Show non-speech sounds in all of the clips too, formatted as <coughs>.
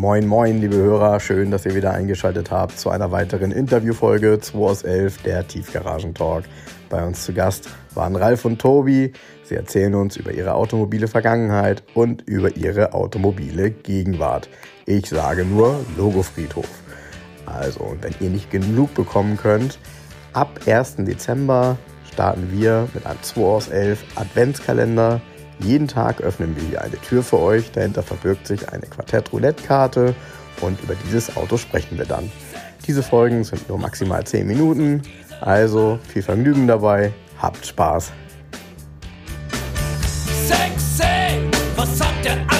Moin, moin, liebe Hörer. Schön, dass ihr wieder eingeschaltet habt zu einer weiteren Interviewfolge 2 aus 11, der Tiefgaragentalk. Bei uns zu Gast waren Ralf und Tobi. Sie erzählen uns über ihre automobile Vergangenheit und über ihre automobile Gegenwart. Ich sage nur Logofriedhof. Also, und wenn ihr nicht genug bekommen könnt, ab 1. Dezember starten wir mit einem 2 aus 11 Adventskalender. Jeden Tag öffnen wir hier eine Tür für euch. Dahinter verbirgt sich eine Quartett-Roulette-Karte und über dieses Auto sprechen wir dann. Diese Folgen sind nur maximal 10 Minuten, also viel Vergnügen dabei. Habt Spaß! Sexy, was der alte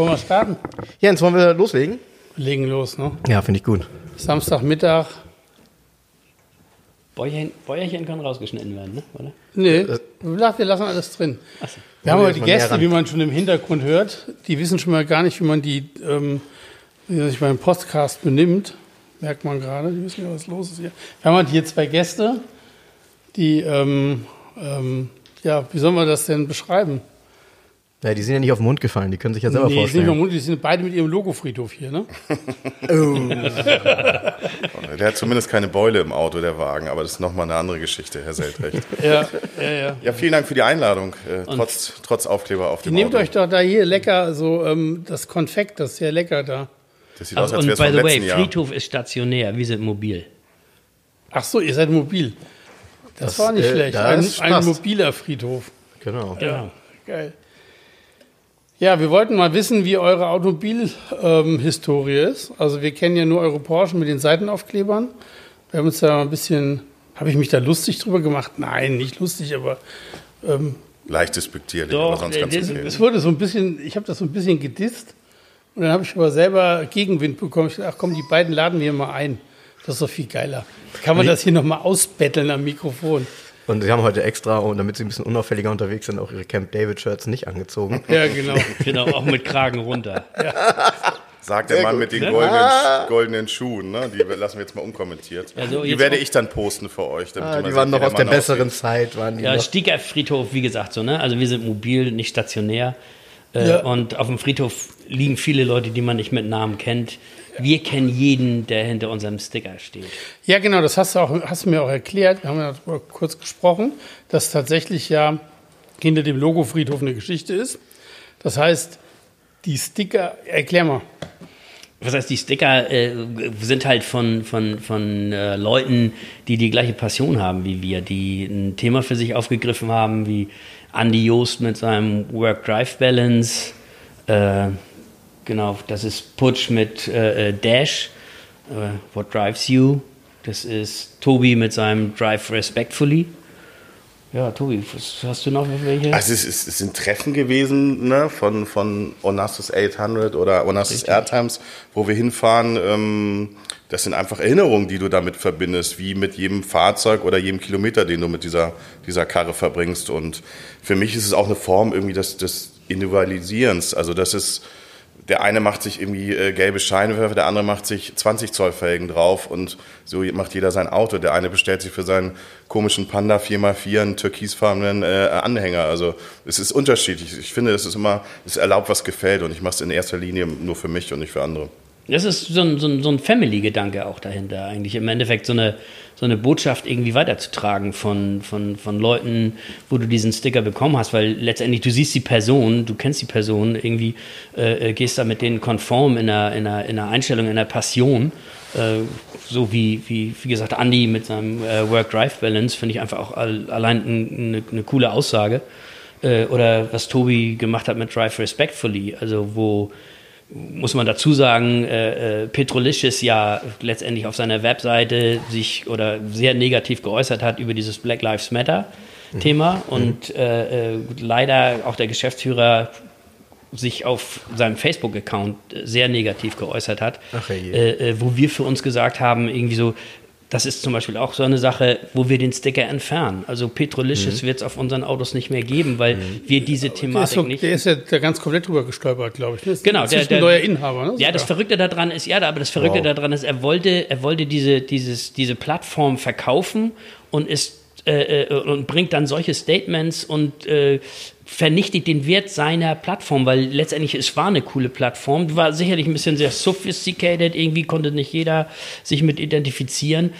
Wollen wir starten? Jens, wollen wir loslegen? Legen los, ne? Ja, finde ich gut. Samstagmittag. Bäuerchen, Bäuerchen können rausgeschnitten werden, ne? oder? Nee, wir wir lassen alles drin. Wir haben heute Gäste, wie man schon im Hintergrund hört. Die wissen schon mal gar nicht, wie man die, ähm, wie man sich beim Podcast benimmt. Merkt man gerade. Die wissen ja, was los ist hier. Wir haben halt hier zwei Gäste, die, ähm, ähm, ja, wie soll man das denn beschreiben? Ja, die sind ja nicht auf den Mund gefallen, die können sich ja selber nee, sind nicht vorstellen. mehr Mund, die sind beide mit ihrem Logofriedhof hier, ne? <laughs> Der hat zumindest keine Beule im Auto, der Wagen, aber das ist nochmal eine andere Geschichte, Herr Seldrecht. <laughs> Ja, ja, ja. Ja, vielen Dank für die Einladung, äh, trotz, trotz Aufkleber auf dem Nehmt Auto. euch doch da hier lecker so ähm, das Konfekt, das ist sehr lecker da. Das sieht aus, Also, als und wäre es by vom the way, Jahr. Friedhof ist stationär, wir sind mobil. Ach so, ihr seid mobil. Das, Das, war nicht äh, schlecht. Ein, ein mobiler Friedhof. Genau. Genau. Geil. Ja, wir wollten mal wissen, wie eure Automobilhistorie ist. Also wir kennen ja nur eure Porsche mit den Seitenaufklebern. Wir haben uns da ein bisschen, habe ich mich da lustig drüber gemacht? Nein, nicht lustig, aber Leicht despektierlich, Doch, aber sonst äh, ganz okay. es wurde so ein bisschen, ich habe das so ein bisschen gedisst. Und dann habe ich aber selber Gegenwind bekommen. Ich dachte, ach komm, die beiden laden wir mal ein. Das ist doch viel geiler. Kann man das hier nochmal ausbetteln am Mikrofon? Und sie haben heute extra, und damit sie ein bisschen unauffälliger unterwegs sind, auch ihre Camp David Shirts nicht angezogen. <laughs> Ja, genau. Genau, auch mit Kragen runter. Sagt der Mann mit den goldenen, goldenen Schuhen, ne? die lassen wir jetzt mal unkommentiert. Also die werde ich dann posten für euch. Damit Ah, die waren noch aus der Mann besseren aussieht. Zeit, waren die Ja, noch. Stieger Friedhof, wie gesagt, so, ne? Also wir sind mobil, nicht stationär. Äh, Ja. Und auf dem Friedhof liegen viele Leute, die man nicht mit Namen kennt. Wir kennen jeden, der hinter unserem Sticker steht. Ja, genau, das hast du, auch, hast du mir auch erklärt. Wir haben darüber kurz gesprochen, dass tatsächlich ja hinter dem Logofriedhof eine Geschichte ist. Das heißt, die Sticker, erklär mal. Was heißt, die Sticker äh, sind halt von, von, von äh, Leuten, die die gleiche Passion haben wie wir, die ein Thema für sich aufgegriffen haben, wie Andy Joost mit seinem Work-Drive-Balance. Äh, genau, das ist Putsch mit äh, äh, Dash, äh, What Drives You. Das ist Tobi mit seinem Drive Respectfully. Ja, Tobi, was hast du noch welche? Also es, ist, es sind Treffen gewesen ne, von, von Onassis 800 oder Onassis Airtimes, wo wir hinfahren. Ähm, das sind einfach Erinnerungen, die du damit verbindest, wie mit jedem Fahrzeug oder jedem Kilometer, den du mit dieser, dieser Karre verbringst. Und für mich ist es auch eine Form irgendwie des, des Individualisierens. Also das ist, der eine macht sich irgendwie äh, gelbe Scheinwerfer, der andere macht sich 20 Zoll Felgen drauf und so macht jeder sein Auto. Der eine bestellt sich für seinen komischen Panda 4x4 einen türkisfarbenen äh, Anhänger. Also es ist unterschiedlich. Ich finde, es ist immer, es erlaubt, was gefällt und ich mache es in erster Linie nur für mich und nicht für andere. Das ist so ein, so ein, so ein Family-Gedanke auch dahinter, eigentlich im Endeffekt so eine, so eine Botschaft irgendwie weiterzutragen von, von, von Leuten, wo du diesen Sticker bekommen hast, weil letztendlich du siehst die Person, du kennst die Person, irgendwie äh, äh, gehst da mit denen konform in einer, in einer, in einer Einstellung, in einer Passion, äh, so wie, wie, wie gesagt, Andy mit seinem äh, Work-Drive-Balance, finde ich einfach auch all, allein ein- eine, eine coole Aussage. Äh, oder was Tobi gemacht hat mit Drive Respectfully, also wo muss man dazu sagen, äh, äh, Petrolicious ja letztendlich auf seiner Webseite sich oder sehr negativ geäußert hat über dieses Black Lives Matter Thema und äh, äh, leider auch der Geschäftsführer sich auf seinem Facebook-Account sehr negativ geäußert hat, Ach, äh, äh, wo wir für uns gesagt haben, irgendwie so, das ist zum Beispiel auch so eine Sache, wo wir den Sticker entfernen. Also Petrolicious wird es auf unseren Autos nicht mehr geben, weil wir diese Der Thematik so, nicht. der ist ja da ganz komplett drüber gestolpert, glaube ich. ne? Ist Genau, der- der- neuer Inhaber. Ne? Ja, das. Verrückte daran ist, ja, aber das Verrückte Wow. daran ist, er wollte, er wollte diese, dieses, diese Plattform verkaufen und ist äh, äh, und bringt dann solche Statements und äh, vernichtet den Wert seiner Plattform, weil letztendlich es war eine coole Plattform, war sicherlich ein bisschen sehr sophisticated, irgendwie konnte nicht jeder sich mit identifizieren.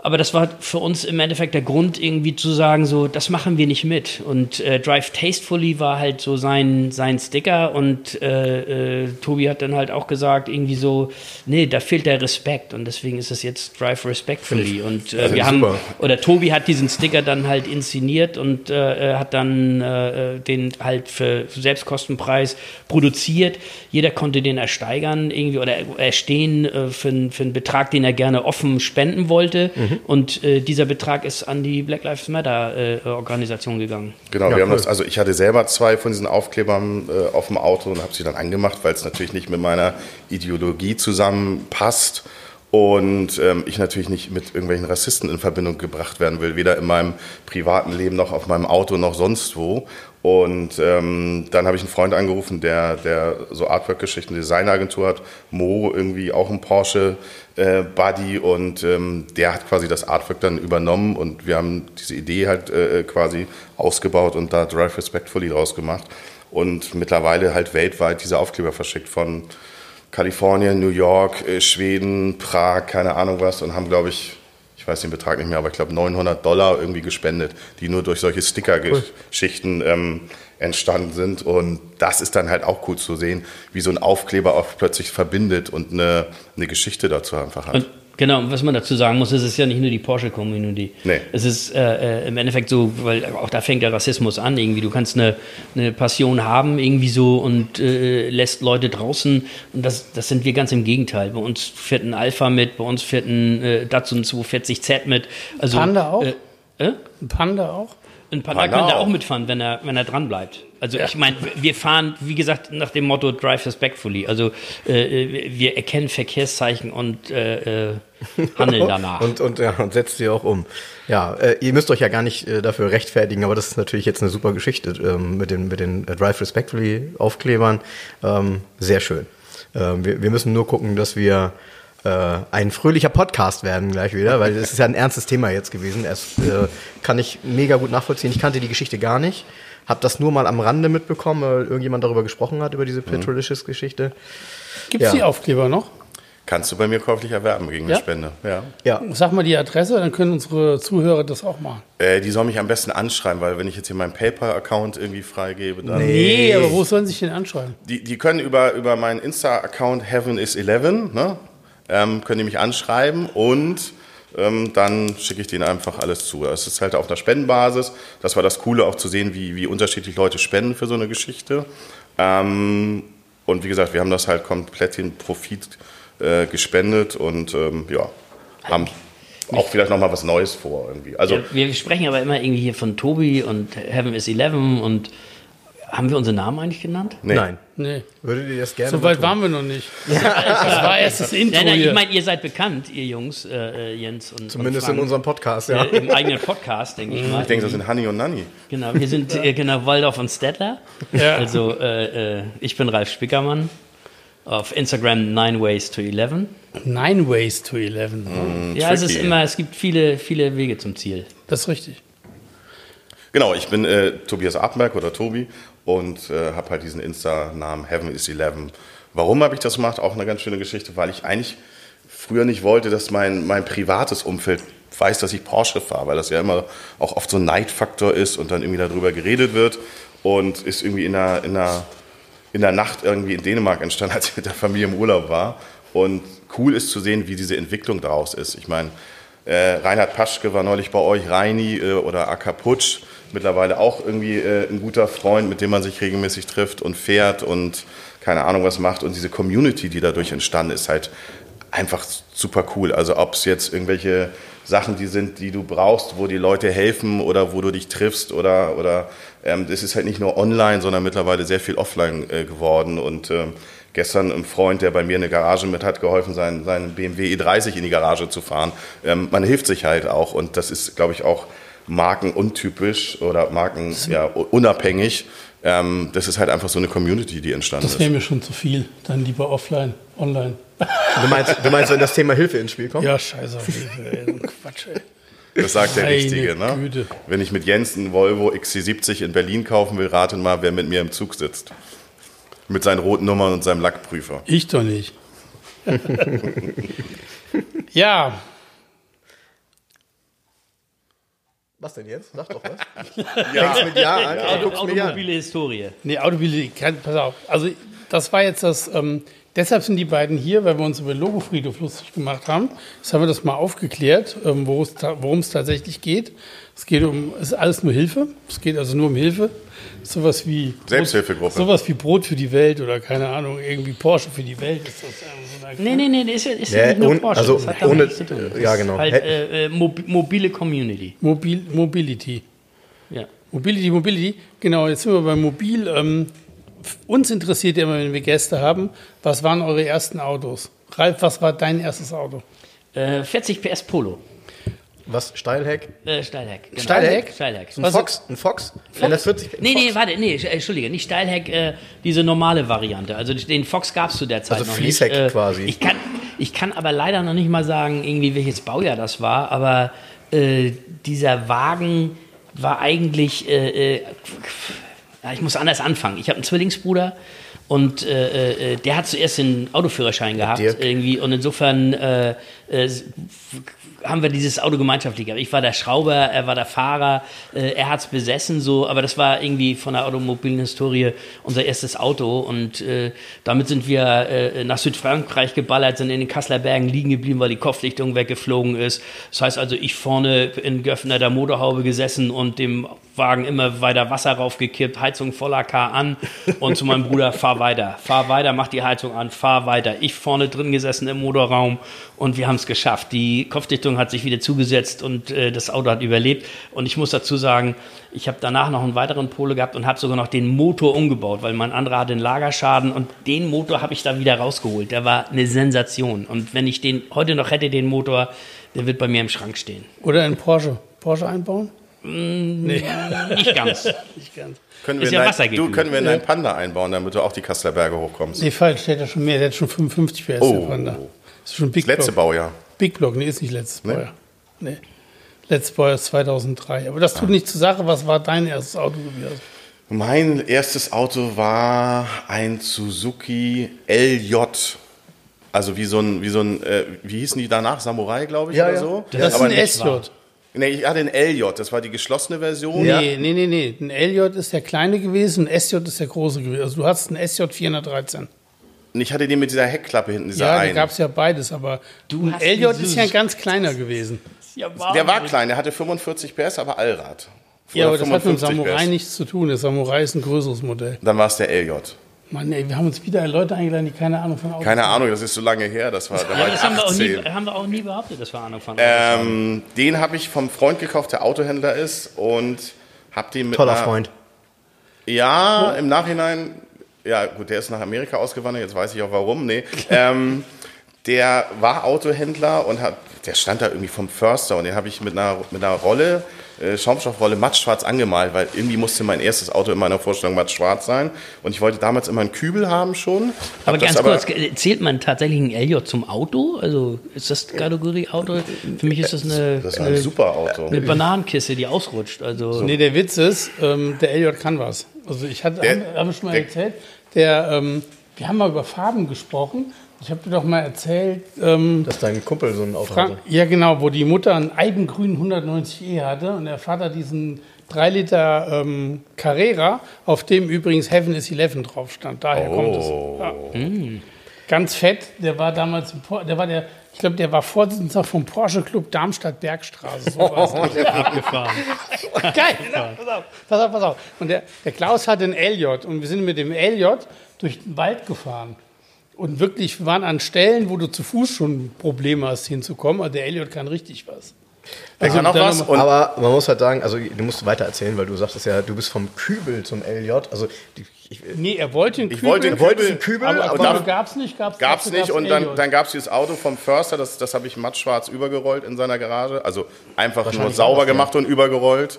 Aber das war für uns im Endeffekt der Grund, irgendwie zu sagen, so, das machen wir nicht mit. Und äh, Drive Tastefully war halt so sein, sein Sticker und äh, äh, Tobi hat dann halt auch gesagt, irgendwie so, nee, da fehlt der Respekt und deswegen ist es jetzt Drive Respectfully. Und äh, wir haben, super. oder Tobi hat diesen Sticker dann halt inszeniert und äh, hat dann äh, den halt für Selbstkostenpreis produziert. Jeder konnte den ersteigern irgendwie oder erstehen äh, für, einen- für einen Betrag, den er gerne offen spenden wollte. Und äh, dieser Betrag ist an die Black Lives Matter äh, Organisation gegangen. Genau, Ja, wir haben cool. das, also ich hatte selber zwei von diesen Aufklebern äh, auf dem Auto und habe sie dann angemacht, weil es natürlich nicht mit meiner Ideologie zusammenpasst und ähm, ich natürlich nicht mit irgendwelchen Rassisten in Verbindung gebracht werden will, weder in meinem privaten Leben noch auf meinem Auto noch sonst wo. Und ähm, dann habe ich einen Freund angerufen, der, der so Artwork-Geschichten, Designagentur hat, Mo, irgendwie auch ein Porsche äh, Buddy und ähm, der hat quasi das Artwork dann übernommen und wir haben diese Idee halt äh, quasi ausgebaut und da Drive Respectfully draus gemacht und mittlerweile halt weltweit diese Aufkleber verschickt von Kalifornien, New York, äh, Schweden, Prag, keine Ahnung was und haben, glaube ich, ich weiß den Betrag nicht mehr, aber ich glaube 900 Dollar irgendwie gespendet, die nur durch solche Sticker-Geschichten ähm, entstanden sind. Und das ist dann halt auch cool zu sehen, wie so ein Aufkleber auch plötzlich verbindet und eine, eine Geschichte dazu einfach hat. Und genau, und was man dazu sagen muss, es ist ja nicht nur die Porsche-Community. Nee. Es ist äh, äh, im Endeffekt so, weil auch da fängt der Rassismus an, irgendwie. Du kannst eine, eine Passion haben, irgendwie so, und äh, lässt Leute draußen. Und das, das sind wir ganz im Gegenteil. Bei uns fährt ein Alpha mit, bei uns fährt ein äh, Datsun 240Z mit. Also, Panda auch? Äh, äh? Ein Panda auch? Ein Panda Panda könnte auch. auch mitfahren, wenn er, wenn er dran bleibt. Also ich meine, wir fahren, wie gesagt, nach dem Motto Drive Respectfully. Also äh, wir erkennen Verkehrszeichen und äh, äh, handeln <laughs> danach. Und, und, ja, und setzt sie auch um. Ja, äh, ihr müsst euch ja gar nicht äh, dafür rechtfertigen, aber das ist natürlich jetzt eine super Geschichte ähm, mit den, mit den äh, Drive Respectfully Aufklebern. Ähm, sehr schön. Ähm, wir, wir müssen nur gucken, dass wir äh, ein fröhlicher Podcast werden gleich wieder, weil es ist ja ein ernstes Thema jetzt gewesen. Es äh, kann ich mega gut nachvollziehen. Ich kannte die Geschichte gar nicht. Hab das nur mal am Rande mitbekommen, weil irgendjemand darüber gesprochen hat, über diese Petrolicious-Geschichte. Gibt es Ja. die Aufkleber noch? Kannst du bei mir käuflich erwerben gegen eine Ja? Spende. Ja. Ja, Sag mal die Adresse, dann können unsere Zuhörer das auch machen. Äh, die soll mich am besten anschreiben, weil wenn ich jetzt hier meinen PayPal-Account irgendwie freigebe, dann. Nee, aber wo sollen sie sich denn anschreiben? Die, die können über, über meinen Insta-Account Heaven is 11, ne, ähm, können die mich anschreiben und ähm, dann schicke ich denen einfach alles zu. Es ist halt auf einer Spendenbasis. Das war das Coole, auch zu sehen, wie, wie unterschiedlich Leute spenden für so eine Geschichte. Ähm, und wie gesagt, wir haben das halt komplett in Profit äh, gespendet und ähm, ja, haben auch vielleicht nochmal was Neues vor irgendwie. Also Ja, wir sprechen aber immer irgendwie hier von Tobi und Heaven is Eleven und haben wir unsere Namen eigentlich genannt? nee. nein. Nee, Würdet ihr das gerne so weit tun? waren wir noch nicht. <laughs> Das war erst das Intro Nein, nein, ich meine, ihr seid bekannt, ihr Jungs, äh, äh, Jens und Zumindest und in Frank. unserem Podcast, ja. Äh, Im eigenen Podcast, denke ich mal. Ich denke, das sind Honey und Nanny. Genau, wir sind äh, genau Waldorf und Stettler. Ja. Also äh, äh, ich bin Ralf Spickermann. Auf Instagram 9 Ways to 11. Nine Ways to Eleven. Ja, es ist tricky. immer, es gibt viele, viele Wege zum Ziel. Das ist richtig. Genau, ich bin äh, Tobias Appenberg oder Tobi und äh, habe halt diesen Insta-Namen Heaven is 11. Warum habe ich das gemacht? Auch eine ganz schöne Geschichte, weil ich eigentlich früher nicht wollte, dass mein, mein privates Umfeld weiß, dass ich Porsche fahre, weil das ja immer auch oft so ein Neidfaktor ist und dann irgendwie darüber geredet wird und ist irgendwie in der, in der, in der Nacht irgendwie in Dänemark entstanden, <laughs> als ich mit der Familie im Urlaub war. Und cool ist zu sehen, wie diese Entwicklung daraus ist. Ich meine, äh, Reinhard Paschke war neulich bei euch, Reini äh, oder Aka Putsch, mittlerweile auch irgendwie äh, ein guter Freund, mit dem man sich regelmäßig trifft und fährt und keine Ahnung was macht. Und diese Community, die dadurch entstanden ist, halt einfach super cool. Also ob es jetzt irgendwelche Sachen, die sind, die du brauchst, wo die Leute helfen oder wo du dich triffst oder oder ähm, das ist halt nicht nur online, sondern mittlerweile sehr viel offline äh, geworden und ähm, gestern ein Freund, der bei mir eine Garage mit hat, geholfen, seinen, seinen BMW E30 in die Garage zu fahren. Ähm, man hilft sich halt auch und das ist, glaube ich, auch markenuntypisch oder marken ja, unabhängig. Ähm, das ist halt einfach so eine Community, die entstanden Das ist. wäre mir schon zu viel. Dann lieber offline, online. Du meinst, du meinst, wenn das Thema Hilfe ins Spiel kommt? Ja, scheiße. auf Hilfe, Quatsch, ey. Das sagt der Meine Richtige. Ne? Güte. Wenn ich mit Jens einen Volvo XC70 in Berlin kaufen will, rate mal, wer mit mir im Zug sitzt. Mit seinen roten Nummern und seinem Lackprüfer. Ich doch nicht. <laughs> ja, Was denn jetzt? Sag doch was. <laughs> Ja, Fängst mit Ja an, Auto, mich an. automobile Historie. nee, Automobil, kann- pass auf. Also, das war jetzt das, ähm, deshalb sind die beiden hier, weil wir uns über Logofriedhof lustig gemacht haben. Jetzt haben wir das mal aufgeklärt, ähm, worum es tatsächlich geht. Es geht um, es ist alles nur Hilfe. Es geht also nur um Hilfe. Sowas wie Selbsthilfegruppe. Sowas wie Brot für die Welt oder keine Ahnung, irgendwie Porsche für die Welt. Ist das ähm, so eine Nee, nee, nee, ist, ja- ist Ja, ja nicht nur Porsche. also das hat damit ohne- nichts zu tun. Das ja, genau. Halt, äh, äh, mobi mobile Community. Mobil, Mobility. Ja. Mobility, Mobility. Genau, jetzt sind wir bei Mobil. Ähm, uns interessiert ja immer, wenn wir Gäste haben, was waren eure ersten Autos? Ralf, was war dein erstes Auto? Äh, 40 PS Polo. Was? Steilheck? Äh, Steilheck. Genau. Steilheck? Steilheck. Ein Fox? Ein Fox? Wenn das 40 Nee, nee, Fox? warte, nee, äh, entschuldige, nicht Steilheck, äh, diese normale Variante. Also den Fox gab es zu der Zeit Also noch Fließheck nicht. Äh, quasi. Ich kann, ich kann aber leider noch nicht mal sagen, irgendwie welches Baujahr das war, aber äh, dieser Wagen war eigentlich, äh, äh, ich muss anders anfangen. Ich habe einen Zwillingsbruder und äh, äh, der hat zuerst den Autoführerschein gehabt Dirk. irgendwie und insofern äh, äh, haben wir dieses Auto gemeinschaftlich gehabt. Ich war der Schrauber, er war der Fahrer, äh, er hat es besessen, so, aber das war irgendwie von der automobilen Historie unser erstes Auto und äh, damit sind wir äh, nach Südfrankreich geballert, sind in den Kasseler Bergen liegen geblieben, weil die Kopfdichtung weggeflogen ist. Das heißt also, ich vorne in geöffneter Motorhaube gesessen und dem Wagen immer weiter Wasser raufgekippt, Heizung voller K an und zu meinem Bruder, fahr weiter, fahr weiter, mach die Heizung an, fahr weiter. Ich vorne drin gesessen im Motorraum und wir haben es geschafft. Die Kopfdichtung hat sich wieder zugesetzt und äh, das Auto hat überlebt. Und ich muss dazu sagen, ich habe danach noch einen weiteren Pole gehabt und habe sogar noch den Motor umgebaut, weil mein anderer hatte einen Lagerschaden und den Motor habe ich da wieder rausgeholt. Der war eine Sensation. Und wenn ich den heute noch hätte, den Motor, der wird bei mir im Schrank stehen. Oder ein Porsche? Porsche einbauen? Nicht ganz. <laughs> Nicht ganz. Können wir, in ja dein, du, können wir in deinen Panda einbauen, damit du auch die Kasseler Berge hochkommst. Nee, falsch, der hat ja schon mehr. Der hat schon 55 PS, Oh. der Panda. Das ist schon Big Das letzte Block. Baujahr. Big Block, nee, ist nicht letztes Nee? Baujahr. Nee. Letztes Baujahr ist 2003. Aber das tut nicht zur Sache. Was war dein erstes Auto gewesen? Mein erstes Auto war ein Suzuki LJ. Also wie so ein, wie so ein, äh, wie hießen die danach? Samurai, glaube ich, Ja, oder ja. so? Das ist Aber ein SJ. Nee, ich hatte ein LJ, das war die geschlossene Version. Nee, nee, nee, nee. Ein LJ ist der kleine gewesen, ein SJ ist der große gewesen. Also du hast einen SJ 413. Und ich hatte den mit dieser Heckklappe hinten, dieser Ja, da einen. gab es ja beides, aber LJ dieses- ist ja ein ganz kleiner gewesen. Ja, Der war klein, der hatte 45 PS, aber Allrad. Ja, aber das hat mit dem 55 Samurai PS. nichts zu tun. Der Samurai ist ein größeres Modell. Dann war es der LJ. Mann, ey, wir haben uns wieder Leute eingeladen, die keine Ahnung von Autos Keine Ahnung, das ist so lange her, das war, da Ja, war das haben wir, auch nie, 18. haben wir auch nie behauptet, dass wir Ahnung von Autos haben. Ähm, den habe ich vom Freund gekauft, der Autohändler ist und habe den mit Toller einer, Freund. Ja, im Nachhinein, ja gut, der ist nach Amerika ausgewandert, jetzt weiß ich auch warum, nee. Ähm, der war Autohändler und hat, der stand da irgendwie vom Förster und den habe ich mit einer, mit einer Rolle, äh, Schaumstoffrolle mattschwarz angemalt, weil irgendwie musste mein erstes Auto in meiner Vorstellung mattschwarz sein und ich wollte damals immer einen Kübel haben schon. Aber ganz kurz, äh, zählt man tatsächlich ein LJ zum Auto? Also ist das Kategorie Auto? Für mich ist das eine, Das war ein eine, super Auto. eine Bananenkiste, die ausrutscht. Also Nee, der Witz ist, ähm, der LJ kann was. Also ich hatte, Der- wir schon mal der- erzählt, der, ähm, wir haben mal über Farben gesprochen. Ich habe dir doch mal erzählt, ähm, Dass dein Kumpel so ein Auto Frank, hatte. ja genau, wo die Mutter einen Eibengrün 190e hatte und der Vater diesen 3 Liter ähm, Carrera, auf dem übrigens Heaven is Eleven drauf stand. Daher kommt es. Ja. Ganz fett, der war damals, der war der, ich glaube, der war Vorsitzender vom Porsche Club Darmstadt Bergstraße. So war's. <laughs> abgefahren. <laughs> Geil, ne? pass auf, pass auf, pass auf. Und der, der Klaus hatte einen LJ und wir sind mit dem LJ durch den Wald gefahren. Und wirklich, wir waren an Stellen, wo du zu Fuß schon Probleme hast hinzukommen. Aber der LJ kann richtig was. Ist da noch was? noch Und Aber man muss halt sagen, also du musst weiter erzählen, weil du sagtest ja, du bist vom Kübel zum LJ. Also die, ich, Nee, er wollte einen Ich Kübel. wollte einen du wolltest einen Kübel, aber, aber, aber gab es nicht. Gab's, Gab's nicht gab's und dann, LJ. dann gab es dieses Auto vom Förster, das, das habe ich mattschwarz übergerollt in seiner Garage. Also einfach nur sauber anders, ja. gemacht und übergerollt.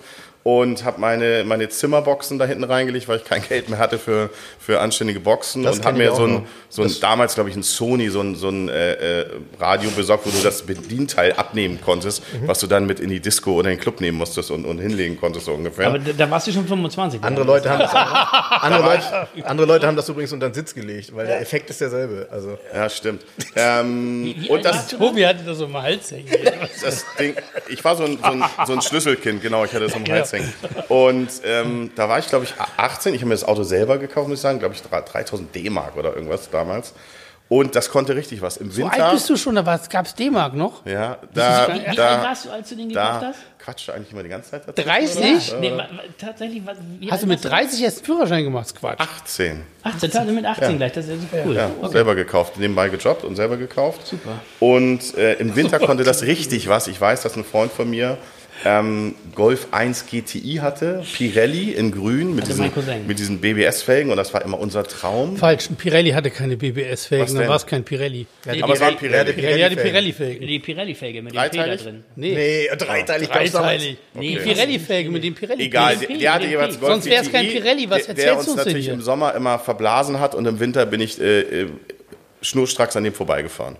Und habe meine, meine Zimmerboxen da hinten reingelegt, weil ich kein <laughs> Geld mehr hatte für, für anständige Boxen. Das und habe mir so ein, so ein damals, glaube ich, ein Sony, so ein, so ein äh, äh, Radio besorgt, wo du das Bedienteil abnehmen konntest, Mhm. was du dann mit in die Disco oder in den Club nehmen musstest und, und hinlegen konntest, so ungefähr. Aber da, warst du schon 25. andere Leute haben das <laughs> andere, Leute, andere Leute haben das übrigens unter den Sitz gelegt, weil der Effekt ist derselbe. Also ja, stimmt. ähm, Wie und das, Tobi hatte das so im Hals hängen. das Ding, ich war so ein, so ein, so ein Schlüsselkind, genau, ich hatte das am Hals hängen. Und ähm, da war ich, glaube ich, 18. Ich habe mir das Auto selber gekauft, muss ich sagen, glaube ich, 3000 D-Mark oder irgendwas damals. Und das konnte richtig was. Im So Winter. alt bist du schon, da gab es D-Mark noch. Ja, da, Wie, wie alt warst du, als du den gekauft hast? quatscht du eigentlich immer die ganze Zeit dazu. 30? Nee, wa- wa- tatsächlich, Hast du mit warst 30 erst einen Führerschein gemacht? Quatsch. 18. 18, also mit 18 gleich, das ist ja cool. Ja, Okay. selber gekauft, nebenbei gejobbt und selber gekauft. Super. Und äh, im Winter konnte das richtig was. Ich weiß, dass ein Freund von mir ähm, Golf 1 GTI hatte, Pirelli in grün mit diesen, mit diesen BBS-Felgen und das war immer unser Traum. Falsch, ein Pirelli hatte keine BBS-Felgen, dann war es kein Pirelli. Die, Aber es war ein Pirelli- Pirelli. Pirelli hatte Pirelli-Felgen. Die Pirelli-Felge mit dem P da drin. Nee, nee, dreiteilig damals. dreiteilig. Nee, Die was? Pirelli-Felgen mit dem Pirelli. Egal, P, der, der hatte jeweils Golf Sonst wär's GTI, kein Pirelli, was der, der erzählst uns du uns denn natürlich hier? im Sommer immer verblasen hat und im Winter bin ich äh, äh, schnurstracks an dem vorbeigefahren.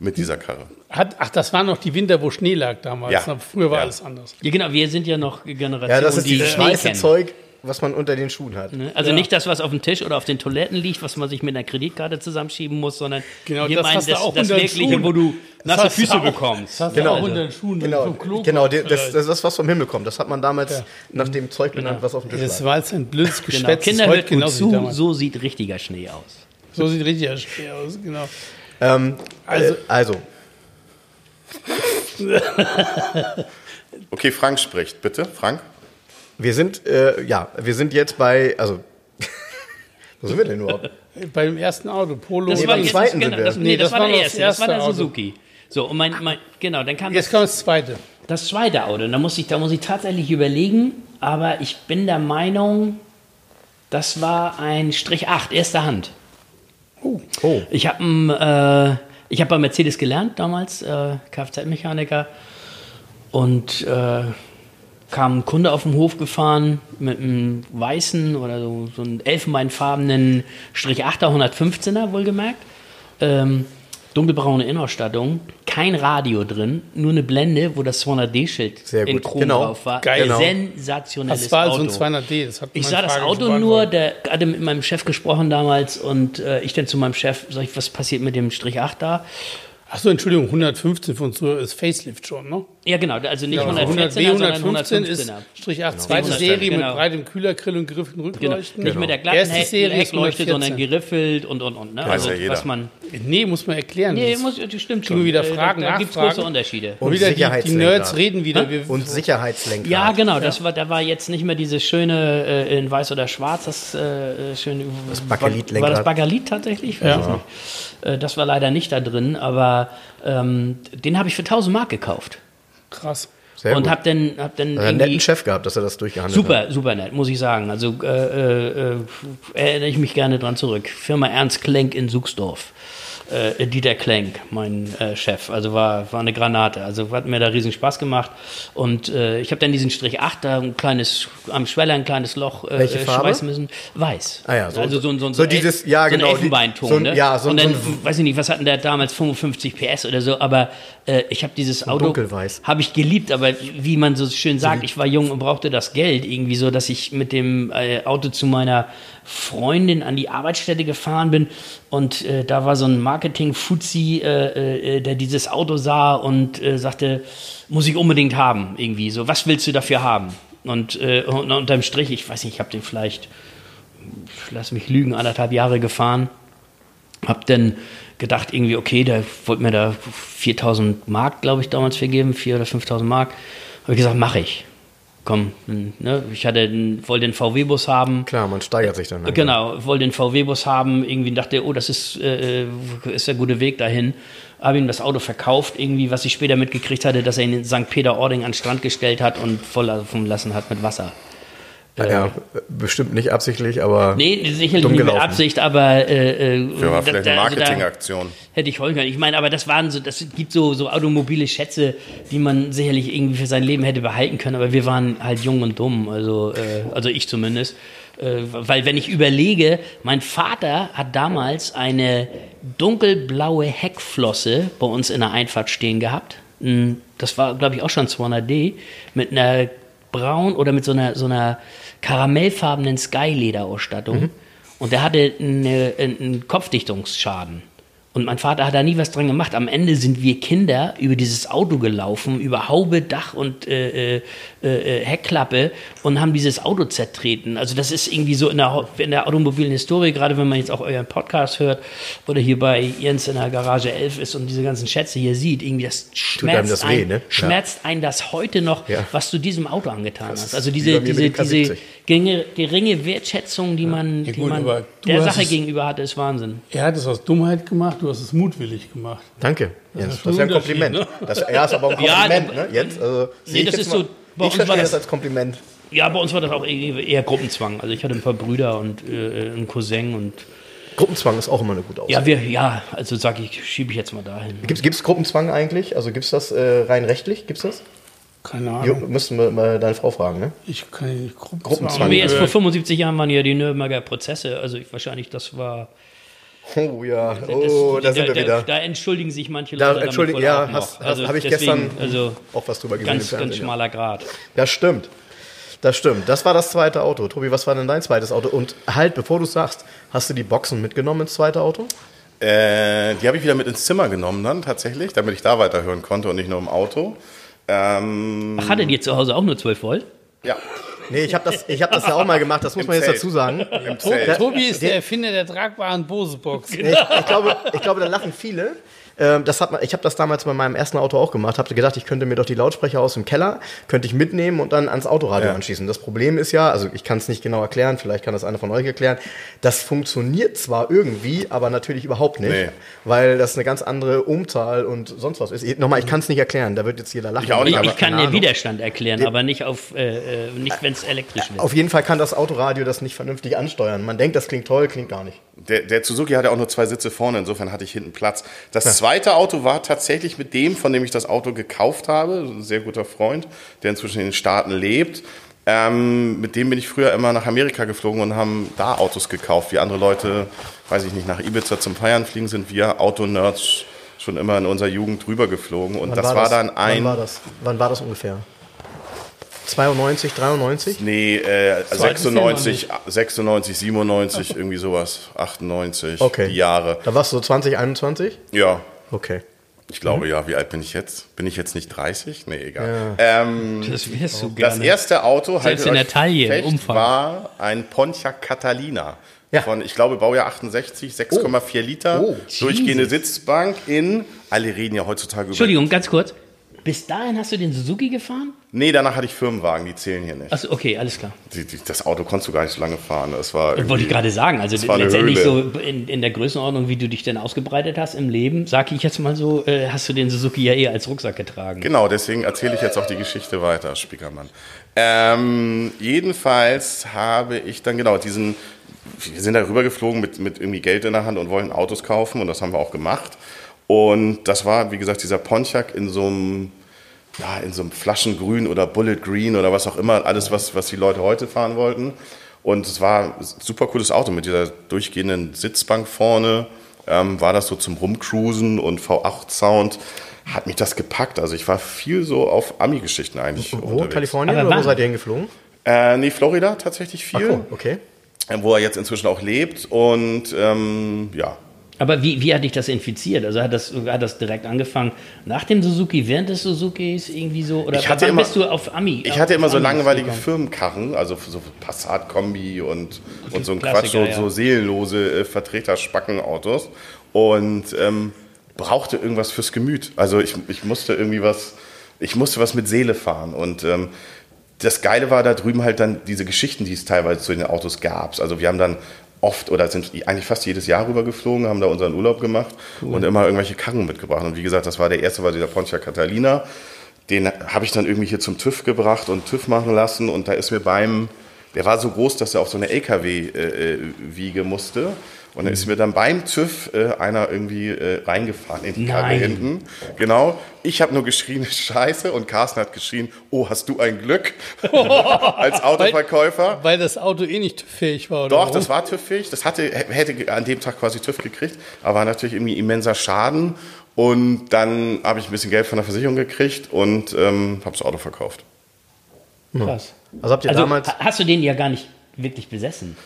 Mit dieser Karre. Hat, ach, das waren noch die Winter, wo Schnee lag damals. Ja. Na, Früher war Ja. alles anders. Ja, genau, wir sind ja noch Generation, Ja, das ist die Schnee weiße kennen. Zeug, was man unter den Schuhen hat. Ne? Also nicht das, was auf dem Tisch oder auf den Toiletten liegt, was man sich mit einer Kreditkarte zusammenschieben muss, sondern Genau, wir das meinen das, auch das unter den Wirkliche, Schuhen. wo du Das nasse Füße auch- bekommst. Das hast Genau. unter den Schuhen, Genau, vom Klo genau das, das, das ist was vom Himmel kommt. Das hat man damals nach dem Zeug benannt, was auf dem Tisch Das lag. war jetzt ein blödes Genau. Geschwätz. Kinder ist heute hört gut zu, so sieht richtiger Schnee aus. So sieht richtig Schnee aus, genau. Ähm, also, also, <laughs> Okay, Frank spricht, bitte. Frank? wir sind, äh, ja, wir sind jetzt bei, also, <laughs> wo sind wir denn überhaupt? Beim ersten Auto, Polo. Das Nee, war beim jetzt zweiten genau, sind wir. das, nee, Nee, das, das war der erste, das das war der Auto. Suzuki. So, und mein, mein, genau, dann kam Jetzt das, kommt das zweite. das zweite Auto. Und da muss, ich, da muss ich tatsächlich überlegen, aber ich bin der Meinung, das war ein Strich 8, erster Hand. Oh, Ich habe äh, ich hab bei Mercedes gelernt damals, äh, Kfz-Mechaniker. Und äh, kam ein Kunde auf den Hof gefahren mit einem weißen oder so, so einem elfenbeinfarbenen Strich 8er 115er, wohlgemerkt. Ähm, dunkelbraune Innenausstattung, kein Radio drin, nur eine Blende, wo das 200D-Schild Sehr in gut, Chrom genau. drauf war. Geil. Genau. Sensationelles Das war Auto. also ein 200D. Das hat Ich sah das Frage Auto schon nur, der hatte mit meinem Chef gesprochen damals und äh, ich dann zu meinem Chef, sag ich, was passiert mit dem Strich 8 da? Achso, Entschuldigung, 115 von uns ist Facelift schon, ne? Ja, genau, also nicht Ja, 114er, sondern 115 ist 115er. Strich 8, zweite 100, Serie genau. mit breitem Kühlergrill und geriffelten Genau. Rückleuchten. Nicht mit der glatten Erste Serie ist Heckleuchte, sondern 114. geriffelt und und und. Ne? Also ja jeder. was man. Nee, muss man erklären. Nee, Das- muss, das stimmt schon. wieder Äh, Fragen, da da gibt es große Unterschiede. Und wieder die, die. Nerds reden wieder. Wir, Und Sicherheitslenkrad. Ja, genau, das war, da war jetzt nicht mehr dieses schöne äh, in weiß oder schwarz, das äh, schöne. Das Bakelit-Lenkrad. War das Bagalit tatsächlich? Ich weiß Ja. Äh, das war leider nicht da drin, aber ähm, den habe ich für 1000 Mark gekauft. Krass. Sehr und gut. habe dann, hab dann einen netten Chef gehabt, dass er das durchgehandelt hat. Super, super nett, muss ich sagen. Also äh, äh, äh, erinnere ich mich gerne dran zurück. Firma Ernst Klenk in Suchsdorf. Äh, Dieter Klenk, mein äh, Chef. Also war, war eine Granate. Also hat mir da riesen Spaß gemacht. Und äh, ich habe dann diesen Strich 8 da ein kleines, am Schweller ein kleines Loch äh, Welche Farbe? schweißen müssen. Weiß. Ah ja, so- also so, ein- so, so ein- dieses- ja, so genau, Elfenbeinton. so ein- ne? ja, so- Und dann, so ein- weiß ich nicht, was hatten der damals, 55 PS oder so, aber äh, ich habe dieses Auto, dunkelweiß. habe ich geliebt, aber wie man so schön sagt, ich war jung und brauchte das Geld irgendwie so, dass ich mit dem äh, Auto zu meiner Freundin an die Arbeitsstätte gefahren bin und äh, da war so ein Marketing-Fuzzi, äh, äh, der dieses Auto sah und äh, sagte, muss ich unbedingt haben irgendwie so, was willst du dafür haben? Und, äh, und unterm Strich, ich weiß nicht, ich habe den vielleicht, lass mich lügen, anderthalb Jahre gefahren hab dann gedacht, irgendwie, okay, der wollte mir da 4000 Mark, glaube ich, damals vergeben, 4 oder 5000 Mark. Habe ich gesagt, mache ich. Komm, ne, ich hatte, wollte den VW-Bus haben. Klar, man steigert sich dann. Genau, wollte den VW-Bus haben, irgendwie dachte, oh, das ist, äh, ist der gute Weg dahin. Habe ihm das Auto verkauft, irgendwie, was ich später mitgekriegt hatte, dass er ihn in St. Peter-Ording an den Strand gestellt hat und volllaufen lassen hat mit Wasser. Ja, bestimmt nicht absichtlich, aber Nee, sicherlich nicht mit. Absicht, aber äh, äh, Ja, war da- vielleicht da- eine also Marketingaktion. Hätte ich heulen können. Ich meine, aber das waren so, das gibt so, so automobile Schätze, die man sicherlich irgendwie für sein Leben hätte behalten können, aber wir waren halt jung und dumm, also, äh, also ich zumindest. Äh, weil wenn ich überlege, mein Vater hat damals eine dunkelblaue Heckflosse bei uns in der Einfahrt stehen gehabt. Mm, Das war, glaube ich, auch schon 200D mit einer braun oder mit so einer, so einer karamellfarbenen Sky-Lederausstattung. Und der hatte eine, einen Kopfdichtungsschaden. Und mein Vater hat da nie was dran gemacht. Am Ende sind wir Kinder über dieses Auto gelaufen, über Haube, Dach und äh, äh, äh, Heckklappe und haben dieses Auto zertreten. Also das ist irgendwie so in der, in der automobilen Historie, gerade wenn man jetzt auch euren Podcast hört oder hier bei Jens in der Garage 11 ist und diese ganzen Schätze hier sieht, irgendwie das schmerzt, einem das weh, ein, ne? Ja. schmerzt einen das heute noch, Ja. was du diesem Auto angetan hast. Also diese, diese, diese K70. Geringe, geringe Wertschätzung, die man, Ja, die gut, man aber du der Sache es- gegenüber hatte, ist Wahnsinn. Er hat es aus Dummheit gemacht, du hast es mutwillig gemacht. Danke, Jens. ist Das ist ja ein Kompliment. Das, ja, ist aber ein <laughs> Ja, Kompliment, aber- ne, Jens? Also, ich das jetzt ist mal- so- bei Ich uns war verstehe das- das als Kompliment. Ja, bei uns war das auch eher Gruppenzwang. Also ich hatte ein paar Brüder und äh, einen Cousin und Gruppenzwang ist auch immer eine gute Aussage. ja, wir, ja, also sag ich, schiebe ich jetzt mal dahin. Gibt es Gruppenzwang eigentlich? Also gibt es das äh, rein rechtlich? Gibt's das? Keine Jo, Ahnung. müssten wir mal deine Frau fragen, ne? Ich kann nicht Gruppenzwang. Gruppenzwang. Erst vor gehört. 75 Jahren waren ja die Nürnberger Prozesse. Also ich, wahrscheinlich, das war. Oh ja, das, oh, da sind wir da, wieder. Da entschuldigen sich manche Da, Leute. damit entschuldigen, ja, hast, hast, Also habe ich deswegen, gestern Also auch was drüber gesehen ganz, im ganz schmaler Grad. Das stimmt. Das stimmt. Das war das zweite Auto. Tobi, was war denn dein zweites Auto? Und halt, bevor du sagst, hast du die Boxen mitgenommen ins zweite Auto? Äh, die habe ich wieder mit ins Zimmer genommen dann tatsächlich, damit ich da weiterhören konnte und nicht nur im Auto. Ähm, Ach, hattet ihr zu Hause auch nur 12 Volt? ja, Nee, ich habe das, ich hab das ja auch mal gemacht, das muss Im man jetzt Zelt. dazu sagen. im To- Zelt. Tobi ist der Erfinder der tragbaren Bose-Box. Ich, ich, glaube, ich glaube, da lachen viele. Ähm, das hat man, ich habe das damals bei meinem ersten Auto auch gemacht. Habe gedacht, ich könnte mir doch die Lautsprecher aus dem Keller, könnte ich mitnehmen und dann ans Autoradio Ja. anschließen. Das Problem ist ja, also ich kann es nicht genau erklären, vielleicht kann das einer von euch erklären. Das funktioniert zwar irgendwie, aber natürlich überhaupt nicht, Nee. weil das eine ganz andere Umzahl und sonst was ist. Nochmal, ich kann es nicht erklären. Da wird jetzt jeder lachen. Ich auch nicht, Ich, aber ich kann den. Widerstand erklären, aber nicht auf, äh, äh, nicht wenn es elektrisch wird. Auf jeden Fall kann das Autoradio das nicht vernünftig ansteuern. Man denkt, das klingt toll, klingt gar nicht. Der, der Suzuki hatte auch nur zwei Sitze vorne, insofern hatte ich hinten Platz. Das zweite Auto war tatsächlich mit dem, von dem ich das Auto gekauft habe, ein sehr guter Freund, der inzwischen in den Staaten lebt. Ähm, mit dem bin ich früher immer nach Amerika geflogen und haben da Autos gekauft, wie andere Leute, weiß ich nicht, nach Ibiza zum Feiern fliegen, sind wir Autonerds schon immer in unserer Jugend drüber geflogen. Und Wann das war, dann ein. Wann war das? Wann war das ungefähr? 92, 93? Nee, äh, Zweiten 96, 96, 97, irgendwie sowas. 98, Okay. die Jahre. Da warst du so 20, 21? Ja, Okay. ich glaube Mhm. ja. Wie alt bin ich jetzt? Bin ich jetzt nicht 30? Nee, egal. Ähm, Das wärst du das gerne. erste Auto Selbst in der Taille, im fest, Umfang. war ein Pontiac Catalina. Ja. Von, ich glaube, Baujahr 68, 6,4 Liter. Oh, durchgehende Sitzbank in, alle reden ja heutzutage über. Entschuldigung, ganz kurz. Bis dahin hast du den Suzuki gefahren? Nee, danach hatte ich Firmenwagen, die zählen hier nicht. Achso, okay, alles klar. Die, die, das Auto konntest du gar nicht so lange fahren. Das war wollte ich gerade sagen. Also letztendlich Höhle. so in, in der Größenordnung, wie du dich denn ausgebreitet hast im Leben, sage ich jetzt mal so, äh, hast du den Suzuki ja eher als Rucksack getragen. Genau, deswegen erzähle ich jetzt auch die Geschichte weiter, Spiekermann. Ähm, jedenfalls habe ich dann genau diesen, wir sind da rübergeflogen mit, mit irgendwie Geld in der Hand und wollten Autos kaufen und das haben wir auch gemacht. Und das war, wie gesagt, dieser Pontiac in so einem, ja, in so einem Flaschengrün oder Bullet Green oder was auch immer, alles, was, was die Leute heute fahren wollten. Und es war ein super cooles Auto mit dieser durchgehenden Sitzbank vorne. Ähm, war das so zum Rumcruisen und V8-Sound hat mich das gepackt. Also ich war viel so auf Ami-Geschichten eigentlich Wo? unterwegs. Kalifornien Aber oder wo seid ihr hingeflogen? Äh, nee, Florida tatsächlich viel, Oh, okay. wo er jetzt inzwischen auch lebt. Und ähm, ja, Aber wie, wie hat dich das infiziert? Also hat das, hat das direkt angefangen nach dem Suzuki, während des Suzukis irgendwie so? Oder Ich hatte wann immer- bist du auf Ami? Ich hatte immer so Amis langweilige gekommen? Firmenkarren, also so Passat-Kombi und, und so ein Quatsch, so, ja. so seelenlose äh, Vertreter-Spackenautos. Und ähm, brauchte irgendwas fürs Gemüt. Also ich, ich musste irgendwie was, ich musste was mit Seele fahren. Und ähm, das Geile war da drüben halt dann diese Geschichten, die es teilweise zu den Autos gab. Also wir haben dann oft oder sind eigentlich fast jedes Jahr rüber geflogen, haben da unseren Urlaub gemacht und immer irgendwelche Karren mitgebracht. Und wie gesagt, das war der erste, war dieser Pontiac Catalina. Den habe ich dann irgendwie hier zum TÜV gebracht und TÜV machen lassen. Und da ist mir beim, der war so groß, dass er auf so eine LKW-Wiege musste. Und da ist mir dann beim TÜV äh, einer irgendwie äh, reingefahren in die Karre Nein. hinten. Genau. Ich habe nur geschrien, <laughs> Scheiße. Und Carsten hat geschrien, oh, hast du ein Glück? <laughs> Als Autoverkäufer. Weil das Auto eh nicht fähig war. Oder Doch, warum? das war TÜV-fähig. Das hatte, hätte an dem Tag quasi TÜV gekriegt, aber war natürlich irgendwie immenser Schaden. Und dann habe ich ein bisschen Geld von der Versicherung gekriegt und ähm, habe das Auto verkauft. Krass. Also habt ihr Also damals. ha- hast du den ja gar nicht wirklich besessen.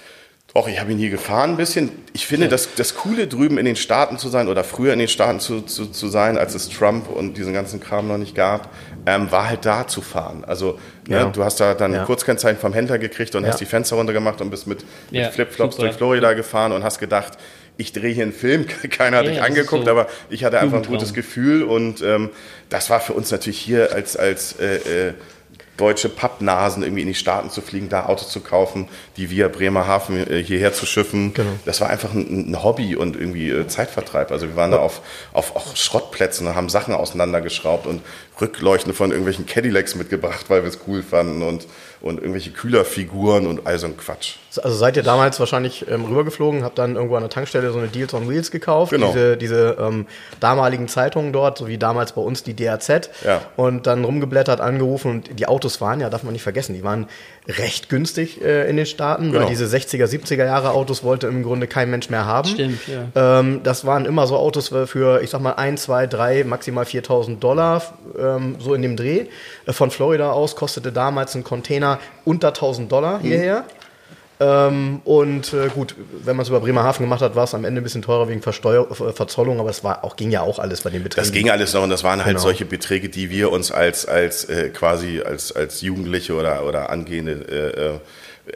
Doch, ich habe ihn hier gefahren ein bisschen. Ich finde, das, das Coole drüben in den Staaten zu sein oder früher in den Staaten zu, zu, zu sein, als es Trump und diesen ganzen Kram noch nicht gab, ähm, war halt da zu fahren. Also ne, Ja. du hast da dann Ja. Kurzkennzeichen vom Händler gekriegt und Ja. hast die Fenster runtergemacht und bist mit, Ja, mit Flipflops super. durch Florida gefahren und hast gedacht, ich drehe hier einen Film. <laughs> Keiner hat Ja, dich ja, angeguckt, so aber ich hatte einfach ein gutes Gefühl und ähm, das war für uns natürlich hier als, als äh, äh, deutsche Pappnasen irgendwie in die Staaten zu fliegen, da Autos zu kaufen, die via Bremerhaven äh, hierher zu schiffen. Genau. Das war einfach ein, ein Hobby und irgendwie äh, Zeitvertreib. Also wir waren da auf, auf auch Schrottplätzen und haben Sachen auseinandergeschraubt und Rückleuchten von irgendwelchen Cadillacs mitgebracht, weil wir es cool fanden und, und irgendwelche Kühlerfiguren und all so ein Quatsch. Also seid ihr damals wahrscheinlich ähm, rübergeflogen, habt dann irgendwo an der Tankstelle so eine Deals on Wheels gekauft, Genau. diese, diese ähm, damaligen Zeitungen dort, so wie damals bei uns die DAZ, Ja. und dann rumgeblättert, angerufen und die Autos waren ja, darf man nicht vergessen, die waren recht günstig äh, in den Staaten, Genau. weil diese 60er, 70er Jahre Autos wollte im Grunde kein Mensch mehr haben. Stimmt, ja. Ähm, das waren immer so Autos für, ich sag mal, 1, 2, 3, maximal 4.000 Dollar, ähm, so in dem Dreh. Äh, Von Florida aus kostete damals ein Container unter 1.000 Dollar Mhm. Ähm, und äh, gut, wenn man es über Bremerhaven gemacht hat, war es am Ende ein bisschen teurer wegen Versteuer äh, Verzollung, aber es war auch, ging ja auch alles bei den Beträgen. Das ging alles noch und das waren halt Genau. solche Beträge, die wir uns als, als äh, quasi als, als Jugendliche oder, oder angehende äh, äh,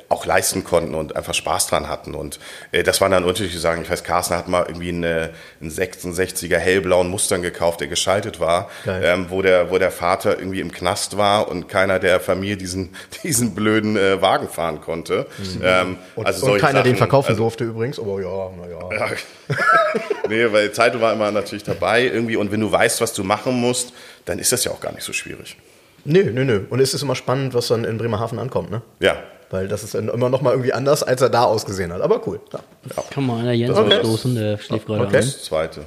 auch leisten konnten und einfach Spaß dran hatten. Und äh, das waren dann unterschiedliche Sachen. Ich weiß, Carsten hat mal irgendwie eine, einen 66er hellblauen Mustern gekauft, der geschaltet war, ähm, wo, der, wo der Vater irgendwie im Knast war und keiner der Familie diesen, <laughs> diesen blöden äh, Wagen fahren konnte. Ähm, Mhm. und, also und keiner den Sachen, verkaufen also, durfte übrigens, aber ja, naja. <laughs> ja. nee, weil Zeitung war immer natürlich dabei irgendwie und wenn du weißt, was du machen musst, dann ist das ja auch gar nicht so schwierig. Nö, nö, nö. Und es ist immer spannend, was dann in Bremerhaven ankommt, ne? Ja. Weil das ist dann immer noch mal irgendwie anders, als er da ausgesehen hat. Aber cool. Ja. Kann mal einer Jens Okay. ausstoßen, der schläft gerade Okay. ein. Das zweite.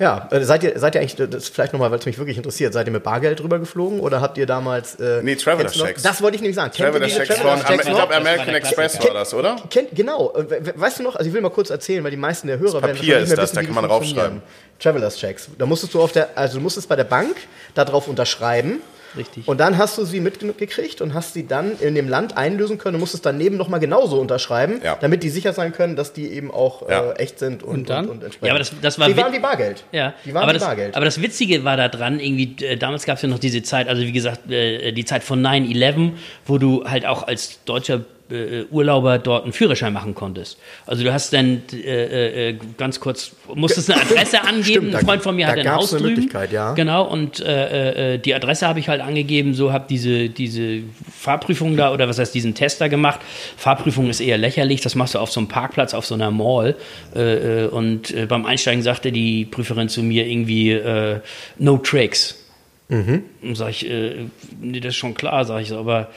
Ja, äh, seid ihr, seid ihr eigentlich, das vielleicht nochmal, weil es mich wirklich interessiert, seid ihr mit Bargeld drüber geflogen oder habt ihr damals. Äh, Nee, Traveler Checks. Das wollte ich nämlich sagen. Traveler Checks von, Checks ich glaube, Das American Express war das, oder? Kennt, genau. Äh, we- Weißt du noch, also ich will mal kurz erzählen, weil die meisten der Hörer werden Papier wahrscheinlich ist nicht mehr das, wissen, da wie kann man funktionieren. Travelers Checks. Da musstest du auf der, also du musstest bei der Bank darauf unterschreiben. Richtig. Und dann hast du sie mitgekriegt und hast sie dann in dem Land einlösen können und musstest daneben nochmal genauso unterschreiben, Ja. damit die sicher sein können, dass die eben auch Ja. äh, echt sind und, Und dann? und, und entsprechend. Ja, aber das- das war Die waren wie Bargeld. Ja, Die waren aber, wie das, Bargeld. aber das Witzige war da dran, irgendwie, äh, damals gab es ja noch diese Zeit, also wie gesagt, äh, die Zeit von 9-11, wo du halt auch als deutscher äh, Urlauber dort einen Führerschein machen konntest. Also du hast dann äh, äh, ganz kurz, musstest eine Adresse <laughs> angeben, Stimmt, ein Freund von mir da hat ein Haus eine drüben. Möglichkeit, ja. Genau, und äh, äh, die Adresse habe ich halt angegeben, so habe diese, diese Fahrprüfung da, oder was heißt, diesen Tester gemacht. Fahrprüfung ist eher lächerlich, das machst du auf so einem Parkplatz, auf so einer Mall. Äh, äh, und äh, beim Einsteigen sagte die Prüferin zu mir irgendwie, äh, no tricks. Und sag ich, äh, nee, das ist schon klar, sag ich so, aber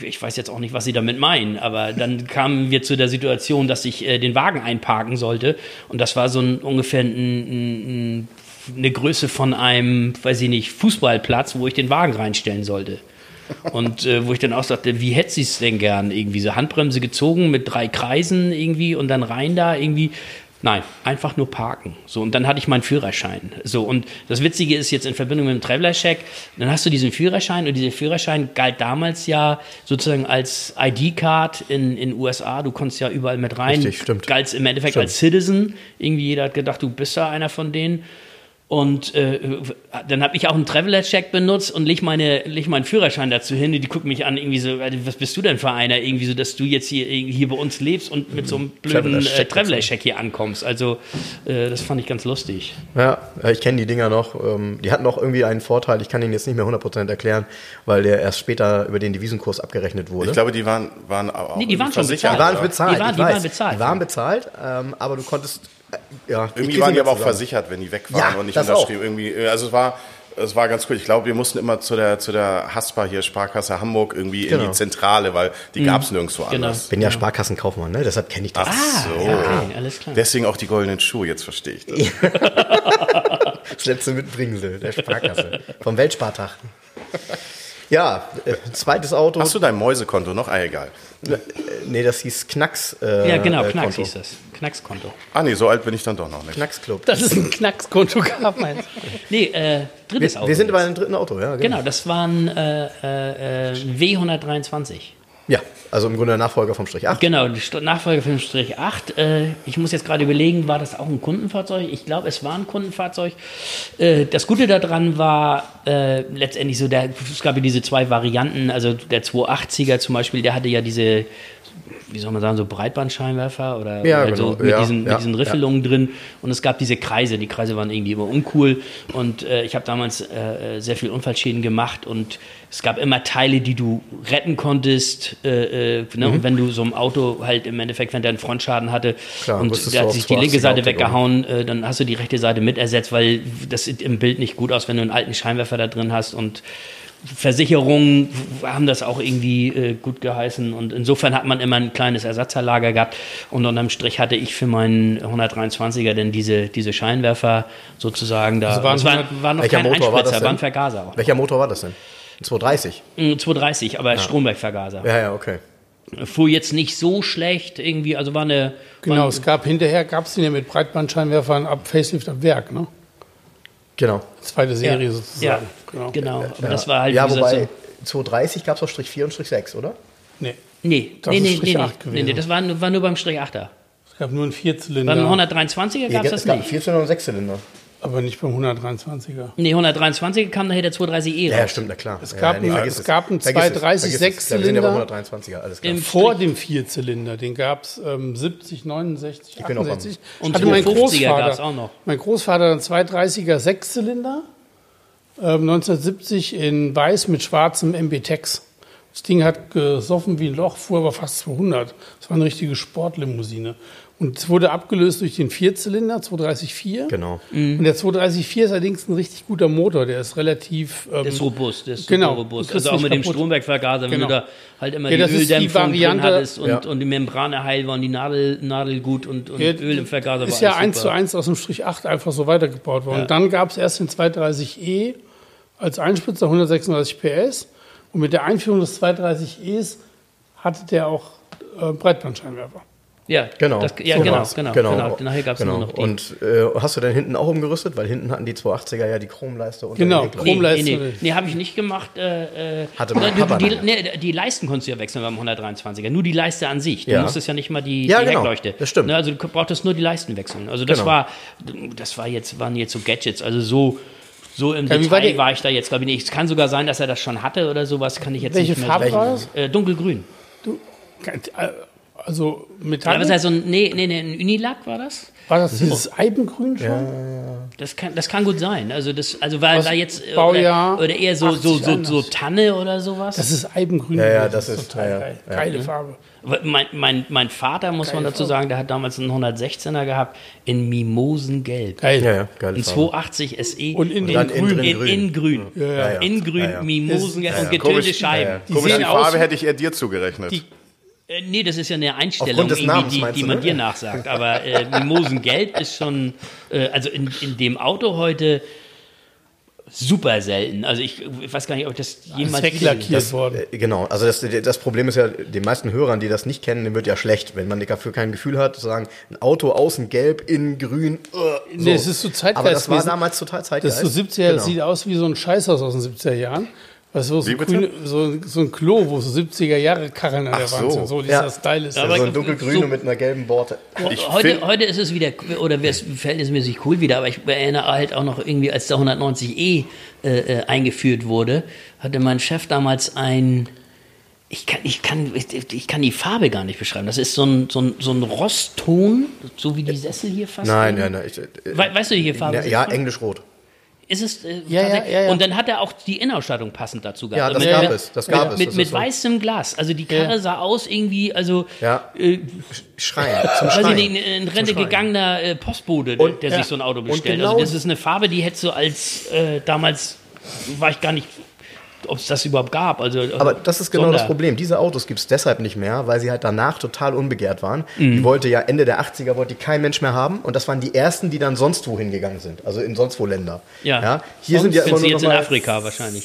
ich weiß jetzt auch nicht, was sie damit meinen, aber dann kamen wir zu der Situation, dass ich äh, den Wagen einparken sollte und das war so ein, ungefähr ein, ein, ein, eine Größe von einem, weiß ich nicht, Fußballplatz, wo ich den Wagen reinstellen sollte. Und äh, wo ich dann auch sagte, wie hätte sie es denn gern? Irgendwie so Handbremse gezogen mit drei Kreisen irgendwie und dann rein da irgendwie. Nein, einfach nur parken. So, und dann hatte ich meinen Führerschein. So, und das Witzige ist jetzt in Verbindung mit dem Traveler-Check, dann hast du diesen Führerschein und dieser Führerschein galt damals ja sozusagen als ID-Card in in USA. Du konntest ja überall mit rein. Richtig, stimmt. Galt im Endeffekt Stimmt. als Citizen. Irgendwie jeder hat gedacht, du bist da einer von denen. Und äh, dann habe ich auch einen Traveler-Check benutzt und leg, meine, leg meinen Führerschein dazu hin. Und die gucken mich an, irgendwie so, "Alter, was bist du denn für einer? Irgendwie so, dass du jetzt hier, hier bei uns lebst und mit so einem blöden Traveler-Check äh, Traveler-Check hier ankommst. Also äh, das fand ich ganz lustig. Ja, ich kenne die Dinger noch. Ähm, Die hatten auch irgendwie einen Vorteil, ich kann ihn jetzt nicht mehr 100% erklären, weil der erst später über den Devisenkurs abgerechnet wurde. Ich glaube, die waren, waren auch Nee, die waren schon versichert. die waren bezahlt. Die waren- die waren bezahlt, Die waren bezahlt, ähm, aber du konntest. Ja, Irgendwie waren die aber auch zusammen. versichert, wenn die weg waren Ja, und nicht unterschrieben. Irgendwie, äh, also es war, es war ganz cool. Ich glaube, wir mussten immer zu der, zu der Haspa hier, Sparkasse Hamburg, irgendwie in Genau. die Zentrale, weil die gab's nirgendwo Genau. anders. Bin ja Sparkassenkaufmann, ne? deshalb kenne ich das. Ach so. Ja, okay, alles klar. Deswegen auch die goldenen Schuhe, jetzt verstehe ich das. <laughs> Das letzte Mitbringsel der Sparkasse. Vom Weltspartag. Ja, äh, zweites Auto. Hast du dein Mäusekonto noch? Ah, egal. Äh, Nee, das hieß Knacks. Äh, Ja, genau, äh, Knacks Konto. hieß das. Knackskonto. Ah, nee, so alt bin ich dann doch noch nicht. Knacksclub. Dass es ein Knackskonto <laughs> gab, meinst du? Nee, äh, drittes Auto. Wir sind jetzt. bei einem dritten Auto, ja. Genau, das war ein äh, äh, äh, W123. Ja, also im Grunde der Nachfolger vom Strich 8. Genau, Nachfolger den Strich 8. Äh, ich muss jetzt gerade überlegen, war das auch ein Kundenfahrzeug? Ich glaube, es war ein Kundenfahrzeug. Äh, das Gute daran war äh, letztendlich so, der, es gab ja diese zwei Varianten, also der 280er zum Beispiel, der hatte ja diese, wie soll man sagen, so Breitbandscheinwerfer oder, Ja, so genau. mit, Ja, diesen, ja, mit diesen Riffelungen drin. Und es gab diese Kreise, die Kreise waren irgendwie immer uncool. Und äh, ich habe damals äh, sehr viel Unfallschäden gemacht und es gab immer Teile, die du retten konntest. Äh, äh, ne? Und wenn du so ein Auto halt im Endeffekt, wenn der einen Frontschaden hatte Klar, und der hat sich die linke 280er Seite Optik weggehauen, äh, dann hast du die rechte Seite mit ersetzt, weil das sieht im Bild nicht gut aus, wenn du einen alten Scheinwerfer da drin hast und Versicherungen haben das auch irgendwie äh, gut geheißen und insofern hat man immer ein kleines Ersatzerlager gehabt und unterm Strich hatte ich für meinen 123er denn diese, diese Scheinwerfer sozusagen da. Also waren das war, 100 war noch Welcher kein Motor war das Einspritzer, denn? war ein Vergaser auch. Welcher Motor war das denn? Ein 230. Mm, 230, aber Stromberg-Vergaser. Ja, ja, okay. Fuhr jetzt nicht so schlecht irgendwie, also war eine. Genau, war, es gab hinterher, gab es den ja mit Breitbandscheinwerfern ab Facelift ab Werk, ne? Genau. Zweite Serie ja, sozusagen. Ja, Genau. genau. Aber das war halt Ja, wobei so, 230 gab es auch Strich 4 und Strich 6, oder? Nee, Nee, Das nee, nee, Strich nee, nee, 8 nee, gewesen. nee, das war, nur- war nur beim Strich 8er. es gab nur einen Vierzylinder, Beim 123er gab es das es gab einen nicht. 4 und 6 Zylinder. Aber nicht beim 123er. Nee, 123 kam nachher der 230e Ja, ja, stimmt, na klar. Es ja, gab ja, nee, einen- es gab einen Vergiss es, 230 vergiss es. Ja, Wir sind ja bei Sechszylinder. 123er, alles klar. Im Vor dem Vierzylinder, den gab es ähm, 70, 69, bin auch am- 68. Und Hatte mein 250er Großvater, gab's auch noch. Mein Großvater einen 230er Sechszylinder, ähm, 1970 in weiß mit schwarzem MB-Tex. Das Ding hat gesoffen wie ein Loch, fuhr aber fast 200. Das war eine richtige Sportlimousine. Und es wurde abgelöst durch den Vierzylinder, 230-4. Genau. Und der 230-4 ist allerdings ein richtig guter Motor. Der ist relativ. Ähm, Der ist robust, der ist Genau, super robust. Also auch mit dem kaputt. Strombergvergaser, wenn Genau. du da halt immer Ja, die ist die Öldämpfung drin hattest und, Ja. und die Membrane heil war und die Nadel, Nadel gut und, und Ja, Öl im Vergaser ist war ja alles 1 zu. 1 aus dem Strich 8 einfach so weitergebaut worden. Ja. Und dann gab es erst den 230e als Einspritzer 136 PS. Und mit der Einführung des 230es hatte der auch äh, Breitbandscheinwerfer. Ja, Genau. Das, ja, So genau, war's. genau, genau, Nachher gab es genau. nur noch die. Und äh, hast du denn hinten auch umgerüstet? Weil hinten hatten die 280er ja die Chromleiste und Genau, Chromleiste. Nee, nee, nee, nee habe ich nicht gemacht. Äh, äh, Hatte die, Papa die, nee, die Leisten konntest du ja wechseln beim 123er. Nur die Leiste an sich. Du Ja. musstest ja nicht mal die, Ja, die genau. Heckleuchte. Das stimmt. Ne, also du brauchtest nur die Leisten wechseln. Also das Genau. war, das war jetzt, waren jetzt so Gadgets. Also so, so im Detail war war, die- ich da jetzt, glaube ich, nicht. Es kann sogar sein, dass er das schon hatte oder sowas, kann ich jetzt Welche nicht mehr Farbe sagen. war das? Äh, dunkelgrün. Du, äh, also Ja, Metall. aber es ist ja so ein, nee, nee, nee, ein Unilack war das? war das dieses Eibengrün schon? Das kann, das kann gut sein. Also das, also war Aus da jetzt äh, Baujahr oder, oder eher so, so, 80 so, so. Tanne oder sowas. Das ist Eibengrün. Ja, ja, gewesen. das ist- total ja, ja. geil. Ja. Geile Farbe. Mein, mein, mein Vater, muss man Geile dazu Farbe. sagen, der hat damals einen 116er gehabt in Mimosengelb. Geil. Ja, ja, geile Ein Farbe. 280 SE. Und in, den innen Grün. drin in, grün. in grün. Ja, ja. In grün, Ja, ja. Mimosengelb Ist- und getönte. Scheiben. Ja, ja. Die Komisch, sehen die aus Farbe wie- hätte ich eher dir zugerechnet. Die- Äh, nee, das ist ja eine Einstellung, Namens, die, die du, man ne? dir nachsagt. Aber äh, Mimosengelb ist schon, äh, also in, in dem Auto heute super selten. Also ich, ich weiß gar nicht, ob ich das ist jemals weglackiert worden. Äh, Genau, also das, das Problem ist ja, den meisten Hörern, die das nicht kennen, dem wird ja schlecht, wenn man dafür kein Gefühl hat, zu sagen, ein Auto außen gelb, innen grün. Uh, so. Nee, es ist so Zeitgeist Aber das war damals total Das Zeitgeist. ist so 70er, Genau. das sieht aus wie so ein Scheißhaus aus den 70er Jahren. Weißt du, so, Wie ein grüne, so, so ein Klo, wo so 70er Jahre Karren an der Ach Wand so. sind. So dieser Ja. Style ist Aber das. so ein dunkelgrüne so- mit einer gelben Borte. Ich heute, heute ist es wieder, oder wäre es verhältnismäßig cool wieder, aber ich erinnere halt auch noch irgendwie, als der 190e äh, äh, eingeführt wurde, hatte mein Chef damals ein, ich kann, ich, kann, ich, ich kann die Farbe gar nicht beschreiben. Das ist so ein, so ein, so ein Rostton, so wie die Sessel hier fast. Nein, nein, nein. Ich, äh, We weißt du, welche Farbe ja, ist? ja englisch-rot. Ist es äh, Ja, ja, ja, ja. Und dann hat er auch die Innenausstattung passend dazu gehabt. Ja, das mit, gab mit, es, das gab es, Mit, das mit so. weißem Glas. Also die Karre Ja. sah aus irgendwie, also Ja. äh, Schreien, <laughs> zum weiß ich Schreien. nicht, ein in Rente geganger äh, Postbote, Und- der ja. sich so ein Auto bestellt. genau- also das ist eine Farbe, die hättest du als äh, damals war ich gar nicht, ob es das überhaupt gab. Also, Aber das ist genau Sonder- das Problem. Diese Autos gibt es deshalb nicht mehr, weil sie halt danach total unbegehrt waren. Mhm. Die wollte ja Ende der 80er wollte die kein Mensch mehr haben und das waren die ersten, die dann sonst wohin gegangen sind, also in sonst wo Länder. Ja, hier sind ja immer nur jetzt in Afrika wahrscheinlich.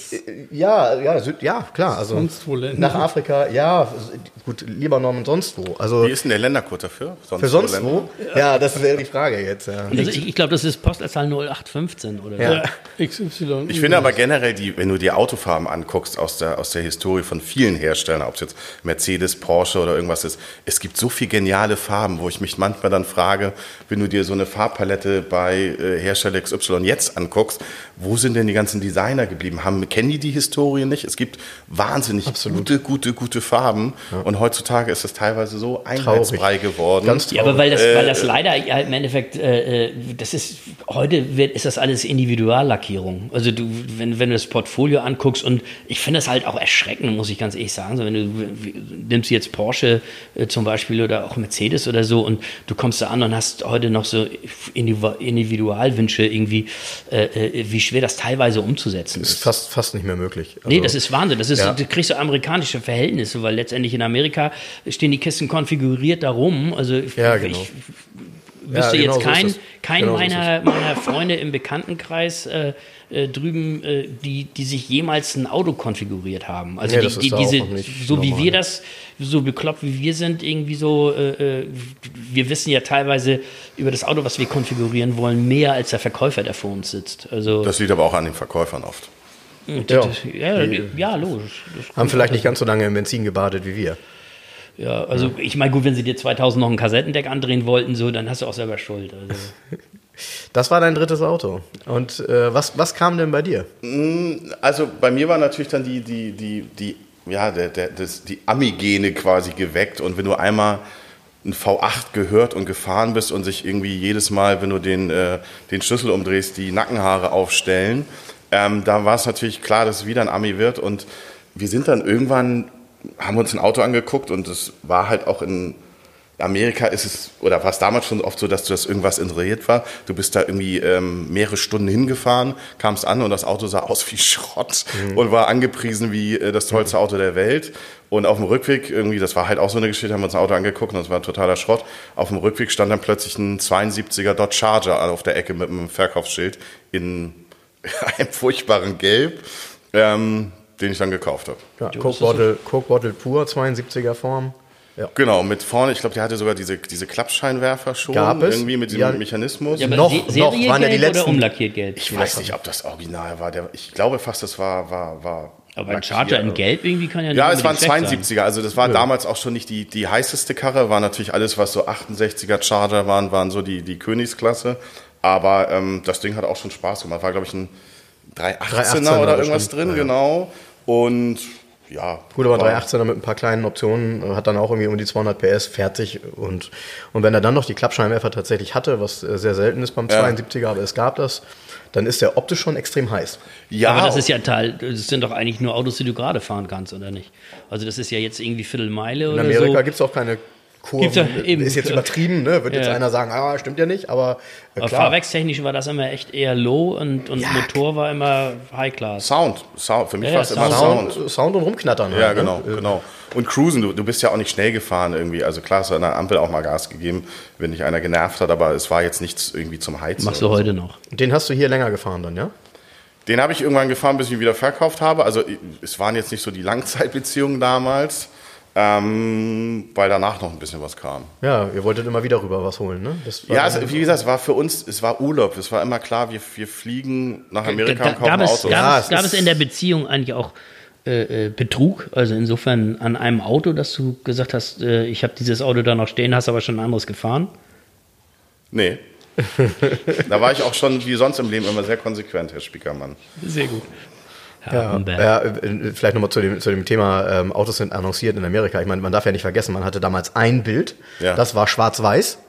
Ja, ja, Süd, ja, klar, also Sonst wo Länder. nach Afrika, ja, gut, Libanon und sonst wo. Also Wie ist denn der Ländercode dafür? Sonst für sonst wo? Ja, das ist ja die Frage jetzt. Ja. Also ich, ich glaube, das ist Postleitzahl 0815 oder Ja. XY. Ich finde aber generell, die, wenn du die Autofarben anguckst aus der, aus der Historie von vielen Herstellern, ob es jetzt Mercedes, Porsche oder irgendwas ist, es gibt so viel geniale Farben, wo ich mich manchmal dann frage, wenn du dir so eine Farbpalette bei äh, Hersteller XY jetzt anguckst, wo sind denn die ganzen Designer geblieben? Haben, kennen die die Historie nicht? Es gibt wahnsinnig gute, gute, gute Farben und heutzutage ist es teilweise so einheitsbrei geworden. Ganz Ja, aber weil das, Äh, weil das leider ja im Endeffekt, äh, äh, das ist, heute wird, ist das alles Individuallackierung. Also du, wenn, wenn du das Portfolio anguckst und ich finde das halt auch erschreckend, muss ich ganz ehrlich sagen. So, wenn du nimmst jetzt Porsche äh, zum Beispiel oder auch Mercedes oder so und du kommst da an und hast heute noch so Individu- Individualwünsche irgendwie, äh, äh, wie schwer das teilweise umzusetzen ist ist. fast, fast nicht mehr möglich. Also, Nee, das ist Wahnsinn. Das ist, Ja. du kriegst so amerikanische Verhältnisse, weil letztendlich in Amerika stehen die Kisten konfiguriert darum. Also ich, Ja, genau. ich wüsste Ja, genau jetzt so kein, es. kein Genau so meiner, meiner Freunde im Bekanntenkreis äh, äh, drüben, äh, die, die sich jemals ein Auto konfiguriert haben. Also Nee, die, das ist die, diese, auch nicht so wie normal, wir ne? das, so bekloppt wie wir sind, irgendwie so, äh, äh, wir wissen ja teilweise über das Auto, was wir konfigurieren wollen, mehr als der Verkäufer, der vor uns sitzt. Also das liegt aber auch an den Verkäufern oft. Ja. ja, ja, logisch. Das Haben vielleicht nicht ganz so lange im Benzin gebadet wie wir. Ja, also ich meine, gut, wenn sie dir 2000 noch ein Kassettendeck andrehen wollten, so, dann hast du auch selber Schuld. Also. <laughs> Das war dein drittes Auto. Und äh, was, was kam denn bei dir? Also bei mir war natürlich dann die, die, die, die, ja, der, der, das, die Ami-Gene quasi geweckt. Und wenn du einmal ein V8 gehört und gefahren bist und sich irgendwie jedes Mal, wenn du den, äh, den Schlüssel umdrehst, die Nackenhaare aufstellen, ähm, da war es natürlich klar, dass es wieder ein Ami wird. Und wir sind dann irgendwann, haben uns ein Auto angeguckt und es war halt auch in Amerika ist es, oder war es damals schon oft so, dass du das irgendwas inseriert war. Du bist da irgendwie ähm, mehrere Stunden hingefahren, kamst an und das Auto sah aus wie Schrott und war angepriesen wie äh, das tollste Auto der Welt. Und auf dem Rückweg irgendwie, das war halt auch so eine Geschichte, haben wir uns ein Auto angeguckt und das war totaler Schrott. Auf dem Rückweg stand dann plötzlich ein 72er Dodge Charger auf der Ecke mit einem Verkaufsschild in <laughs> einem furchtbaren Gelb, ähm, den ich dann gekauft habe. Ja, Coke, Bottle, Coke Bottle pur, 72er Form. Ja. Genau, mit vorne, ich glaube, der hatte sogar diese, diese Klappscheinwerfer schon, Gab es? irgendwie mit diesem Ja. Mechanismus. Ja, aber Noch- Se- noch waren ja die letzten- oder umlackiert gelb? ich weiß nicht, ob das Original war. Der, ich glaube fast, das war. war, war aber ein. Charger in gelb irgendwie kann ja nicht Ja, es waren unbedingt schlecht sein. 72er, also das war damals auch schon nicht die, die heißeste Karre, war natürlich alles, was so 68er Charger waren, waren so die, die Königsklasse. Aber ähm, das Ding hat auch schon Spaß gemacht. War, glaube ich, ein 318er, 318er oder irgendwas bestimmt, drin, ja, ja. genau. Und ja. Gut, aber war- 318er mit ein paar kleinen Optionen äh, hat dann auch irgendwie um die 200 PS fertig. Und, und wenn er dann noch die Klappscheinwerfer tatsächlich hatte, was äh, sehr selten ist beim Ja. 72er, aber es gab das, dann ist der optisch schon extrem heiß. Ja, aber das ist ja Teil, das sind doch eigentlich nur Autos, die du gerade fahren kannst, oder nicht? Also das ist ja jetzt irgendwie Viertelmeile In oder Amerika so. gibt es auch keine Kurven. Gibt's ja eben. ist jetzt übertrieben, ne? Wird jetzt Ja. einer sagen, ah, stimmt ja nicht, aber äh, Aber klar. fahrwerkstechnisch war das immer echt eher low und, und Ja. Motor war immer High Class. Sound, Sound. Für mich Ja, war es immer Sound. Sound. Sound und rumknattern. Ja, halt, genau, ne? genau. Und cruisen, du, du bist ja auch nicht schnell gefahren irgendwie. Also klar, hast du an der Ampel auch mal Gas gegeben, wenn dich einer genervt hat, aber es war jetzt nichts irgendwie zum Heizen. Machst du oder so. heute noch. Den hast du hier länger gefahren dann, ja? Den habe ich irgendwann gefahren, bis ich ihn wieder verkauft habe. Also es waren jetzt nicht so die Langzeitbeziehungen damals, ähm, weil danach noch ein bisschen was kam. Ja, ihr wolltet immer wieder rüber was holen, ne? Das war Ja, es, wie gesagt, es war für uns, es war Urlaub. Es war immer klar, wir, wir fliegen nach Amerika Ga- und kaufen gab es, Autos. gab, Ja, es, gab es in der Beziehung eigentlich auch äh, äh, Betrug? Also insofern an einem Auto, dass du gesagt hast, äh, ich habe dieses Auto da noch stehen, hast aber schon ein anderes gefahren? Nee. <laughs> da war ich auch schon wie sonst im Leben immer sehr konsequent, Herr Spiekermann. Sehr gut. Ja, ja, äh, vielleicht nochmal zu dem, zu dem Thema, ähm, Autos sind annonciert in Amerika. Ich meine, man darf ja nicht vergessen, man hatte damals ein Bild, Ja. das war schwarz-weiß.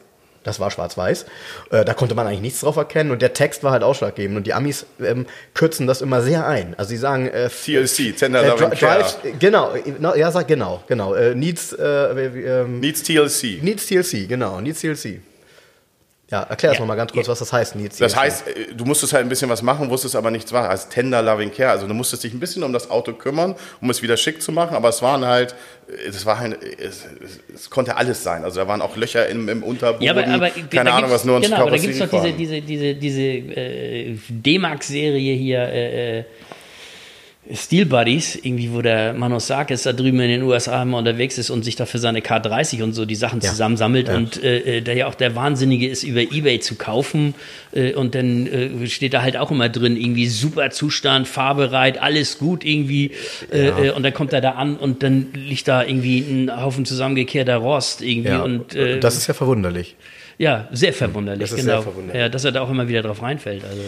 Das war schwarz-weiß. Äh, da konnte man eigentlich nichts drauf erkennen und der Text war halt ausschlaggebend. Und die Amis ähm, kürzen das immer sehr ein. Also sie sagen äh, TLC, Tender äh, Loving. Drives, genau, äh, no, ja, sag genau, genau. Äh, needs, äh, ähm, Needs TLC. needs TLC, genau, needs TLC. Ja, erklär das Ja, noch mal ganz kurz, was das heißt, needs Das heißt, äh, du musstest halt ein bisschen was machen, wusstest aber nichts machen. Als Tender Loving Care. Also du musstest dich ein bisschen um das Auto kümmern, um es wieder schick zu machen. Aber es waren halt, äh, das war halt, es, es, es konnte alles sein. Also da waren auch Löcher im, im Unterboden. Ja, aber, aber keine da Ahnung, gibt's- was nur uns Genau, aber da gibt es doch diese, diese, diese, diese äh, D-Max-Serie hier, äh, äh, Steel Buddies, irgendwie, wo der Manosakis da drüben in den USA immer unterwegs ist und sich da für seine K30 und so die Sachen zusammensammelt und äh, äh, der ja auch der Wahnsinnige ist, über Ebay zu kaufen äh, und dann äh, steht da halt auch immer drin, irgendwie super Zustand, fahrbereit, alles gut irgendwie äh, äh, und dann kommt er da an und dann liegt da irgendwie ein Haufen zusammengekehrter Rost irgendwie ja, und das ist ja verwunderlich. Ja, sehr verwunderlich, Das ist genau. sehr verwunderlich. Ja, dass er da auch immer wieder drauf reinfällt. Also.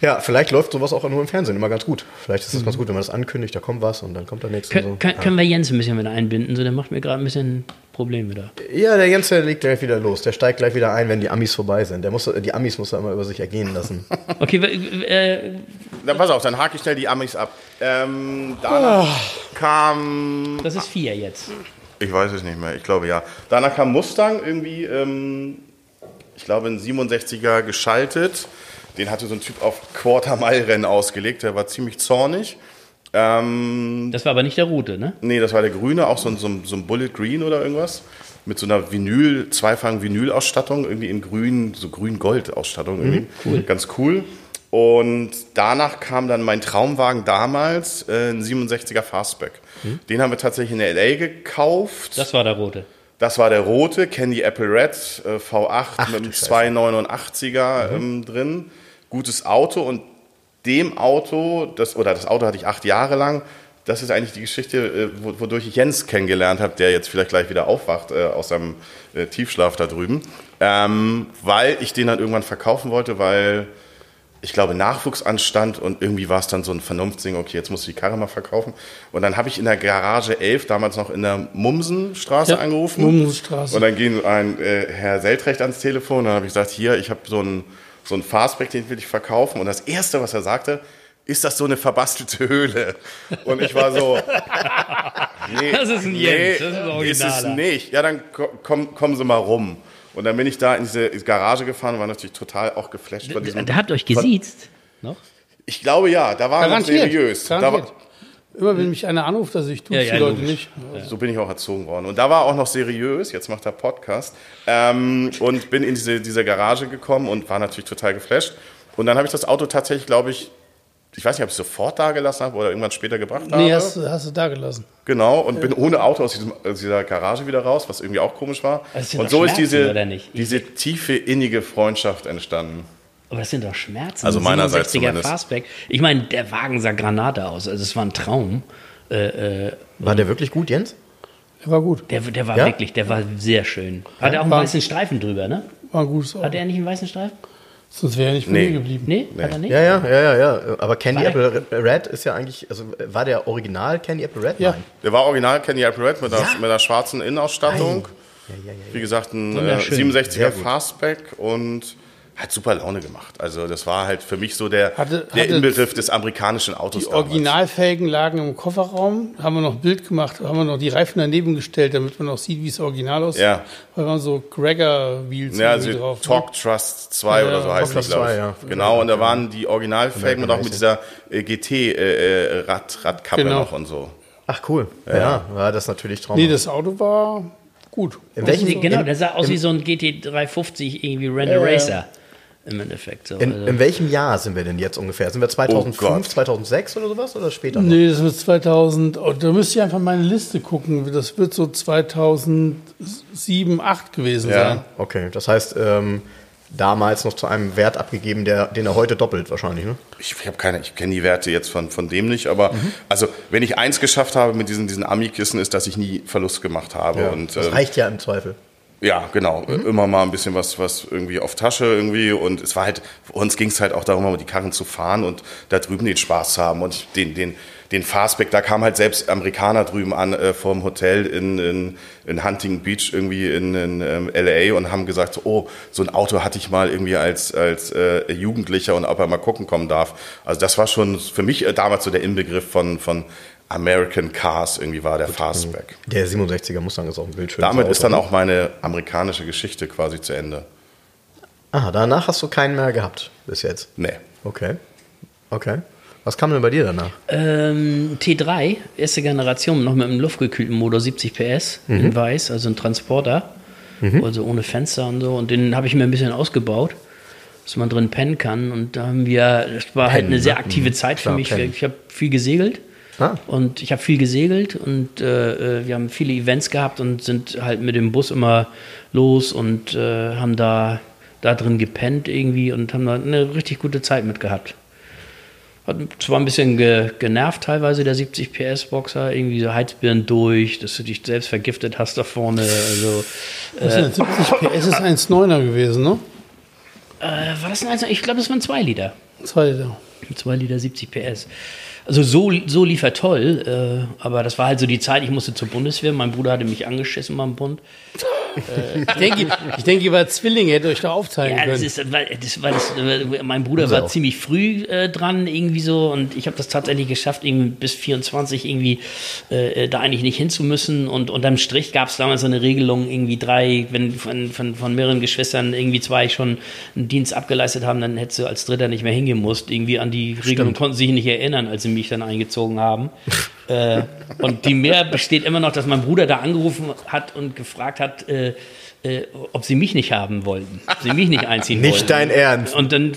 Ja, vielleicht läuft sowas auch nur im Fernsehen immer ganz gut. Vielleicht ist es ganz gut, wenn man das ankündigt, da kommt was und dann kommt der nächste. Kön so. können, können wir Jens ein bisschen mit einbinden? So, der macht mir gerade ein bisschen Probleme da. Ja, der Jens, der legt gleich wieder los. Der steigt gleich wieder ein, wenn die Amis vorbei sind. Der muss, die Amis muss er immer über sich ergehen lassen. <laughs> Okay, äh, Dann pass auf, dann hake ich schnell die Amis ab. Ähm, danach kam das ist vier jetzt. Ich weiß es nicht mehr, ich glaube ja. Danach kam Mustang irgendwie, ähm, ich glaube ein 67er geschaltet. Den hatte so ein Typ auf Quarter-Mile-Rennen ausgelegt, der war ziemlich zornig. Ähm, Das war aber nicht der Route, ne? nee, das war der grüne, auch so ein, so ein, so ein Bullet Green oder irgendwas. Mit so einer Vinyl, zweifachen Vinyl-Ausstattung, irgendwie in grün, so grün-gold-Ausstattung irgendwie. cool. Ganz cool. Und danach kam dann mein Traumwagen damals, äh, ein 67er Fastback. Den haben wir tatsächlich in L.A. gekauft. Das war der Rote. Das war der rote Candy Apple Red äh, V8 mit einem du Scheiße. 289er ähm, drin. Gutes Auto und dem Auto, das, oder das Auto hatte ich acht Jahre lang, das ist eigentlich die Geschichte, äh, wo- wodurch ich Jens kennengelernt habe, der jetzt vielleicht gleich wieder aufwacht äh, aus seinem äh, Tiefschlaf da drüben. Ähm, weil ich den dann irgendwann verkaufen wollte, weil ich glaube, Nachwuchs anstand und irgendwie war es dann so ein Vernunftsding, okay, jetzt musst du die Karre mal verkaufen. Und dann habe ich in der Garage 11, damals noch in der Mumsenstraße Ja, angerufen. Mumsenstraße. Und dann ging ein äh, Herr Seltrecht ans Telefon und dann habe ich gesagt, hier, ich habe so einen so einen Fastback, den will ich verkaufen. Und das Erste, was er sagte, ist das so eine verbastelte Höhle? Und ich war so, <laughs> nee, Das ist ein Jens, das ist ein ist es Originaler. nicht. Ja, dann ko- komm, kommen Sie mal rum. Und dann bin ich da in diese Garage gefahren und war natürlich total auch geflasht von diesem. Da habt ihr euch gesiezt. Noch? Ich glaube ja, da war er seriös. Da Garantiert. war, Immer wenn mich einer anruft, also ich tue Ja, ja, die Leute logisch. nicht. so bin ich auch erzogen worden. Und da war auch noch seriös, jetzt macht er Podcast. Ähm, und bin in diese, diese Garage gekommen und war natürlich total geflasht. Und dann habe ich das Auto tatsächlich, glaube ich, ich weiß nicht, ob ich es sofort da gelassen habe oder irgendwann später gebracht habe. Nee, hast, hast du da gelassen. Genau, und bin ohne Auto aus, diesem, aus dieser Garage wieder raus, was irgendwie auch komisch war. Sind Und so ist diese, diese tiefe, innige Freundschaft entstanden. Aber das sind doch Schmerzen. Also meinerseits 67er zumindest. Fastback. Ich meine, der Wagen sah Granate aus. Also es war ein Traum. Äh, äh, War der wirklich gut, Jens? Der war gut. der, der war Ja? wirklich, der war sehr schön. Hat er auch einen war- weißen Streifen drüber, ne? War ein gutes Auto. Hat er nicht einen weißen Streifen? Sonst wäre er nicht bei Nee. mir geblieben. Nee, hat er nicht? Ja, ja, ja, ja, ja. Aber Candy War Apple Red ist ja eigentlich, also war der Original Candy Apple Red? Ja. Nein. Der war original Candy Apple Red mit, einer, mit einer schwarzen Innenausstattung. Wie gesagt, ein äh, Wunderschön. 67er Sehr gut. Fastback und hat super Laune gemacht. Also das war halt für mich so der, Hatte- der hatte Inbegriff des amerikanischen Autos Die damals. Originalfelgen lagen im Kofferraum, haben wir noch ein Bild gemacht, haben wir noch die Reifen daneben gestellt, damit man auch sieht, wie es original aussieht. Ja. Weil wir so Gregor-Wheels Ja, also drauf. ne? Talk Trust 2 Ja, oder so heißt Trust glaube ich. 2, ja. Genau, und da waren die Originalfelgen und auch mit dieser äh, GT-Rad, Radkappe Genau. noch und so. Ach cool. Ja, war das natürlich traumhaft. Nee, das Auto war gut. in welchem, Nee, genau, der sah aus wie so ein GT350 irgendwie Render ja. Racer. Im Endeffekt. So. in, also. in welchem Jahr sind wir denn jetzt ungefähr? Sind wir 2005, Gott. 2006 oder sowas oder später noch? Nee, das wird 2000, oh, da müsst ihr einfach meine Liste gucken. Das wird so 2007, 2008 gewesen Ja. sein. Okay, das heißt, ähm, damals noch zu einem Wert abgegeben, der, den er heute doppelt wahrscheinlich, ne? Ich, ich habe keine, ich kenne die Werte jetzt von, von dem nicht, aber also wenn ich eins geschafft habe mit diesen, diesen Ami-Kissen, ist, dass ich nie Verlust gemacht habe. Und, das äh, reicht ja im Zweifel. Ja, genau. Mhm. Immer mal ein bisschen was, was irgendwie auf Tasche irgendwie. Und es war halt, für uns ging es halt auch darum, die Karren zu fahren und da drüben den Spaß zu haben. Und den, den, den Fastback, da kamen halt selbst Amerikaner drüben an äh, vom Hotel in, in, in Huntington Beach irgendwie in, in ähm, LA und haben gesagt, so, oh, so ein Auto hatte ich mal irgendwie als, als äh, Jugendlicher und ob er mal gucken kommen darf. Also das war schon für mich äh, damals so der Inbegriff von, von American Cars irgendwie war der Fastback. Der 67er Mustang ist auch ein Bild schön. Damit ist dann auch meine amerikanische Geschichte quasi zu Ende. Ah, danach hast du keinen mehr gehabt bis jetzt. Nee. Okay. Okay. Was kam denn bei dir danach? Ähm, T3, erste Generation, noch mit einem luftgekühlten Motor, 70 PS in weiß, also ein Transporter, also ohne Fenster und so. Und den habe ich mir ein bisschen ausgebaut, dass man drin pennen kann. Und da haben wir, das war halt Pennen, eine sehr ne? aktive Mhm. Zeit für Klar, mich. pennen. Ich habe viel gesegelt. Ah. Und ich habe viel gesegelt und äh, äh, wir haben viele Events gehabt und sind halt mit dem Bus immer los und äh, haben da, da drin gepennt irgendwie und haben da eine richtig gute Zeit mit gehabt. Hat zwar ein bisschen ge, genervt teilweise der 70 PS Boxer, irgendwie so Heizbirnen durch, dass du dich selbst vergiftet hast da vorne. Also Das sind 70 PS ist 1,9er gewesen, ne? äh, war das ein Einzel? Ich glaube, das waren 2 Liter. Zwei Liter. 2 Liter 70 PS. Also so, so lief er toll, äh, aber das war halt so die Zeit, ich musste zur Bundeswehr, mein Bruder hatte mich angeschissen beim Bund. Ich denke, ich denke, ihr wart Zwillinge, hättet euch da aufteilen Ja, das können. ist, weil, das, weil das, äh, mein Bruder war auch. ziemlich früh äh, dran irgendwie so und ich habe das tatsächlich geschafft, irgendwie bis 24 irgendwie äh, da eigentlich nicht hinzumüssen und unterm Strich gab es damals so eine Regelung, irgendwie drei, wenn von, von, von mehreren Geschwistern irgendwie zwei schon einen Dienst abgeleistet haben, dann hättest du als Dritter nicht mehr hingemusst. Irgendwie an die Regelung konnten sie sich nicht erinnern, als sie mich dann eingezogen haben. <laughs> äh, und die mehr besteht immer noch, dass mein Bruder da angerufen hat und gefragt hat, äh, äh, ob sie mich nicht haben wollten, ob sie mich nicht einziehen <laughs> Nicht wollten. dein Ernst. Und dann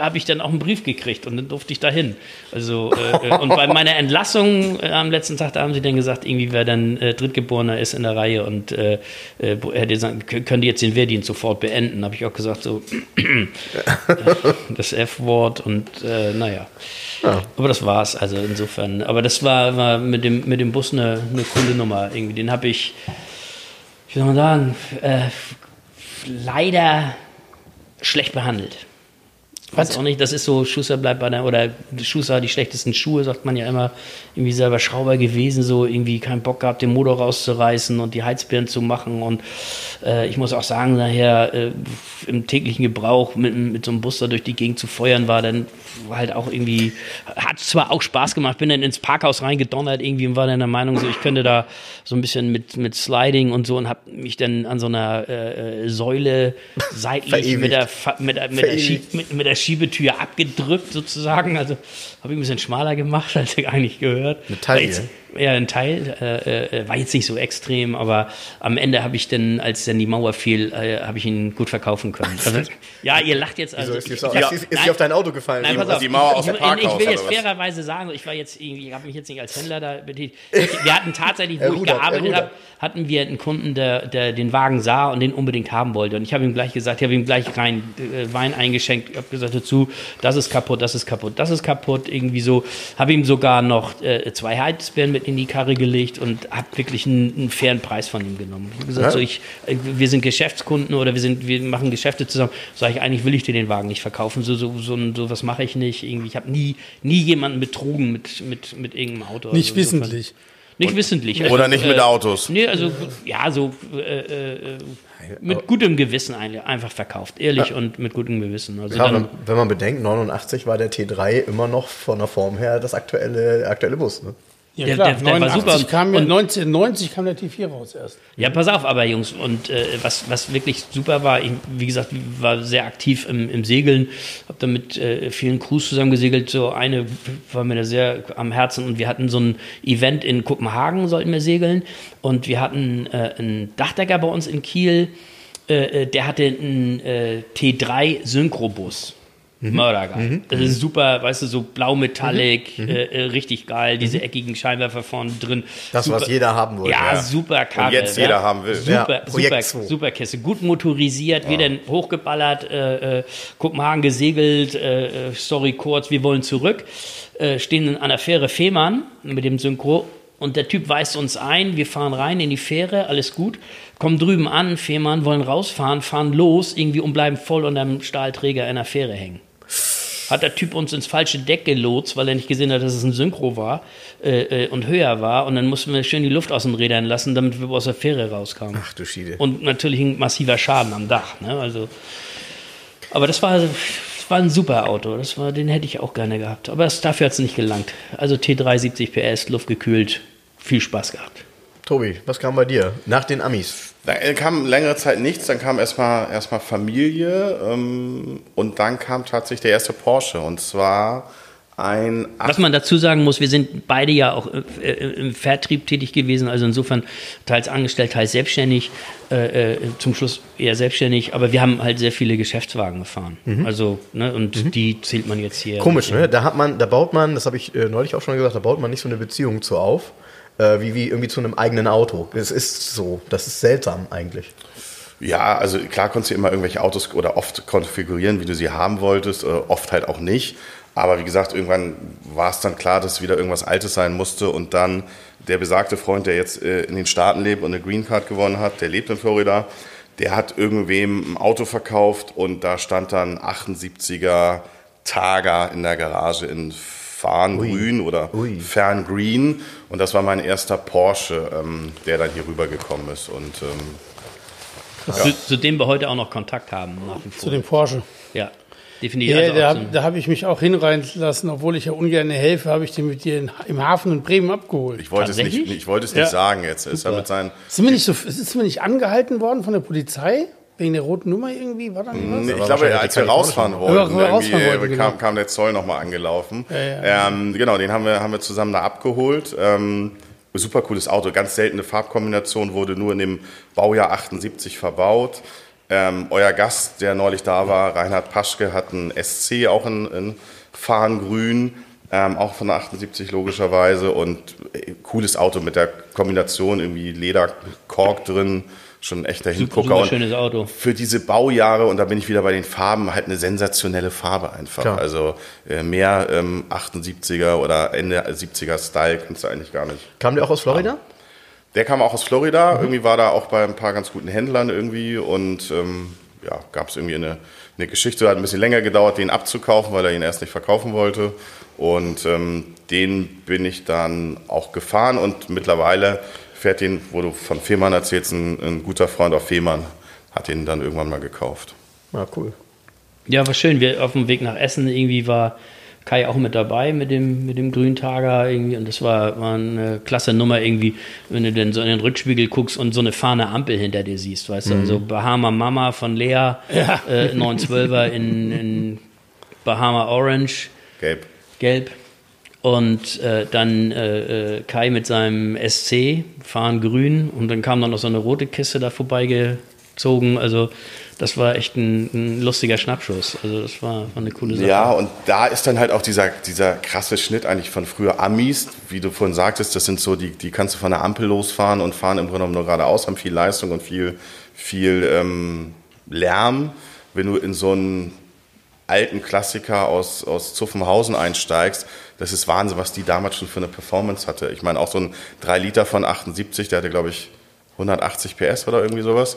habe ich dann auch einen Brief gekriegt und dann durfte ich dahin. Also äh, äh, und bei meiner Entlassung äh, am letzten Tag, da haben sie dann gesagt, irgendwie wer dann äh, Drittgeborener ist in der Reihe und äh, äh, hätte sagen, "Kö- können die jetzt den Wehrdienst sofort beenden? Habe ich auch gesagt so <laughs> das F-Wort und äh, naja. Aber das war's. Also insofern. Aber das war, war mit dem mit dem Bus eine, eine coole Nummer irgendwie. Den habe ich, wie soll man sagen, äh, leider schlecht behandelt. Ich weiß auch nicht, das ist so, Schuster bleibt bei der, oder Schuster hat die schlechtesten Schuhe, sagt man ja immer, irgendwie selber Schrauber gewesen, so irgendwie keinen Bock gehabt, den Motor rauszureißen und die Heizbirnen zu machen. Und äh, ich muss auch sagen, nachher äh, im täglichen Gebrauch mit, mit so einem Buster durch die Gegend zu feuern, war dann halt auch irgendwie, hat zwar auch Spaß gemacht, bin dann ins Parkhaus reingedonnert irgendwie und war dann der Meinung, so ich könnte da so ein bisschen mit, mit Sliding und so und habe mich dann an so einer äh, äh, Säule seitlich mit der, mit, der- mit, der mit, mit der Schiebetür abgedrückt sozusagen. Also habe ich ein bisschen schmaler gemacht, <laughs> als ich eigentlich gehört. Eine Taille. Ja, ein Teil. Äh, äh, war jetzt nicht so extrem, aber am Ende habe ich dann, als dann die Mauer fiel, äh, habe ich ihn gut verkaufen können. Also, ja, ihr lacht jetzt also. Wieso ist die, ich- ich- ist, nein, auf dein Auto gefallen? Nein, pass auf. die Mauer aus ich, dem ich, Parkhaus, ich will jetzt fairerweise sagen, ich war jetzt irgendwie, ich habe mich jetzt nicht als Händler da betätigt. Ich, wir hatten tatsächlich, wo Er ich rudert, er gearbeitet habe, hatten wir einen Kunden, der, der den Wagen sah und den unbedingt haben wollte. Und ich habe ihm gleich gesagt, ich habe ihm gleich rein äh, Wein eingeschenkt, ich habe gesagt dazu, das ist kaputt, das ist kaputt, das ist kaputt, irgendwie so. Habe ihm sogar noch äh, zwei Heizbären mit in die Karre gelegt und habe wirklich einen, einen fairen Preis von ihm genommen. Ich habe gesagt, Ja. so, ich, äh, wir sind Geschäftskunden oder wir, sind, wir machen Geschäfte zusammen. Sage ich, eigentlich will ich dir den Wagen nicht verkaufen, so, so, so, so was mache ich nicht. Irgendwie, ich habe nie, nie jemanden betrogen mit, mit, mit irgendeinem Auto. Nicht Also wissentlich. Nicht wissentlich. Also, Oder nicht mit Autos. Nee, also ja, so äh, äh, äh, mit gutem Gewissen einfach verkauft. Ehrlich und mit gutem Gewissen. Also Ja, dann, wenn, man bedenkt, 89 war der T3 immer noch von der Form her das aktuelle, aktuelle Bus. Ne? Ja, Der- klar. der- der war 89 super. kam ja, Und- 1990 kam der T4 raus erst. Ja, pass auf, aber Jungs, und äh, was, was wirklich super war, ich, wie gesagt, war sehr aktiv im, im Segeln, habe da mit äh, vielen Crews zusammen gesegelt. So eine war mir da sehr am Herzen und wir hatten so ein Event in Kopenhagen, sollten wir segeln. Und wir hatten äh, einen Dachdecker bei uns in Kiel, äh, äh, der hatte einen äh, T3 Synchrobus. Mördergeil. Das ist super, weißt du, so blau-metallic, äh, äh, richtig geil, diese eckigen Scheinwerfer vorne drin. Das, super, was jeder haben wollte. Ja, Ja. super Karre. Und jetzt ja. jeder haben will. Super, Ja, super, super Kiste. Gut motorisiert, wieder hochgeballert, äh, äh, Kopenhagen gesegelt, äh, äh, Story kurz, wir wollen zurück. Äh, stehen an der Fähre Fehmarn mit dem Synchro und der Typ weist uns ein, wir fahren rein in die Fähre, alles gut, kommen drüben an, Fehmarn, wollen rausfahren, fahren los irgendwie und bleiben voll unter dem Stahlträger in der Fähre hängen hat der Typ uns ins falsche Deck gelotst, weil er nicht gesehen hat, dass es ein Synchro war äh, äh, und höher war. Und dann mussten wir schön die Luft aus den Rädern lassen, damit wir aus der Fähre rauskamen. Ach du Schiede. Und natürlich ein massiver Schaden am Dach. Ne? Also, aber das war, das war ein super Auto. Das war, den hätte ich auch gerne gehabt. Aber es, dafür hat es nicht gelangt. Also T370 PS, luftgekühlt, viel Spaß gehabt. Tobi, was kam bei dir? Nach den Amis. Da kam längere Zeit nichts, dann kam erstmal erstmal Familie ähm, und dann kam tatsächlich der erste Porsche und zwar ein Was man dazu sagen muss, wir sind beide ja auch äh, äh, im Vertrieb tätig gewesen, also insofern teils angestellt, teils selbstständig, äh, äh, zum Schluss eher selbstständig, aber wir haben halt sehr viele Geschäftswagen gefahren. Also, ne, und die zählt man jetzt hier. Komisch, ne? Da hat man, da baut man, das habe ich äh, neulich auch schon gesagt, da baut man nicht so eine Beziehung zu auf, äh, wie, wie irgendwie zu einem eigenen Auto. Das ist so, das ist seltsam eigentlich. Ja, also klar konntest du immer irgendwelche Autos oder oft konfigurieren, wie du sie haben wolltest, äh, oft halt auch nicht. Aber wie gesagt, irgendwann war es dann klar, dass es wieder irgendwas Altes sein musste. Und dann der besagte Freund, der jetzt äh, in den Staaten lebt und eine Green Card gewonnen hat, der lebt in Florida, der hat irgendwem ein Auto verkauft und da stand dann 78er Targa in der Garage in Farngrün oder Ui. Ferngreen. Und das war mein erster Porsche, ähm, der dann hier rübergekommen ist. Und ähm, Zu, zu dem wir heute auch noch Kontakt haben, nach wie Zu dem Porsche. Ja, definitiv. Ja, also da so habe da hab ich mich auch hinreihen lassen, obwohl ich ja ungern helfe, habe ich den mit dir in, im Hafen in Bremen abgeholt. ich wollte es nicht, ich wollte es nicht Ja. sagen jetzt. Er ist ja mit seinen Sind wir nicht so, ist wir nicht angehalten worden von der Polizei? Wegen der roten Nummer irgendwie? War da nicht was? Nee, ich glaube, als wir rausfahren Ja, wollten, wir rausfahren irgendwie, wollten, äh, genau. kam, kam der Zoll nochmal angelaufen. ja. Ähm, genau, den haben wir, haben wir zusammen da abgeholt. Ähm, super cooles Auto, ganz seltene Farbkombination, wurde nur in dem Baujahr 78 verbaut. Ähm, euer Gast, der neulich da war, Reinhard Paschke, hat einen SC, auch in, in Farngrün, ähm, auch von der 78 logischerweise. Und äh, cooles Auto mit der Kombination irgendwie Lederkork drin, schon ein echter Hingucker. super Und schönes Auto. für diese Baujahre, und da bin ich wieder bei den Farben, halt eine sensationelle Farbe einfach. Klar. Also äh, mehr ähm, 78er oder Ende 70er Style kannst du eigentlich gar nicht. Kam der auch aus Florida? Der kam auch aus Florida, irgendwie war da auch bei ein paar ganz guten Händlern irgendwie und ähm, ja, gab es irgendwie eine, eine Geschichte, hat ein bisschen länger gedauert, den abzukaufen, weil er ihn erst nicht verkaufen wollte. Und ähm, den bin ich dann auch gefahren und mittlerweile fährt den, wo du von Fehmarn erzählst, ein, ein guter Freund auf Fehmarn, hat den dann irgendwann mal gekauft. Ja, cool. Ja, war schön. Wir auf dem Weg nach Essen irgendwie war Kai auch mit dabei mit dem, mit dem Grüntager irgendwie und das war, war eine klasse Nummer irgendwie, wenn du dann so in den Rückspiegel guckst und so eine fahrende Ampel hinter dir siehst, weißt du, also Bahama Mama von Lea, äh, 912er in, in Bahama Orange, Gelb. gelb und äh, dann äh, äh, Kai mit seinem SC, fahren grün und dann kam dann noch so eine rote Kiste da vorbeigezogen, also das war echt ein, ein lustiger Schnappschuss, also das war, war eine coole Sache. Ja, und da ist dann halt auch dieser, dieser krasse Schnitt eigentlich von früher Amis, wie du vorhin sagtest, das sind so, die, die kannst du von der Ampel losfahren und fahren im Grunde genommen nur geradeaus, haben viel Leistung und viel, viel ähm, Lärm. Wenn du in so einen alten Klassiker aus, aus Zuffenhausen einsteigst, das ist Wahnsinn, was die damals schon für eine Performance hatte. Ich meine, auch so ein 3 Liter von 78, der hatte, glaube ich, 180 PS oder irgendwie sowas.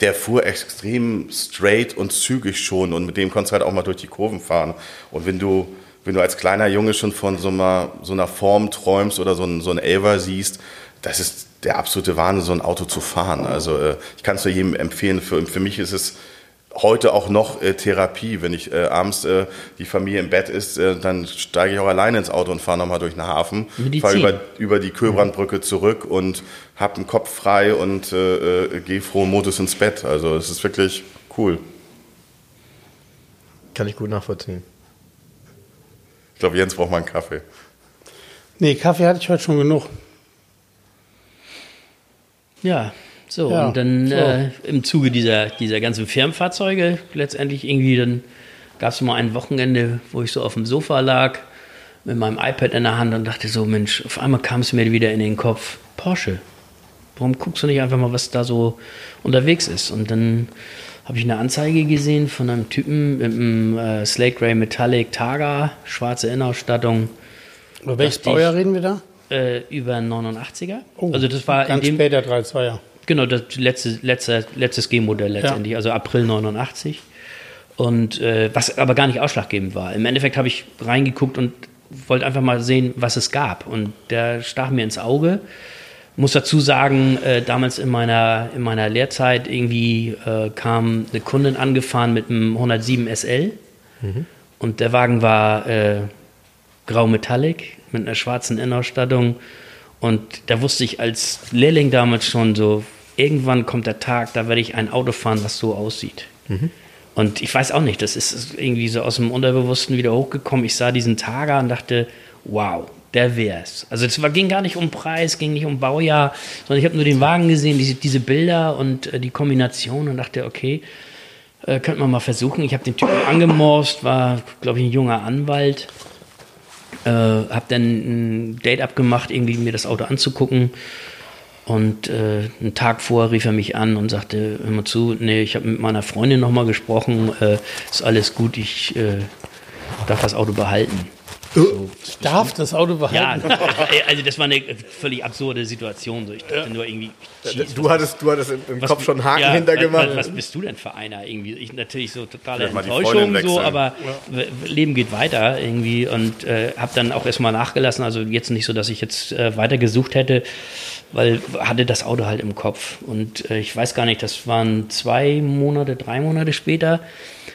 Der fuhr extrem straight und zügig schon und mit dem konntest du halt auch mal durch die Kurven fahren. Und wenn du, wenn du als kleiner Junge schon von so einer, so einer Form träumst oder so ein, so ein Elver siehst, das ist der absolute Wahnsinn, so ein Auto zu fahren. Also äh, ich kann es nur jedem empfehlen. Für, für mich ist es heute auch noch äh, Therapie. Wenn ich äh, abends äh, die Familie im Bett ist, äh, dann steige ich auch alleine ins Auto und fahre nochmal durch den Hafen, fahre über, über die Köbrandbrücke zurück und habe den Kopf frei und äh, äh, gehe frohen Modus ins Bett. Also es ist wirklich cool. Kann ich gut nachvollziehen. Ich glaube, Jens braucht mal einen Kaffee. Nee, Kaffee hatte ich heute schon genug. Ja, so, Ja, und dann so. Äh, im Zuge dieser, dieser ganzen Firmenfahrzeuge letztendlich irgendwie dann gab es mal ein Wochenende, wo ich so auf dem Sofa lag mit meinem iPad in der Hand und dachte so, Mensch, auf einmal kam es mir wieder in den Kopf, Porsche. Warum guckst du nicht einfach mal, was da so unterwegs ist? Und dann habe ich eine Anzeige gesehen von einem Typen mit einem äh, Slate Grey Metallic Targa, schwarze Innenausstattung, Über welches Baujahr reden wir da? äh, über einen 89er. also das war in Ganz dem, später, 3-2er. Genau, das letzte, letzte, letztes G-Modell letztendlich, also April 89. Und äh, was aber gar nicht ausschlaggebend war. Im Endeffekt habe ich reingeguckt und wollte einfach mal sehen, was es gab. Und der stach mir ins Auge. Muss dazu sagen, äh, damals in meiner, in meiner Lehrzeit irgendwie äh, kam eine Kundin angefahren mit einem 107 SL. Und der Wagen war äh, grau Metallic mit einer schwarzen Innenausstattung. Und da wusste ich als Lehrling damals schon so, irgendwann kommt der Tag, da werde ich ein Auto fahren, was so aussieht. Und ich weiß auch nicht, das ist irgendwie so aus dem Unterbewussten wieder hochgekommen. Ich sah diesen Targa und dachte, wow, der wär's. Also es ging gar nicht um Preis, ging nicht um Baujahr, sondern ich habe nur den Wagen gesehen, diese, diese Bilder und äh, die Kombination und dachte, okay, äh, könnte man mal versuchen. Ich habe den Typen angemorst, war, glaube ich, ein junger Anwalt. Äh, habe dann ein Date abgemacht, irgendwie mir das Auto anzugucken. Und äh, einen Tag vorher rief er mich an und sagte, hör mal zu, nee, ich habe mit meiner Freundin nochmal gesprochen, äh, ist alles gut, ich äh, darf das Auto behalten. Ich darf das Auto Ja, behalten. also das war eine völlig absurde Situation. So. Ich dachte nur irgendwie, Jesus, Du hattest, du hattest im, was- Kopf schon einen Haken ja, hintergemacht. Was, was bist du denn für einer irgendwie? Ich natürlich so totale Enttäuschung, so, aber w- Leben geht weiter irgendwie und äh, habe dann auch erstmal nachgelassen. Also jetzt nicht so, dass ich jetzt äh, weiter gesucht hätte, weil hatte das Auto halt im Kopf. Und äh, ich weiß gar nicht, das waren zwei Monate, drei Monate später,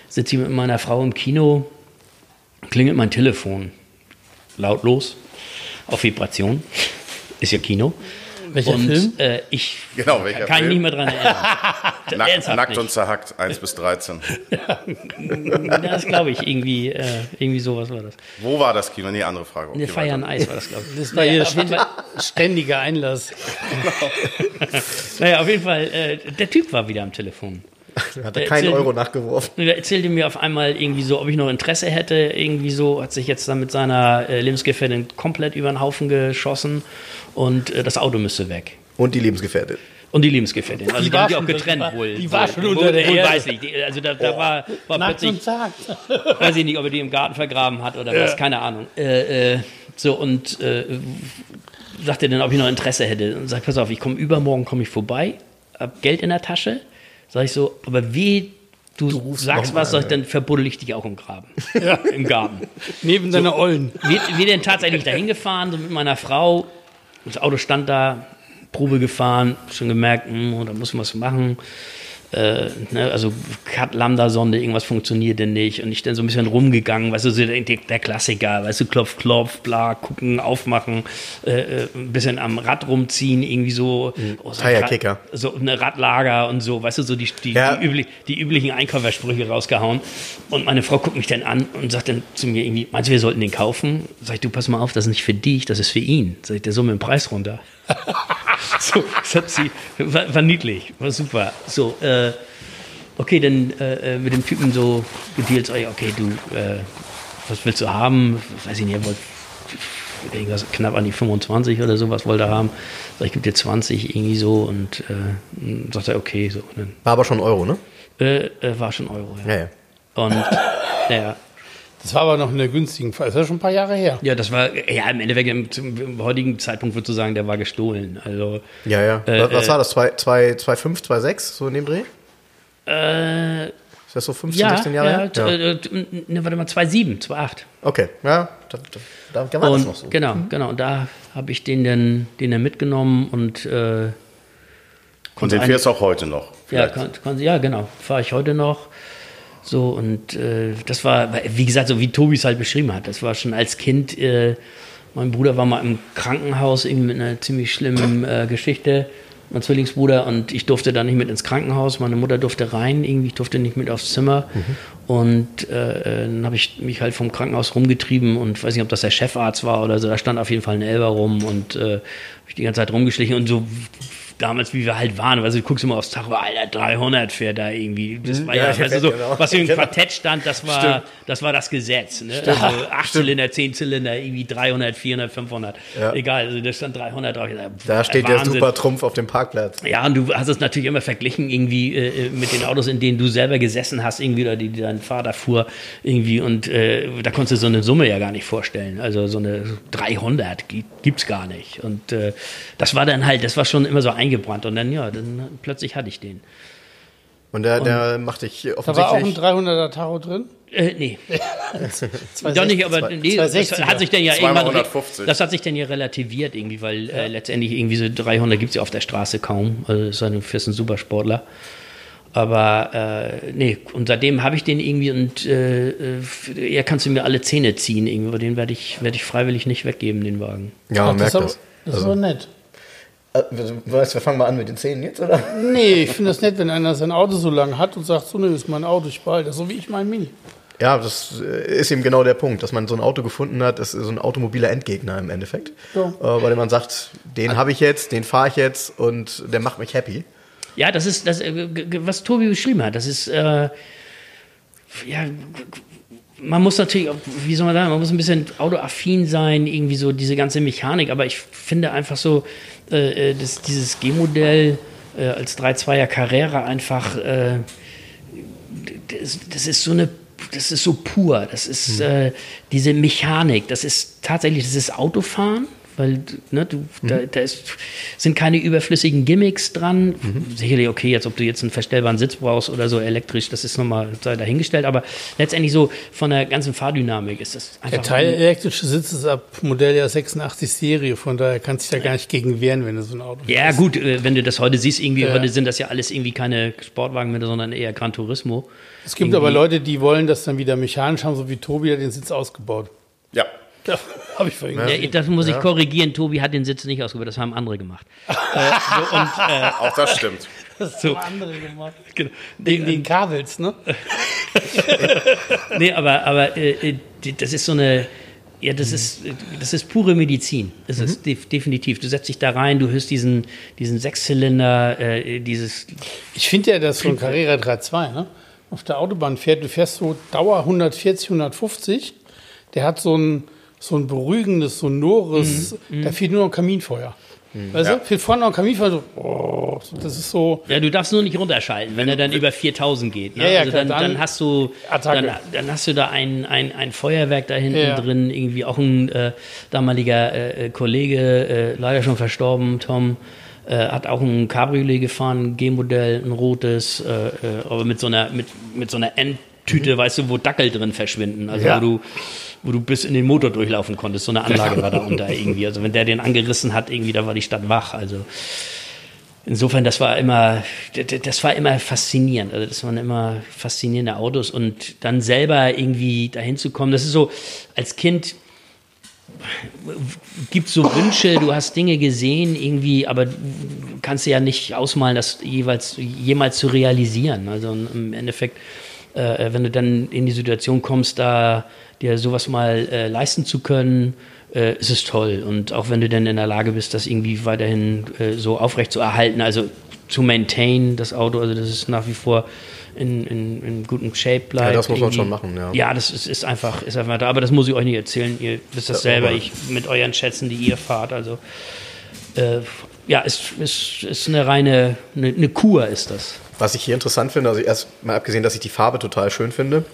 sitze ich mit meiner Frau im Kino, klingelt mein Telefon lautlos auf Vibration. Ist ja Kino. Welcher und Film? Äh, ich Genau, welcher kann mich Film? nicht mehr dran erinnern. <laughs> Nackt nicht. und zerhackt, 1 bis 13. <laughs> Das glaube ich, irgendwie, äh, irgendwie sowas war das. Wo war das Kino? Nee, andere Frage. Eine Okay, Feier weiter. an Eis war das, glaube ich. Das war Naja, ihr ständiger Einlass. <laughs> naja, auf jeden Fall, äh, der Typ war wieder am Telefon. <laughs> Hat er keinen Euro nachgeworfen. Er erzählte mir auf einmal irgendwie so, ob ich noch Interesse hätte. Irgendwie so, hat sich jetzt dann mit seiner äh, Lebensgefährtin komplett über den Haufen geschossen und äh, das Auto müsste weg. Und die Lebensgefährtin. Und die Lebensgefährtin. Also Die die, war haben die auch schon- getrennt die war- wohl. die war schon unter der Erde. Weiß nicht. Die- Also da, da war, war Nachts plötzlich <laughs> weiß ich nicht, ob er die im Garten vergraben hat oder was, keine Ahnung. Äh, äh, so und äh, sagte dann, ob ich noch Interesse hätte. Und sagt, pass auf, ich komme übermorgen, komme ich vorbei, hab Geld in der Tasche. Sag ich so, aber wie du, rufst sagst was, ich, dann verbuddel ich dich auch im Graben. <laughs> Im Garten. Neben deiner Ollen. Wir, wir denn tatsächlich dahin gefahren, so mit meiner Frau. Das Auto stand da, Probe gefahren, schon gemerkt, hm, da muss man was machen. Äh, ne, also Cut Lambda-Sonde, irgendwas funktioniert denn nicht. Und ich dann so ein bisschen rumgegangen, weißt du, so der, der Klassiker, weißt du, klopf, klopf, bla, gucken, aufmachen, äh, äh, ein bisschen am Rad rumziehen, irgendwie so. oh, so ein Tire-Kicker. So eine Radlager und so, weißt du, so die, die, Ja. die, üblich, die üblichen Einkäufersprüche rausgehauen. Und meine Frau guckt mich dann an und sagt dann zu mir irgendwie, meinst du, wir sollten den kaufen? Sag ich, du, pass mal auf, das ist nicht für dich, das ist für ihn. Sag ich, der mit dem Preis runter. So, das hat sie, war, war niedlich, war super. So, äh, okay, dann äh, äh, mit dem Typen so gedealt, okay, du, äh, was willst du haben? Weiß ich nicht, er wollte irgendwas knapp an die 25 oder sowas wollte er haben. Sag ich, gebe dir 20 irgendwie so und äh, sagt er, okay, so. War aber schon Euro, ne? äh, äh, war schon Euro, ja. Ja, ja. Und ja, Das war aber noch in der günstigen Fall. Das ist ja schon ein paar Jahre her. ja, das war, ja, im Endeffekt, im, im heutigen Zeitpunkt würdest du sagen, der war gestohlen. Also, Ja, ja. Äh, was, äh, war das? 2,5, 2,6, so in dem Dreh? äh, Ist das so 15, ja, 16 Jahre ja, her? t- äh, t- ne, warte mal, 2,7, 2,8. Okay, ja, da, da, da war das Und noch so. genau, genau. Und da habe ich den dann, den dann mitgenommen und äh, Und den fährst du auch heute noch. Ja, kann, kann, ja genau. Fahre ich heute noch. So, und äh, das war, wie gesagt, so wie Tobi es halt beschrieben hat. Das war schon als Kind, äh, mein Bruder war mal im Krankenhaus irgendwie mit einer ziemlich schlimmen äh, Geschichte, mein Zwillingsbruder, und ich durfte da nicht mit ins Krankenhaus. Meine Mutter durfte rein, irgendwie, ich durfte nicht mit aufs Zimmer. Und äh, dann habe ich mich halt vom Krankenhaus rumgetrieben und weiß nicht, ob das der Chefarzt war oder so. Da stand auf jeden Fall ein Elber rum und äh, hab ich die ganze Zeit rumgeschlichen und so damals, wie wir halt waren, also du guckst immer aufs Tacho, Alter, 300 fährt da irgendwie. Das war ja, Ja, also ja, so, genau. was im. Quartett stand, das war, Stimmt. das war das Gesetz. Ne? Also 8 Zylinder, 10 Zylinder, irgendwie 300, 400, 500. Ja. Egal, also da stand 300 drauf. Da steht der Wahnsinn. super Trumpf auf dem Parkplatz. Ja, und du hast es natürlich immer verglichen irgendwie äh, mit den Autos, in denen du selber gesessen hast, irgendwie, oder die, die dein Vater fuhr, irgendwie. Und äh, da konntest du so eine Summe ja gar nicht vorstellen. Also so eine 300 gi- gibt's gar nicht. Und äh, das war dann halt, das war schon immer so eingebrannt. Und dann, ja, dann plötzlich hatte ich den. Und der, der macht dich Da war auch ein offensichtlich. 300er Tacho drin. Äh, nee, <laughs> doch nicht, aber nee, das 260er. hat sich dann ja irgendwann, 150. das hat sich dann ja relativiert irgendwie, weil äh, letztendlich irgendwie so 300 gibt's ja auf der Straße kaum. Also das ist ein, für einen Supersportler. Aber äh, nee, und seitdem habe ich den irgendwie und äh, äh, er kannst du mir alle Zähne ziehen irgendwie, aber den werde ich, werd ich freiwillig nicht weggeben, den Wagen. Ja, man Ach, merkt ist aber- das. Das ist Also, aber nett. Äh, du weißt, wir fangen mal an mit den Zähnen jetzt, oder? Nee, ich finde das nett, wenn einer sein Auto so lang hat und sagt, so, nee, das ist mein Auto, ich behalte das, so wie ich mein Mini. Ja, das äh, ist eben genau der Punkt, dass man so ein Auto gefunden hat, das ist so ein automobiler Endgegner im Endeffekt. Ja. Äh, bei dem man sagt, den habe ich jetzt, den fahre ich jetzt und der macht mich happy. Ja, das ist, das, äh, was Tobi beschrieben hat. Das ist, äh, ja, man muss natürlich, wie soll man sagen, man muss ein bisschen autoaffin sein, irgendwie so diese ganze Mechanik. Aber ich finde einfach so, äh, äh, das, dieses G-Modell äh, als 3.2er Carrera einfach, äh, das, das ist so eine das ist so pur, das ist äh, diese Mechanik, das ist tatsächlich, das ist Autofahren, weil ne, du, da, da ist, sind keine überflüssigen Gimmicks dran. Sicherlich okay, jetzt ob du jetzt einen verstellbaren Sitz brauchst oder so elektrisch, das ist nochmal sei dahingestellt, aber letztendlich so von der ganzen Fahrdynamik ist das einfach Der Teil elektrische Sitz ist ab Modelljahr 86 Serie, von daher kannst du dich da gar nicht gegen wehren, wenn du so ein Auto Ja, gut, äh, wenn du das heute siehst, irgendwie, Ja. heute sind das ja alles irgendwie keine Sportwagen mehr, sondern eher Gran Turismo. Es gibt aber Leute, die wollen das dann wieder mechanisch haben, so wie Tobi hat den Sitz ausgebaut. Ja. Ja, habe ich vorhin Ja, gesehen. das muss ich korrigieren. Tobi hat den Sitz nicht ausgebaut, das haben andere gemacht. äh, so, und, äh, Auch das stimmt. Das <laughs> so. haben andere gemacht. genau. Wegen den Kabels, ne? <laughs> Nee, aber, aber äh, äh, das ist so eine. Ja, das ist, äh, das ist pure Medizin. Das ist def definitiv. Du setzt dich da rein, du hörst diesen, diesen Sechszylinder, äh, dieses. Ich finde ja, dass so ein Carrera 3.2 ne, auf der Autobahn fährt, du fährst so Dauer 140, 150, der hat so ein, so ein beruhigendes, sonores, da fehlt nur noch Kaminfeuer. Weißt Ja. du, fehlt vorne noch ein Kaminfeuer, so, oh, das ist so, Ja, du darfst nur nicht runterschalten, wenn er dann über 4000 geht. Ne? Ja, ja, also dann, dann dann hast du, dann, dann hast du da ein, ein, ein Feuerwerk da hinten Ja. drin, irgendwie auch ein äh, damaliger äh, Kollege, äh, leider schon verstorben, Tom, äh, hat auch ein Cabriolet gefahren, ein G-Modell, ein rotes, äh, äh, aber mit so einer, mit, mit so einer Endtüte, weißt du, wo Dackel drin verschwinden. Also Mhm. Ja. wo du wo du bis in den Motor durchlaufen konntest. So eine Anlage war da unter <laughs> irgendwie. Also wenn der den angerissen hat, irgendwie, da war die Stadt wach. Also insofern, das war immer, das war immer faszinierend. Also das waren immer faszinierende Autos und dann selber irgendwie dahin zu kommen. Das ist so, als Kind gibt es so Wünsche, du hast Dinge gesehen irgendwie, aber du kannst dir ja nicht ausmalen, das jeweils jemals zu realisieren. Also im Endeffekt, äh, wenn du dann in die Situation kommst, da dir sowas mal äh, leisten zu können, äh, ist es toll. Und auch wenn du dann in der Lage bist, das irgendwie weiterhin äh, so aufrecht zu erhalten, also zu maintain, das Auto, also das ist nach wie vor in, in, in gutem Shape bleibt. Ja, das muss man irgendwie. schon machen, ja. Ja, das ist, ist, einfach, ist einfach da. Aber das muss ich euch nicht erzählen. Ihr wisst das Ja, selber. Ich mit euren Schätzen, die ihr fahrt. Also, äh, ja, ist, ist, ist eine reine, eine, eine Kur ist das. Was ich hier interessant finde, also erst mal abgesehen, dass ich die Farbe total schön finde.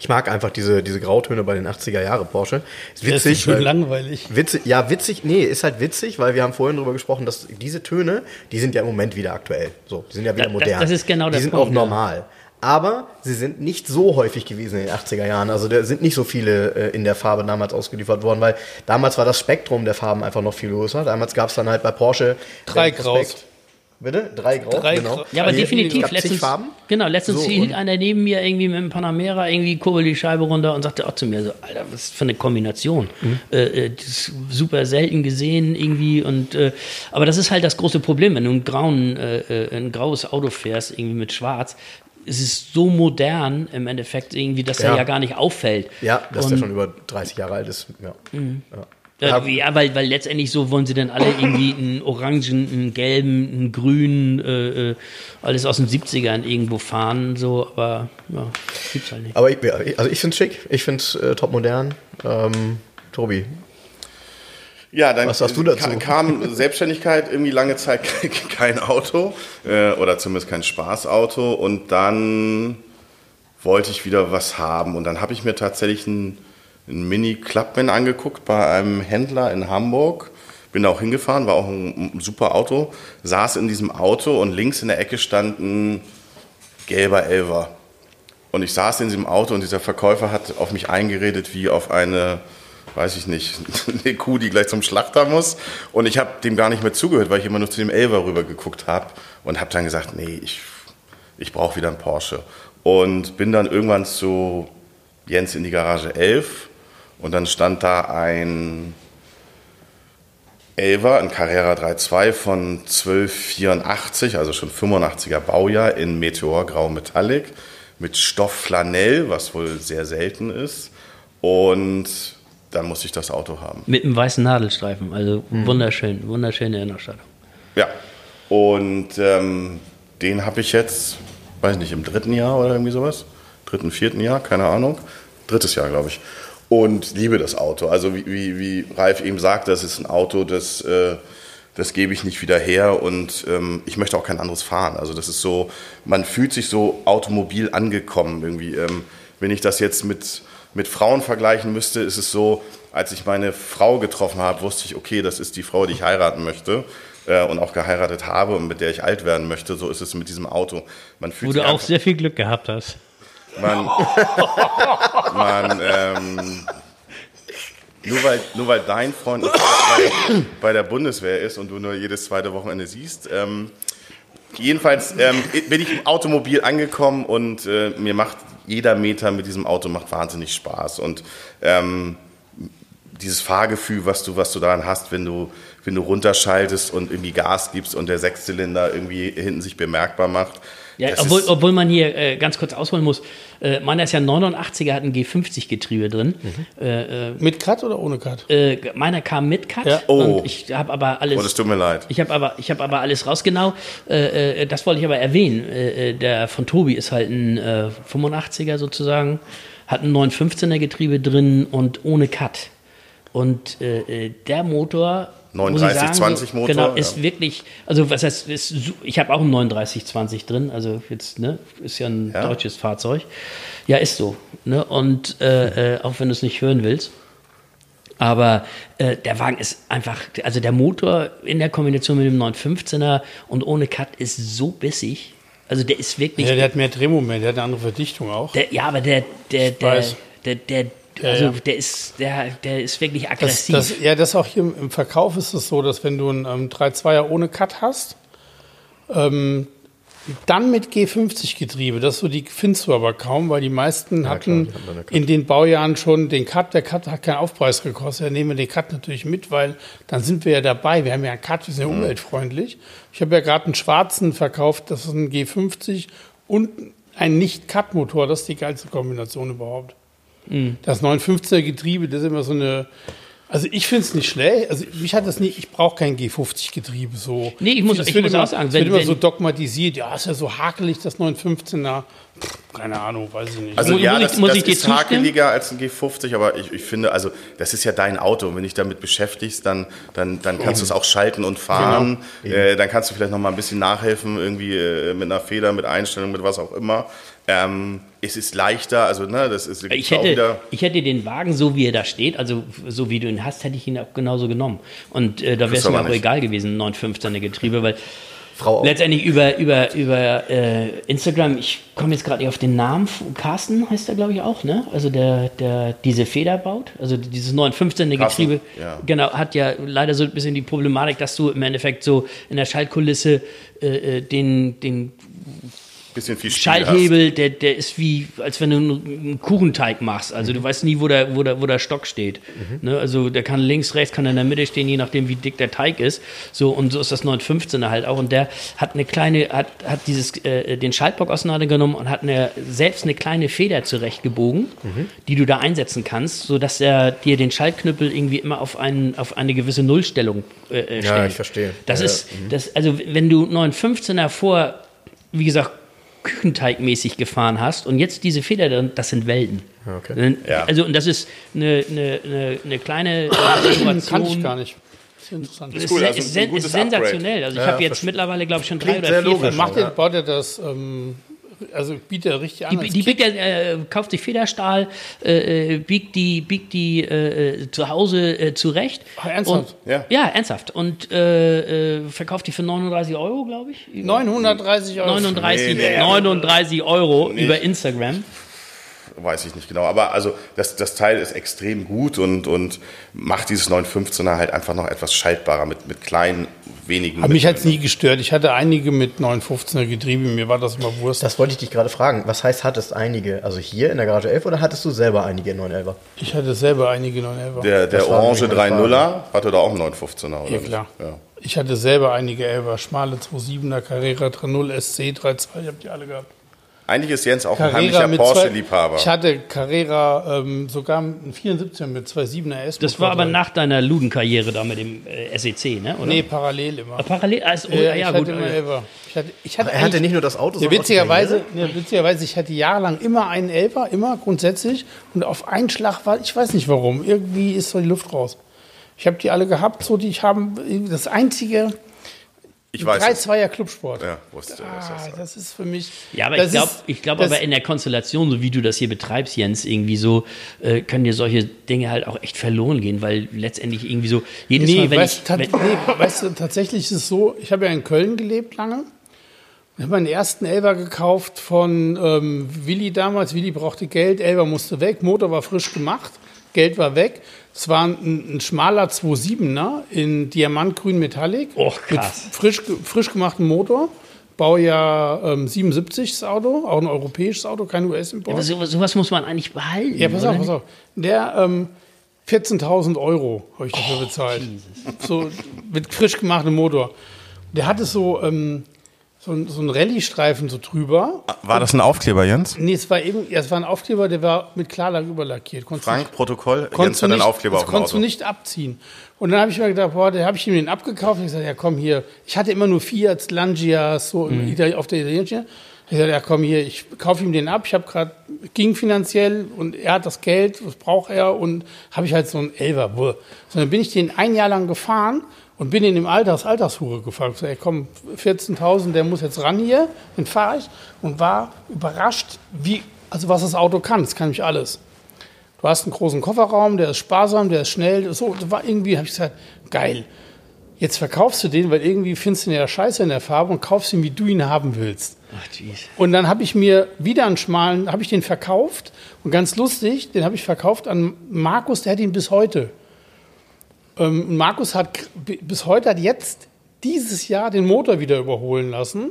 Ich mag einfach diese, diese Grautöne bei den 80er Jahre Porsche. Ist das ist witzig. schön weil- langweilig. Witzig, ja, witzig, nee, ist halt witzig, weil wir haben vorhin darüber gesprochen, dass diese Töne, die sind ja im Moment wieder aktuell. So, die sind ja wieder Da- das- modern. das ist genau Die der sind Punkt, auch ja. normal. Aber sie sind nicht so häufig gewesen in den 80er Jahren. Also da sind nicht so viele äh, in der Farbe damals ausgeliefert worden, weil damals war das Spektrum der Farben einfach noch viel größer. Damals gab es dann halt bei Porsche Drei Graus. Bitte? Drei Grau, Drei genau. Grau- Ja, aber Also definitiv. Letztens, Farben. Genau, letztens So, hielt einer neben mir irgendwie mit einem Panamera irgendwie kurbel die Scheibe runter und sagte auch zu mir so, Alter, was ist für eine Kombination? Mhm. Äh, äh, das ist super selten gesehen irgendwie und äh, aber das ist halt das große Problem, wenn du ein, grauen, äh, äh, ein graues Auto fährst, irgendwie mit schwarz, es ist so modern im Endeffekt irgendwie, dass er Ja. ja gar nicht auffällt. Ja, dass Und- der schon über 30 Jahre alt ist. Ja. Ja. Ja, ja weil, weil letztendlich so wollen sie dann alle irgendwie <coughs> einen orangen, einen gelben, einen grünen, äh, äh, alles aus den 70ern irgendwo fahren, so, aber ja, gibt's halt nicht. Aber ich, also ich finde es schick. Ich finde es äh, top modern. Ähm, Tobi, Ja, dann Was sagst du dazu? ka- kam Selbstständigkeit irgendwie lange Zeit <laughs> kein Auto äh, oder zumindest kein Spaßauto und dann wollte ich wieder was haben und dann habe ich mir tatsächlich ein, ein Mini Clubman angeguckt bei einem Händler in Hamburg. Bin da auch hingefahren, war auch ein, ein super Auto, saß in diesem Auto und links in der Ecke stand ein gelber Elver. Und ich saß in diesem Auto und dieser Verkäufer hat auf mich eingeredet wie auf eine, weiß ich nicht, <laughs> eine Kuh, die gleich zum Schlachter muss. Und ich habe dem gar nicht mehr zugehört, weil ich immer nur zu dem Elver rüber geguckt habe und habe dann gesagt, nee, ich, ich brauche wieder einen Porsche. Und bin dann irgendwann zu Jens in die Garage 11 und dann stand da ein Elva, ein Carrera 3.2 von 1284, also schon 85er Baujahr in Meteorgrau Metallic mit Stoffflanell, was wohl sehr selten ist. Und dann musste ich das Auto haben. Mit einem weißen Nadelstreifen, also wunderschön, wunderschöne Innenausstattung. Ja. Und ähm, den habe ich jetzt, weiß nicht, im dritten Jahr oder irgendwie sowas. Dritten, vierten Jahr, keine Ahnung. Drittes Jahr, glaube ich. Und liebe das Auto. Also wie, wie, wie Ralf eben sagt, das ist ein Auto, das, äh, das gebe ich nicht wieder her und ähm, ich möchte auch kein anderes fahren. Also das ist so, man fühlt sich so automobil angekommen irgendwie. Ähm, wenn ich das jetzt mit, mit Frauen vergleichen müsste, ist es so, als ich meine Frau getroffen habe, wusste ich, okay, das ist die Frau, die ich heiraten möchte äh, und auch geheiratet habe und mit der ich alt werden möchte. So ist es mit diesem Auto. Man fühlt Wo du auch sehr viel Glück gehabt hast. Man, man ähm, nur, weil, nur weil dein Freund bei, der Bundeswehr ist und du nur jedes zweite Wochenende siehst. Ähm, jedenfalls ähm, bin ich im Automobil angekommen und äh, mir macht jeder Meter mit diesem Auto macht wahnsinnig Spaß. Und ähm, dieses Fahrgefühl, was du, was du daran hast, wenn du, wenn du runterschaltest und irgendwie Gas gibst und der Sechszylinder irgendwie hinten sich bemerkbar macht. Ja, das obwohl, obwohl man hier äh, ganz kurz ausholen muss, äh, meiner ist ja 89er, hat ein G50-Getriebe drin. Äh, äh, Mit Cut oder ohne Cut? äh, meiner kam mit Cut Ja. Oh. und ich habe aber alles. Oh, das tut mir leid. Ich habe aber, ich habe aber alles raus. Genau, äh, äh, das wollte ich aber erwähnen. Äh, äh, der von Tobi ist halt ein äh, 85er sozusagen, hat ein 915er Getriebe drin und ohne Cut. Und äh, äh, der Motor. Muss ich 3920 Motor, Genau, ja. ist wirklich, also was heißt, ist, ich habe auch ein 3920 drin, also jetzt, ne, ist ja ein Ja. deutsches Fahrzeug. Ja, ist so. Ne? Und äh, äh, auch wenn du es nicht hören willst. Aber äh, der Wagen ist einfach, also der Motor in der Kombination mit dem 915er und ohne Cut ist so bissig. Also der ist wirklich. Ja, der hat mehr Drehmoment, der hat eine andere Verdichtung auch. der, ja, aber der, der, der, der, der, Ja, also ja. der ist, der, der ist wirklich Das, aggressiv. das, ja, das auch hier im, Verkauf ist es so, dass wenn du einen ähm, 3.2er ohne Cut hast, ähm, dann mit G50-Getriebe, das so die findest du aber kaum, weil die meisten hatten dann eine Cut. in den Baujahren schon den Cut. Der Cut hat keinen Aufpreis gekostet. Da nehmen wir den Cut natürlich mit, weil dann sind wir ja dabei. Wir haben ja einen Cut, wir sind ja umweltfreundlich. Ich habe ja gerade einen schwarzen verkauft, das ist ein G50 und ein Nicht-Cut-Motor. Das ist die geilste Kombination überhaupt. Das 915er Getriebe, das ist immer so eine. Also ich finde es nicht schlecht. Also mich hat das nicht. Ich brauche kein G50 Getriebe so. Nee, ich muss- Das ich muss immer, auch sagen, es wird wenn- immer wenn- so dogmatisiert. Ja, ist ja so hakelig das 915er. Pff, keine Ahnung, weiß ich nicht. Also Muss- ja, muss ich- das, muss das ich ist zustimmen? hakeliger als ein G50, aber ich, ich finde, also das ist ja dein Auto. Und wenn dich damit beschäftigst, dann, dann, dann kannst du es auch schalten und fahren. Äh, dann kannst du vielleicht noch mal ein bisschen nachhelfen, irgendwie äh, mit einer Feder, mit Einstellung, mit was auch immer. Ähm, es ist leichter, also ne, das ist Ich auch hätte, wieder. ich hätte den Wagen, so wie er da steht, also so wie du ihn hast, hätte ich ihn auch genauso genommen. Und äh, da wäre es mir aber auch egal gewesen, 915er Getriebe, weil Frau letztendlich über, über, über äh, Instagram, ich komme jetzt gerade nicht auf den Namen, Carsten heißt er, glaube ich, auch, ne? Also der, der diese Feder baut, also dieses 915er Carsten, Getriebe, ja. genau, hat ja leider so ein bisschen die Problematik, dass du im Endeffekt so in der Schaltkulisse äh, äh, den, den Bisschen viel Spiel. Schalthebel, der, der ist wie, als wenn du einen Kuchenteig machst. Also du weißt nie, wo der, wo der, wo der Stock steht. Ne? Also der kann links, rechts, kann in der Mitte stehen, je nachdem, wie dick der Teig ist. So, und so ist das 915er halt auch. Und der hat eine kleine, hat, hat dieses, äh, den Schaltbock auseinandergenommen und hat eine, selbst eine kleine Feder zurechtgebogen, die du da einsetzen kannst, sodass er dir den Schaltknüppel irgendwie immer auf, einen, auf eine gewisse Nullstellung äh, äh, stellt. ich verstehe. Das Ja, ist, das, also wenn du 915er vor, wie gesagt, Küchenteigmäßig gefahren hast und jetzt diese Feder, drin, das sind Welten. okay. Dann- Ja. Also und das ist eine, eine, eine, eine kleine äh, Innovation. Kannte ich gar nicht. Ist interessant. Ist, cool, also ist, ist sensationell. Also ich Ja, habe jetzt mittlerweile, glaube ich, schon drei oder vier. Macht der, baut das, ähm, also bietet er richtig an? Die, die biegt er, äh, kauft sich Federstahl, äh, äh, biegt die, biegt die äh, äh, zu Hause äh, zurecht. Ach, ernsthaft? Und, Ja. ja. ernsthaft. Und verkauft die für 39 Euro, glaube ich. 930 Euro. 39, Nee, nee. 39 Euro Nee. über Instagram. Weiß ich nicht genau. Aber also das, das Teil ist extrem gut und, und macht dieses 915er halt einfach noch etwas schaltbarer mit, mit kleinen, wenigen. Aber mich hat es nie gestört. Ich hatte einige mit 915er Getriebe, mir war das immer Wurst. Das wollte ich dich gerade fragen. Was heißt, hattest einige? Also hier in der Garage 11 oder hattest du selber einige 911er? Ich hatte selber einige 911er. Der, der Das orange nämlich meine 3.0er hatte da auch einen 915er, oder? Ja, klar. Ja. Ich hatte selber einige 11er, schmale 27er, Carrera 3.0, SC 3.2, ich habe die alle gehabt. Eigentlich ist Jens auch ein Carrera heimlicher mit Porsche-Liebhaber. Ich hatte Carrera ähm, sogar einen 74 mit 2.7er S. Das war aber nach deiner Ludenkarriere da mit dem äh, SEC, ne? Oder? Nee, parallel immer. Ah, Parallel, also, oh, Ja, ja, ich gut. hatte immer 11er. Ich hatte, ich hatte Er hatte nicht nur das Auto, Ja, sondern auch die witzigerweise, ja, witzigerweise, ich hatte jahrelang immer einen Elfer, immer grundsätzlich. Und auf einen Schlag war, ich weiß nicht warum, irgendwie ist so die Luft raus. Ich habe die alle gehabt, so die ich haben. Das einzige ich weiß es. 3-2er Clubsport. Ja, wusste Ah, sagt. das ist für mich. Ja, aber das ich glaube, ich glaub das- aber in der Konstellation, so wie du das hier betreibst, Jens, irgendwie so, äh, können dir solche Dinge halt auch echt verloren gehen, weil letztendlich irgendwie so, jedes Nee, Mal, wenn weißt, ich, wenn, nee, weißt du, tatsächlich ist es so, ich habe ja in Köln gelebt lange. Ich habe meinen ersten Elber gekauft von ähm, Willi damals. Willi brauchte Geld, Elber musste weg, Motor war frisch gemacht, Geld war weg. Es war ein, ein schmaler 2.7er in Diamantgrün Metallic. Och, Mit krass. frisch, ge- frisch gemachten Motor. Baujahr ähm, 77 das Auto, auch ein europäisches Auto, kein US-Import. aber sowas, sowas muss man eigentlich behalten. Ja, pass auf, pass auf. Der ähm, 14.000 Euro habe ich dafür bezahlt. So mit frisch gemachtem Motor. Der hatte so, ähm, so, ein- so einen Rallye-Streifen so drüber. War das ein Aufkleber, Jens? Nee, es war eben, es war ein Aufkleber, der war mit Klarlack überlackiert. Konntest Frank, Protokoll. konntest Jens hat einen nicht, Aufkleber das auf dem konntest Auto. du nicht abziehen. Und dann habe ich mir gedacht, boah, da habe ich ihm den abgekauft. Ich gesagt, ja komm hier. Ich hatte immer nur Fiat, Langias, so Mhm. auf der italienischen. Ich sagte, ja komm hier, ich kaufe ihm den ab. Ich habe gerade, ging finanziell und er hat das Geld, was braucht er? Und habe ich halt so einen Elfer. Buh. So, dann bin ich den ein Jahr lang gefahren und bin in dem Alters, Altershure gefahren. Ich so, ey komm, 14.000, der muss jetzt ran hier. Den fahre ich und war überrascht, wie, also was das Auto kann. Das kann mich alles. Du hast einen großen Kofferraum, der ist sparsam, der ist schnell. So, das war irgendwie, habe ich gesagt, geil. Jetzt verkaufst du den, weil irgendwie findest du ihn ja scheiße in der Farbe und kaufst ihn, wie du ihn haben willst. Ach. Und dann habe ich mir wieder einen schmalen, habe ich den verkauft. Und ganz lustig, den habe ich verkauft an Markus, der hat ihn bis heute. Ähm, Markus hat bis heute, hat jetzt dieses Jahr den Motor wieder überholen lassen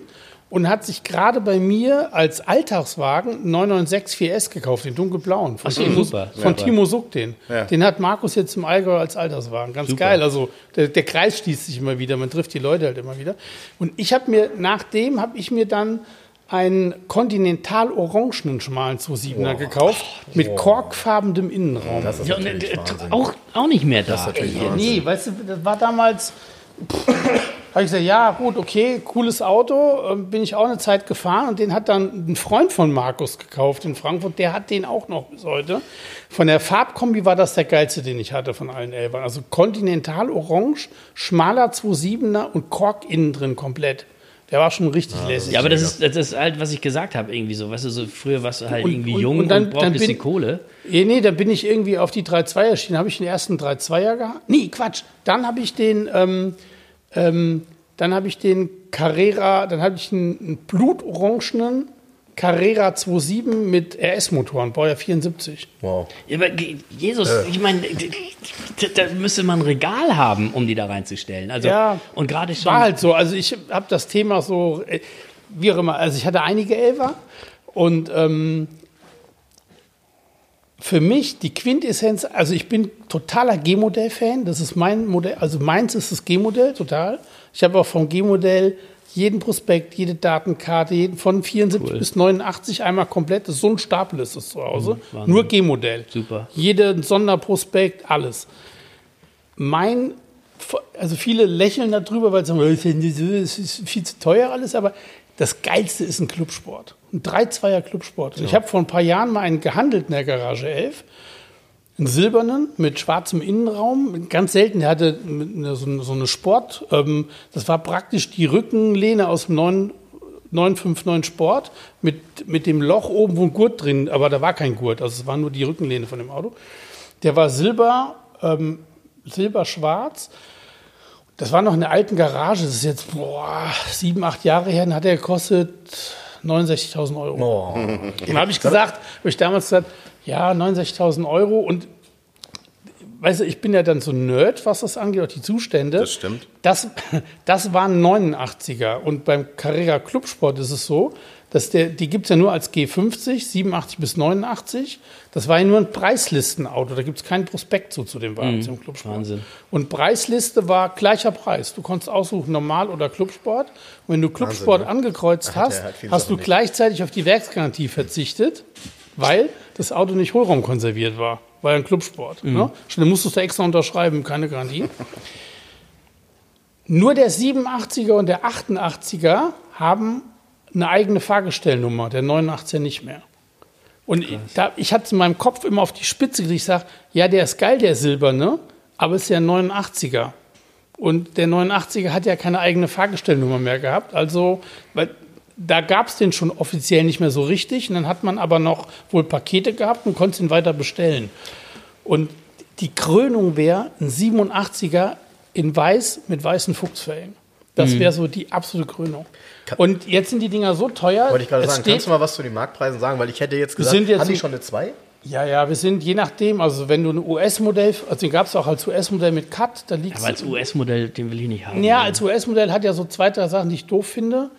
und hat sich gerade bei mir als Alltagswagen einen 996 4S gekauft, den dunkelblauen. Von, Ach Timo, super, von. Timo Suck den. Ja. Den hat Markus jetzt im Allgäu als Alltagswagen. Ganz Super. geil. Also der, der Kreis schließt sich immer wieder, man trifft die Leute halt immer wieder. Und ich habe mir, nachdem habe ich mir dann einen kontinental-orangenen schmalen 27er gekauft mit korkfarbenem Innenraum. Das ist Ja, und, äh, Wahnsinn. auch, auch nicht mehr da. Das ist natürlich Ja, Wahnsinn. nee, weißt du, das war damals. Habe ich gesagt, ja, gut, okay, cooles Auto. Ähm, bin ich auch eine Zeit gefahren und den hat dann ein Freund von Markus gekauft in Frankfurt. Der hat den auch noch bis heute. Von der Farbkombi war das der geilste, den ich hatte von allen Elbern. Also Continental Orange, schmaler 2.7er und Kork innen drin komplett. Der war schon richtig lässig. Ja, aber das ist, das ist halt, was ich gesagt habe, irgendwie so. Weißt du, so früher warst du halt Und- irgendwie und- jung und, und dann- braucht dann ein bisschen bin- Kohle. Eh, nee, da bin ich irgendwie auf die 3-2er schiene. Habe ich den ersten 3-2er gehabt? Nee, Quatsch. Dann habe ich den, ähm, ähm, dann habe ich den Carrera, dann habe ich einen, einen blutorangenen Carrera 2.7 mit RS-Motoren, Baujahr 74. Wow. Ja, aber Jesus, ich meine, da müsste man ein Regal haben, um die da reinzustellen. Also, Ja, und gerade schon. War halt so. Also ich habe das Thema so. äh, wie auch immer, also ich hatte einige Elfer und ähm, für mich die Quintessenz, also ich bin totaler G-Modell-Fan, das ist mein Modell, also meins ist das G-Modell, total. Ich habe auch vom G-Modell jeden Prospekt, jede Datenkarte, jeden, von 74 Cool. bis 89 einmal komplett, so ein Stapel ist das zu Hause, Wahnsinn. nur G-Modell. Super. Jeden Sonderprospekt, alles. Mein, also viele lächeln darüber, weil sie sagen, "Oh, es ist viel zu teuer alles, aber das Geilste ist ein Clubsport. Ein 3-2er Clubsport. Und Ich habe vor ein paar Jahren mal einen gehandelt in der Garage 11. Einen silbernen mit schwarzem Innenraum. Ganz selten, der hatte eine, so, eine, so eine Sport. Ähm, das war praktisch die Rückenlehne aus dem 9, 959 Sport mit, mit dem Loch oben, wo ein Gurt drin, aber da war kein Gurt. Also es war nur die Rückenlehne von dem Auto. Der war silber, ähm, silberschwarz. Das war noch in der alten Garage. Das ist jetzt boah, sieben, acht Jahre her. Dann hat er gekostet 69.000 Euro. Oh. Dann habe ich gesagt, habe ich damals gesagt, ja, 69.000 Euro. Und weißt du, ich bin ja dann so ein Nerd, was das angeht, auch die Zustände. Das stimmt. Das, das waren 89er. Und beim Carrera Clubsport ist es so, dass der, die gibt es ja nur als G50, 87 bis 89. Das war ja nur ein Preislistenauto. Da gibt es keinen Prospekt so zu dem Wagen zum Clubsport. Wahnsinn. Und Preisliste war gleicher Preis. Du konntest aussuchen, normal oder Clubsport. Und wenn du Clubsport ne? angekreuzt Ach, hast, hast du nicht. gleichzeitig auf die Werksgarantie verzichtet, weil das Auto nicht hohlraumkonserviert war. War ja ein Clubsport. Mhm. Ne? Schon musstest du extra unterschreiben, keine Garantie. Nur der 87er und der 88er haben eine eigene Fahrgestellnummer, der 89er nicht mehr. Und ich, da, ich hatte es in meinem Kopf immer auf die Spitze gekriegt. Ich sage, ja, der ist geil, der Silberne, aber es ist ja ein 89er. Und der 89er hat ja keine eigene Fahrgestellnummer mehr gehabt. Also, weil da gab es den schon offiziell nicht mehr so richtig. Und dann hat man aber noch wohl Pakete gehabt und konnte ihn weiter bestellen. Und die Krönung wäre ein 87er in weiß mit weißen Fuchsfällen. Das Mhm. wäre so die absolute Krönung. Und jetzt sind die Dinger so teuer. Wollte ich gerade es sagen, kannst du mal was zu den Marktpreisen sagen? Weil ich hätte jetzt gesagt, sind jetzt haben die schon eine 2? Ja, ja, wir sind je nachdem, also wenn du ein US-Modell, also den gab es auch als US-Modell mit Cut, da liegt Aber als US-Modell, den will ich nicht haben. Ja, als US-Modell hat ja so zwei, drei Sachen, die ich doof finde.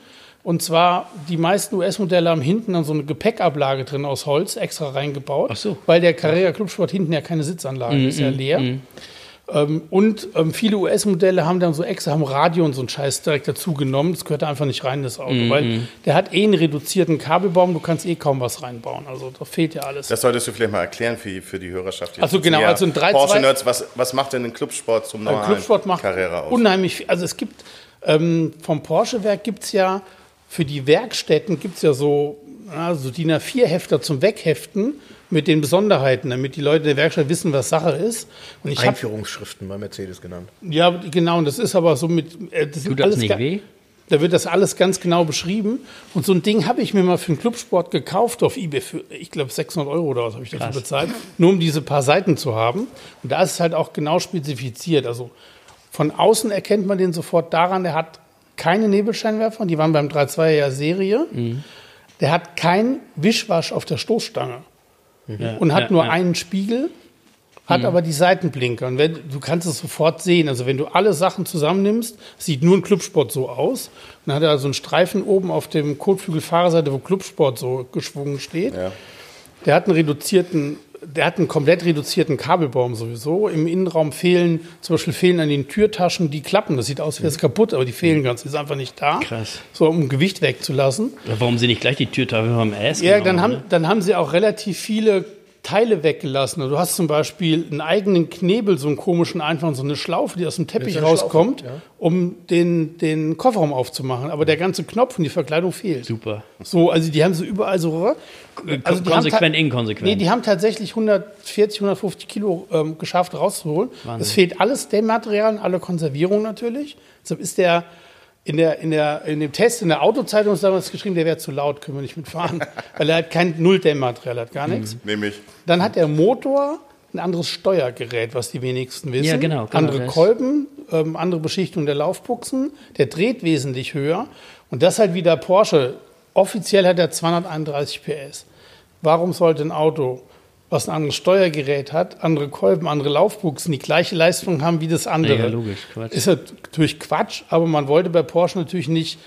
Und zwar, die meisten US-Modelle haben hinten dann so eine Gepäckablage drin aus Holz extra reingebaut. Ach so. Weil der Carrera Clubsport hinten ja keine Sitzanlage ist, ja leer. Ähm, und ähm, viele US-Modelle haben dann so extra, haben Radio und so einen Scheiß direkt dazu genommen. Das gehört einfach nicht rein, das Auto. Weil der hat eh einen reduzierten Kabelbaum, du kannst eh kaum was reinbauen. Also da fehlt ja alles. Das solltest du vielleicht mal erklären für, für die Hörerschaft. die Ach so, jetzt genau, eher also ein 3-2 Porsche-Nerds, was, was macht denn ein Clubsport zum normalen Clubsport macht Carrera aus? unheimlich viel. Also es gibt ähm, vom Porsche-Werk gibt es ja für die Werkstätten gibt es ja so, ja, so DIN A4-Hefter zum Wegheften mit den Besonderheiten, damit die Leute in der Werkstatt wissen, was Sache ist. Und ich Einführungsschriften bei Mercedes genannt. ja genau, und das ist aber so mit äh, das Tut das nicht weh? Da wird das alles ganz genau beschrieben. Und so ein Ding habe ich mir mal für den Clubsport gekauft auf eBay für, ich glaube, 600 Euro oder was habe ich dafür Krass. bezahlt. Nur um diese paar Seiten zu haben. Und da ist es halt auch genau spezifiziert. Also von außen erkennt man den sofort daran, der hat keine Nebelscheinwerfer. Die waren beim 3.2er ja Serie. Der hat kein Wischwasch auf der Stoßstange. Ja, Und hat ja, nur ja. einen Spiegel, hat aber die Seitenblinker. Und wenn, du kannst es sofort sehen. Also wenn du alle Sachen zusammennimmst, sieht nur ein Clubsport so aus. Und dann hat er so einen Streifen oben auf dem Kotflügelfahrerseite, wo Clubsport so geschwungen steht. Ja. Der hat einen reduzierten, der hat einen komplett reduzierten Kabelbaum sowieso. Im Innenraum fehlen, zum Beispiel fehlen an den Türtaschen die Klappen. Das sieht aus, als wäre es kaputt, aber die fehlen ganz. Die ist einfach nicht da. Krass. So, um Gewicht wegzulassen. Warum sie nicht gleich die Türtafel vom S Ja, genommen, dann haben, ne? dann haben sie auch relativ viele Teile weggelassen. Also du hast zum Beispiel einen eigenen Knebel, so einen komischen einfach so eine Schlaufe, die aus dem Teppich Ja, rauskommt, Schlaufe, ja. um den, den Kofferraum aufzumachen. Aber der ganze Knopf und die Verkleidung fehlt. Super. So, also die haben so überall so. Also die konsequent, inkonsequent. Nee, die haben tatsächlich 140, 150 Kilo ähm, geschafft rauszuholen. Es fehlt alles Dämmmaterial und alle Konservierung natürlich. Deshalb ist der in, der, in, der, in dem Test in der Autozeitung ist damals geschrieben, der wäre zu laut, können wir nicht mitfahren. <laughs> weil er hat kein Null-Dämmmaterial, hat gar nichts. Nehme ich. Dann hat der Motor ein anderes Steuergerät, was die wenigsten wissen. Ja, genau, genau, andere das- Kolben, ähm, andere Beschichtung der Laufbuchsen. Der dreht wesentlich höher. Und das halt wieder Porsche. Offiziell hat er 231 PS. Warum sollte ein Auto, was ein anderes Steuergerät hat, andere Kolben, andere Laufbuchsen, die gleiche Leistung haben wie das andere? Ja, ja, logisch, Quatsch. Ist natürlich Quatsch, aber man wollte bei Porsche natürlich nicht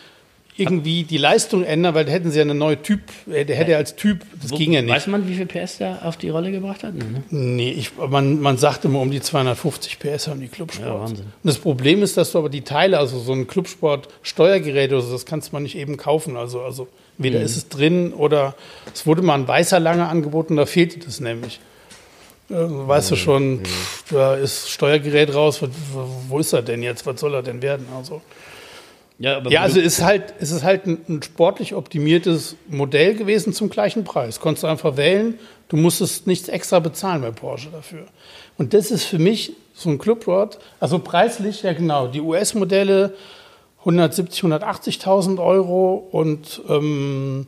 irgendwie die Leistung ändern, weil da hätten sie ja eine neue Typ, äh, der hätte ja als Typ, das Wo- ging ja nicht. Weiß man, wie viel PS der auf die Rolle gebracht hat? Nee, ne? Nee, ich, man, man sagt immer um die 250 PS haben die Clubsport. Ja, Wahnsinn. Und das Problem ist, dass du aber die Teile, also so ein Clubsport-Steuergerät oder so, das kannst man nicht eben kaufen. Also, also weder Mhm. ist es drin oder es wurde mal ein weißer lange angeboten, da fehlte das nämlich. Äh, weißt Mhm. du schon, pff, da ist Steuergerät raus, wo, ist er denn jetzt? Was soll er denn werden? Also, Ja, ja, also es ist halt, es ist halt ein, ein sportlich optimiertes Modell gewesen zum gleichen Preis. Konntest du einfach wählen, du musstest nichts extra bezahlen bei Porsche dafür. Und das ist für mich so ein Clubrod, also preislich, ja genau, die US-Modelle 170, 180.000 Euro und ähm,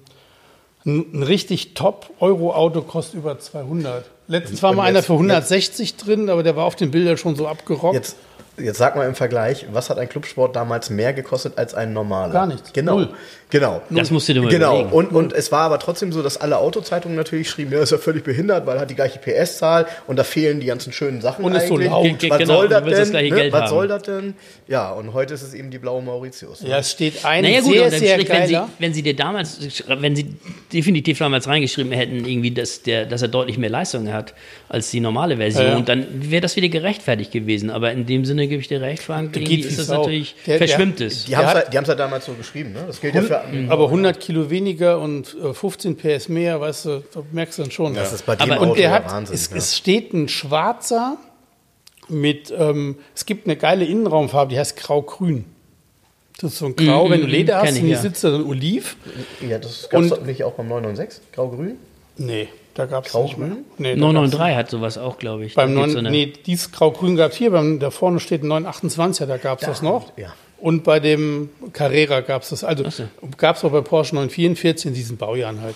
ein, ein richtig Top-Euro-Auto kostet über 200. Letztens war Und mal einer jetzt- für 160 drin, aber der war auf den Bildern schon so abgerockt. Jetzt, jetzt sag mal im Vergleich, was hat ein Clubsport damals mehr gekostet als ein normaler? Gar nichts. Genau. Null. Genau. Das musst du dir mal Genau. überlegen. Und, und es war aber trotzdem so, dass alle Autozeitungen natürlich schrieben, ja, ist ja völlig behindert, weil er hat die gleiche PS-Zahl und da fehlen die ganzen schönen Sachen Und ist so laut. Ge- Was genau, soll das denn? das gleiche ne? Geld Was haben. soll das denn? Ja, und heute ist es eben die blaue Mauritius. ne? ja, es steht ein Naja gut, sehr, sehr wenn sie, wenn sie dir damals, wenn sie definitiv damals reingeschrieben hätten, irgendwie, dass, der, dass er deutlich mehr Leistung hat als die normale Version, Ja, ja. dann wäre das wieder gerechtfertigt gewesen. Aber in dem Sinne gebe ich dir recht, Frank, irgendwie geht ist das Sau. natürlich, Der- der- verschwimmt es. Die haben es halt damals so geschrieben. Ne? Das gilt ja für. Aber 100 Kilo weniger und äh, 15 PS mehr, weißt du, da merkst du dann schon. Das ist bei dem Aber- Auto und der hat, Wahnsinn. es, ja. es steht ein schwarzer mit, ähm, es gibt eine geile Innenraumfarbe, die heißt grau-grün. Das ist so ein Grau, Mm, wenn du mm, Leder hast, und die ja. sitzt da dann Oliv. ja, das gab es nicht auch beim 996, grau-grün. Nee, da gab es Grau-grün? nicht mehr. Nee, da gab's 993 hat sowas auch, glaube ich. Da Beim gibt's 9, so eine- nee, dieses Grau-Grün gab es hier, beim, da vorne steht ein 928, da gab es das noch. ja. Und bei dem Carrera gab es das, also so. gab es auch bei Porsche 944 in diesen Baujahren halt.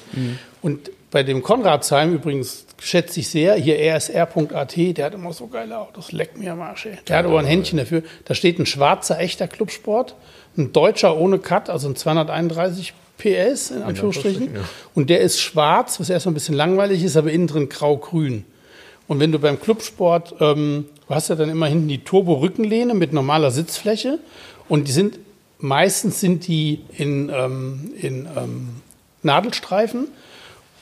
Und bei dem Konradsheim übrigens schätze ich sehr, hier rsr.at, der hat immer so geile Autos, leck mir am Arsch. ey. Der hat aber ein Händchen dafür. Da steht ein schwarzer, echter Clubsport, ein deutscher ohne Cut, also ein 231 PS in Anführungsstrichen. Und der ist schwarz, was erstmal ein bisschen langweilig ist, aber innen drin grau-grün. Und wenn du beim Clubsport, ähm, du hast ja dann immer hinten die Turbo-Rückenlehne mit normaler Sitzfläche und die sind, meistens sind die in, ähm, in ähm, Nadelstreifen.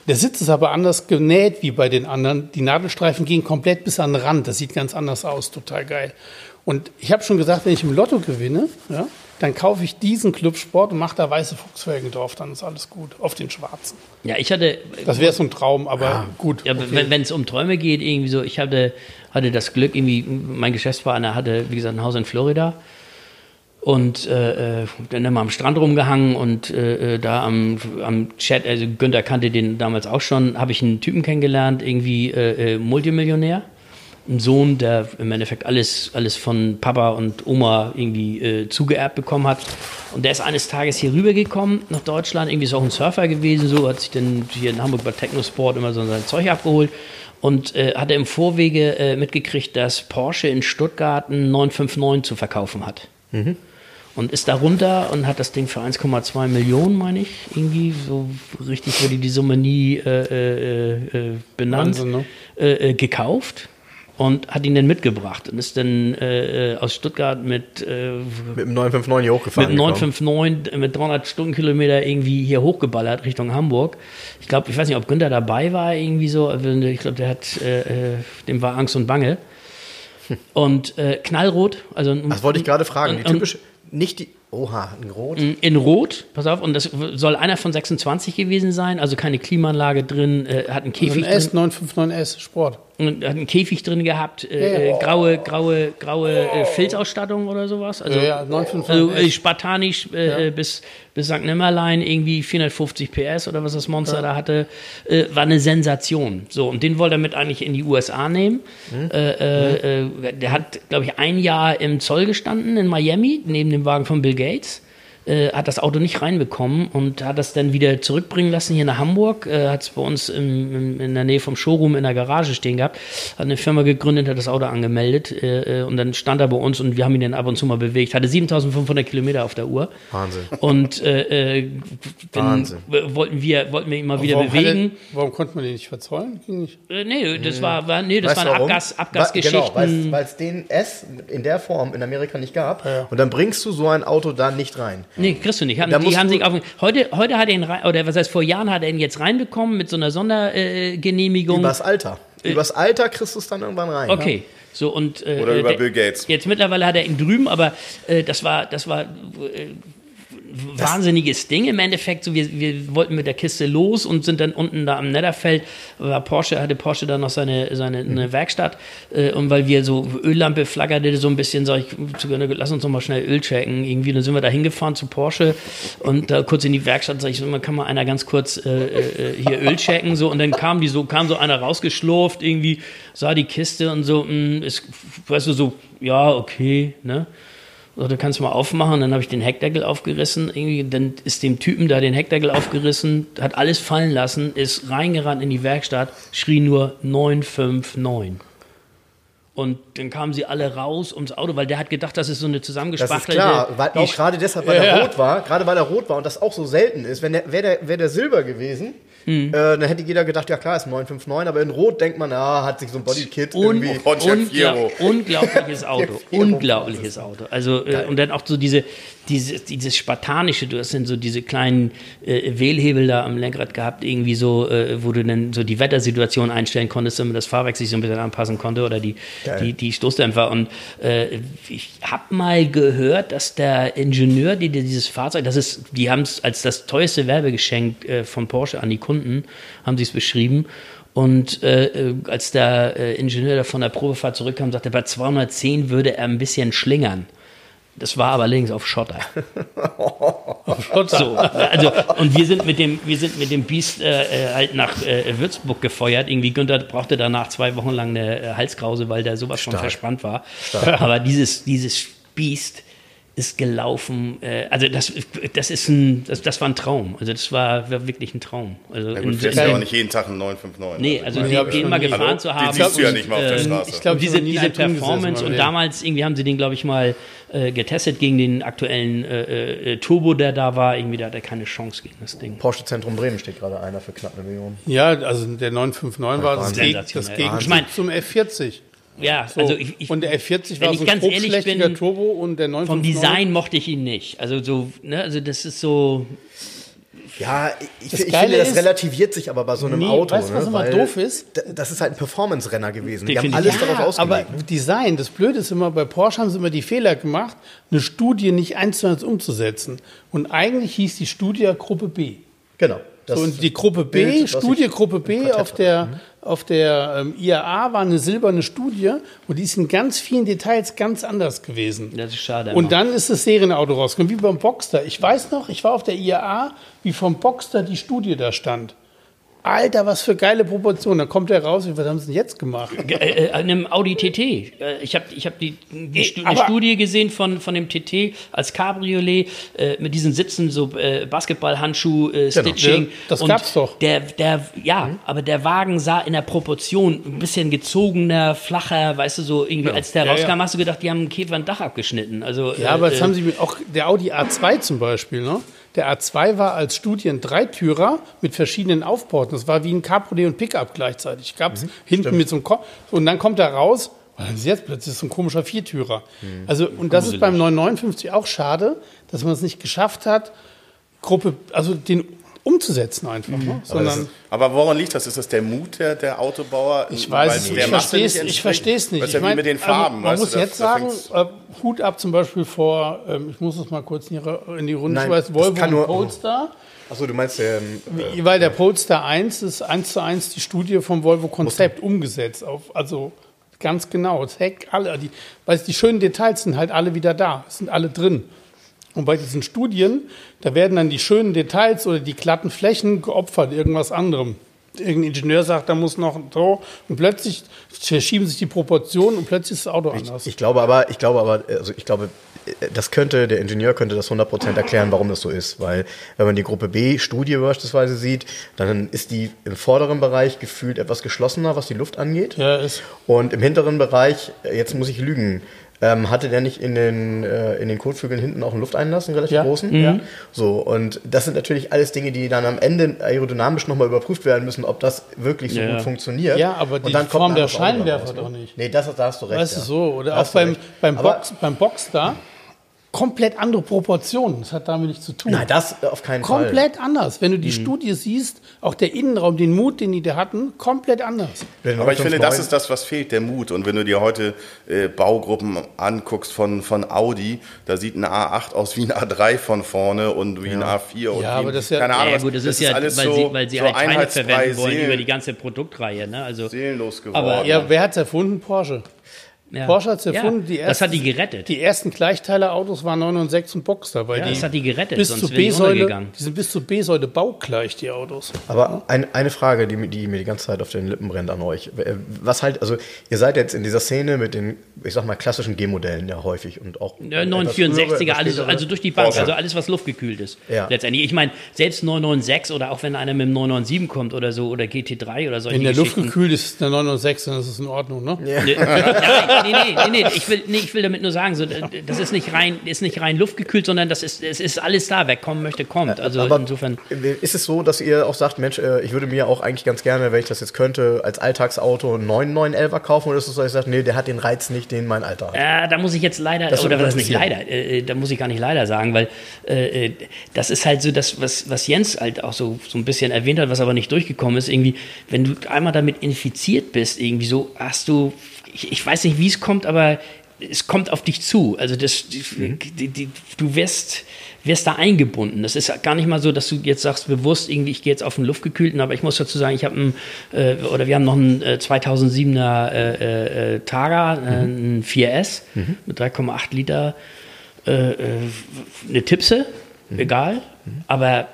Der Sitz ist aber anders genäht wie bei den anderen. Die Nadelstreifen gehen komplett bis an den Rand. Das sieht ganz anders aus, total geil. Und ich habe schon gesagt, wenn ich im Lotto gewinne, ja, dann kaufe ich diesen Clubsport und mache da weiße Fuchsfelgen drauf, dann ist alles gut. Auf den schwarzen. Ja, ich hatte, Das wäre so ein Traum, aber gut. Ja, okay. wenn es um Träume geht, irgendwie so, ich hatte, hatte das Glück, irgendwie, mein Geschäftspartner hatte, wie gesagt, ein Haus in Florida und äh, äh, dann immer am Strand rumgehangen und äh, äh, da am, am Chat, also Günther kannte den damals auch schon, habe ich einen Typen kennengelernt, irgendwie äh, äh, Multimillionär. Ein Sohn, der im Endeffekt alles, alles von Papa und Oma irgendwie zugeerbt bekommen hat. Und der ist eines Tages hier rübergekommen nach Deutschland. Irgendwie ist auch ein Surfer gewesen, so hat sich dann hier in Hamburg bei Technosport immer so sein Zeug abgeholt. Und äh, hatte im Vorwege mitgekriegt, dass Porsche in Stuttgart einen 959 zu verkaufen hat. Und ist da runter und hat das Ding für 1,2 Millionen, meine ich, irgendwie. So richtig wurde die Summe nie äh, äh, äh, benannt. Wahnsinn, ne? äh, äh, gekauft und hat ihn dann mitgebracht und ist dann äh, aus Stuttgart mit, äh, Mit dem 959 hier hochgefahren. mit gekommen. 959 äh, mit 300 Stundenkilometer irgendwie hier hochgeballert Richtung Hamburg. Ich glaube, ich weiß nicht, ob Günther dabei war irgendwie so. also Ich glaube, der hat, äh, dem war Angst und Bange. Und äh, knallrot, also Das wollte ich gerade fragen. Die und- typische, nicht die, oha, ein Rot. in Rot, pass auf, und das soll einer von 26 gewesen sein, also keine Klimaanlage drin, äh, hat einen Käfig ein drin. S, 959S Sport. Und hat einen Käfig drin gehabt, äh, Ja, ja. äh, graue, graue, graue äh, Filzausstattung oder sowas. Also, Ja, ja, 955 also äh, spartanisch äh, äh, bis, bis St. Nimmerlein, irgendwie 450 PS oder was das Monster da hatte, äh, war eine Sensation. So, und den wollte er mit eigentlich in die USA nehmen. Äh, äh, der hat, glaube ich, ein Jahr im Zoll gestanden in Miami, neben dem Wagen von Bill Gates Gates. Äh, hat das Auto nicht reinbekommen und hat das dann wieder zurückbringen lassen hier nach Hamburg. Äh, hat es bei uns im, im, in der Nähe vom Showroom in der Garage stehen gehabt. Hat eine Firma gegründet, hat das Auto angemeldet äh, äh, und dann stand er bei uns und wir haben ihn dann ab und zu mal bewegt. Hatte 7500 Kilometer auf der Uhr. Wahnsinn. Und äh, äh, dann Wahnsinn. wollten wir, wollten wir ihn mal wieder warum, bewegen. er, warum konnte man den nicht verzollen? Ging nicht. Äh, nee, das war, war, nee, das Weißt waren warum? Abgas, Abgasgeschichten. Genau, weil es den S in der Form in Amerika nicht gab. Ja. Und dann bringst du so ein Auto da nicht rein. Nee, kriegst du nicht. Haben, Da die haben du- sich auf, heute, heute hat er ihn rein, oder was heißt, vor Jahren hat er ihn jetzt reinbekommen mit so einer Sondergenehmigung. Äh. Übers Alter. Übers Alter kriegst du es dann irgendwann rein. Okay. So und äh, Oder äh, über der- Bill Gates. Jetzt mittlerweile hat er ihn drüben, aber äh, das war das war äh, wahnsinniges Ding im Endeffekt. So wir, wir wollten mit der Kiste los und sind dann unten da am Netterfeld. War Porsche hatte Porsche dann noch seine seine eine Werkstatt äh, und weil wir so Öllampe flackerte so ein bisschen, sag ich, zu lass uns noch mal schnell Öl checken. Irgendwie dann sind wir da hingefahren zu Porsche und da kurz in die Werkstatt sag ich, so, man kann mal einer ganz kurz äh, äh, hier Öl checken so und dann kam die so kam so einer rausgeschlurft irgendwie sah die Kiste und so mh, ist weißt du so ja okay ne so, du kannst mal aufmachen, dann habe ich den Heckdeckel aufgerissen, irgendwie, dann ist dem Typen da den Heckdeckel aufgerissen, hat alles fallen lassen, ist reingerannt in die Werkstatt, schrie nur 959. Und dann kamen sie alle raus ums Auto, weil der hat gedacht, das ist so eine Das zusammengespachtelte... ist klar, weil auch gerade deshalb, weil Ja, er rot war, gerade weil er rot war und das auch so selten ist. Wenn der, wäre der, wär der Silber gewesen, Hm. äh, dann hätte jeder gedacht, ja klar, ist ein 959, aber in Rot denkt man, ah, hat sich so ein Bodykit Un irgendwie. Ungla Fiero. unglaubliches <laughs> Auto, unglaubliches Auto. Also äh, und dann auch so diese, diese dieses spartanische, du hast dann so diese kleinen äh, Wählhebel da am Lenkrad gehabt, irgendwie so, äh, wo du dann so die Wettersituation einstellen konntest, damit das Fahrwerk sich so ein bisschen anpassen konnte oder die Geil. die, die Stoßdämpfer. Und äh, ich habe mal gehört, dass der Ingenieur, die, die dieses Fahrzeug, das ist, die haben es als das teuerste Werbegeschenk äh, von Porsche an die Kunden, haben sie es beschrieben. Und äh, äh, als der äh, Ingenieur da von der Probefahrt zurückkam, sagte er, bei 210 würde er ein bisschen schlingern. Das war aber links auf Schotter. <laughs> So, also, und wir sind mit dem, wir sind mit dem Biest äh, äh, halt nach äh, Würzburg gefeuert. Irgendwie Günther brauchte danach zwei Wochen lang eine äh, Halskrause, weil der sowas Stark. verspannt war. Aber dieses, dieses Biest ist gelaufen. Äh, also das, das ist ein, das, das war ein Traum. Also das war, war wirklich ein Traum. Also Ja, in- gut, fährst in- ja auch nicht jeden Tag einen 959. Nee, also Nee, den, den mal gefahren Hallo? zu Den haben. siehst du ja nicht mal auf der ähm, Straße. Ich glaube, diese, diese Performance und damals irgendwie haben sie den, glaube ich, mal äh, getestet gegen den aktuellen äh, äh, Turbo, der da war. Irgendwie, da hat er keine Chance gegen das Ding. Porsche Zentrum Bremen steht gerade einer für knapp eine Million. Ja, also der 959 war das, Geg das. Gegenstück Ich mein- zum F40. Ja, So. also ich, ich, und der F40 wenn war ich so ein ganz ehrlich bin, Turbo und der 959 vom Design mochte ich ihn nicht. Also so, ne, also das ist so. Ja, ich, Das ich finde, das ist- relativiert sich aber bei so einem Nee, Auto. weißt du, was ne? immer Weil doof ist? Das ist halt ein Performance-Renner gewesen. Die haben alles darauf aber ausgelegt. Design, das Blöde ist immer, bei Porsche haben sie immer die Fehler gemacht, eine Studie nicht eins zu eins umzusetzen. Und eigentlich hieß die Studie Gruppe B. genau. Das So, und die Gruppe B, Bild, was Studie ich Gruppe im B auf der, auf der ähm, IAA war eine silberne Studie und die ist in ganz vielen Details ganz anders gewesen. Das ist schade. Und immer. dann ist das Serienauto rausgekommen, wie beim Boxster. Ich weiß noch, ich war auf der IAA, wie vom Boxster die Studie da stand. Alter, was für geile Proportionen. Da kommt er raus, was haben sie denn jetzt gemacht? Äh, äh, an einem Audi TT. Äh, Ich habe ich hab die, die Stu eine Studie gesehen von, von dem TT als Cabriolet äh, mit diesen Sitzen, so äh, Basketballhandschuh, äh, Stitching. Ja, das Und gab's doch. Der, der, ja, aber der Wagen sah in der Proportion ein bisschen gezogener, flacher, weißt du, so irgendwie, als der Ja, rauskam, ja. hast du gedacht, die haben einen Käfer ein Dach abgeschnitten. Also, Ja, aber jetzt haben sie auch der Audi A2 zum Beispiel, ne? Der A2 war als Studie ein Dreitürer mit verschiedenen Aufbauten. Das war wie ein Cabriolet und Pickup gleichzeitig. Gab es hinten mit so einem Ko und dann kommt er raus. Was ist jetzt plötzlich so ein komischer Viertürer? Also und das ist beim 959 auch schade, dass man es nicht geschafft hat, Gruppe, also den umzusetzen einfach, ne? sondern Aber woran liegt das? Ist das der Mut der, der Autobauer? Ich weiß es nicht. Ich verstehe es nicht ich entspricht? verstehe es nicht. Ist ja ich mein, mit den Farben. Also, man weißt muss du, jetzt sagen, äh, Hut ab zum Beispiel vor, ähm, ich muss es mal kurz in die, in die Runde Nein, schmeißen, Volvo kann und nur- Polestar. Achso, du meinst der. Ähm, Weil der Polestar 1 ist eins zu eins die Studie vom Volvo Konzept umgesetzt. Auf, also ganz genau. Das Heck, alle, die, weil die schönen Details sind halt alle wieder da, sind alle drin. Und bei diesen Studien, da werden dann die schönen Details oder die glatten Flächen geopfert, irgendwas anderem. Irgendein Ingenieur sagt, da muss noch so, und plötzlich verschieben sich die Proportionen und plötzlich ist das Auto anders. Ich glaube aber, ich glaube aber, also ich glaube, das könnte, der Ingenieur könnte das 100% erklären, warum das so ist. Weil, wenn man die Gruppe B-Studie beispielsweise sieht, dann ist die im vorderen Bereich gefühlt etwas geschlossener, was die Luft angeht. ja, ist, Und im hinteren Bereich, jetzt muss ich lügen, ähm, hatte der nicht in den, äh, in den Kotflügeln hinten auch einen Lufteinlass, einen relativ Ja. großen? Ja. So, und das sind natürlich alles Dinge, die dann am Ende aerodynamisch nochmal überprüft werden müssen, ob das wirklich so Ja. gut funktioniert. Ja, aber Und die dann kommt Form der Scheinwerfer raus, ne? doch nicht. Nee, das, da hast du recht. Weißt ja. du so, oder Da auch beim, recht. beim, Aber- Box, beim Boxster, komplett andere Proportionen. Das hat damit nichts zu tun. Nein, das auf keinen Fall. komplett anders. Wenn du die Studie siehst, auch der Innenraum, den Mut, den die da hatten, komplett anders. Aber ich finde, 959 das ist das, was fehlt, der Mut. Und wenn du dir heute äh, Baugruppen anguckst von, von Audi, da sieht ein A8 aus wie ein A3 von vorne und wie ein A4 und Ja, aber das ist ja- keine Ahnung, Ja, gut, das, ist ja, alles weil, so, sie, weil sie so halt Teile einheitsfrei, verwenden wollen seelen- über die ganze Produktreihe. Ne? Also, seelenlos geworden. Aber- Ja, wer hat's erfunden? Porsche. Ja. Porsche hat's erfunden. Ja, die das ersten, hat die gerettet. Die ersten Gleichteiler-Autos waren 9 und 6 und Boxster, weil Ja, die das hat die gerettet, bis sonst B-Säule, untergegangen. die sind bis zur B-Säule baugleich, die Autos. Aber ein, eine Frage, die, mir- die mir die ganze Zeit auf den Lippen brennt an euch. Äh, Was halt, also ihr seid jetzt in dieser Szene mit den, ich sag mal, klassischen G-Modellen ja häufig und auch. Ja, etwas 964er, frühere, also, also durch die Bank, Porsche. also alles, was luftgekühlt ist. Ja. Letztendlich. Ich meine, selbst 996 oder auch wenn einer mit dem 997 kommt oder so oder GT3 oder solche Wenn der Luft gekühlt ist, ist der 9 und 6, dann ist es in Ordnung, ne? <laughs> Nee, nee, nee, nee, nee, ich will, nee, ich will damit nur sagen, so, das ist nicht rein, ist nicht rein luftgekühlt, sondern das ist, es ist alles da. Wer kommen möchte, kommt. Also Aber insofern. ist es so, dass ihr auch sagt, Mensch, äh, ich würde mir auch eigentlich ganz gerne, wenn ich das jetzt könnte, als Alltagsauto einen 911er kaufen? Oder ist es so, dass ich sage, nee, der hat den Reiz nicht, den mein Alter hat? Äh, da muss ich jetzt leider, Das oder was nicht leider, äh, da muss ich gar nicht leider sagen, weil äh, äh, das ist halt so das, was, was Jens halt auch so, so ein bisschen erwähnt hat, was aber nicht durchgekommen ist, irgendwie, wenn du einmal damit infiziert bist, irgendwie so, hast du, ich, ich weiß nicht, wie es kommt, aber es kommt auf dich zu. Also das, die, die, die, du wirst, wirst da eingebunden. Das ist gar nicht mal so, dass du jetzt sagst, bewusst irgendwie, ich gehe jetzt auf den Luftgekühlten, aber ich muss dazu sagen, ich habe einen, äh, oder wir haben noch einen äh, 2007er äh, äh, Targa, äh, einen 4S mit 3,8 Liter, äh, äh, eine Tipse, egal, aber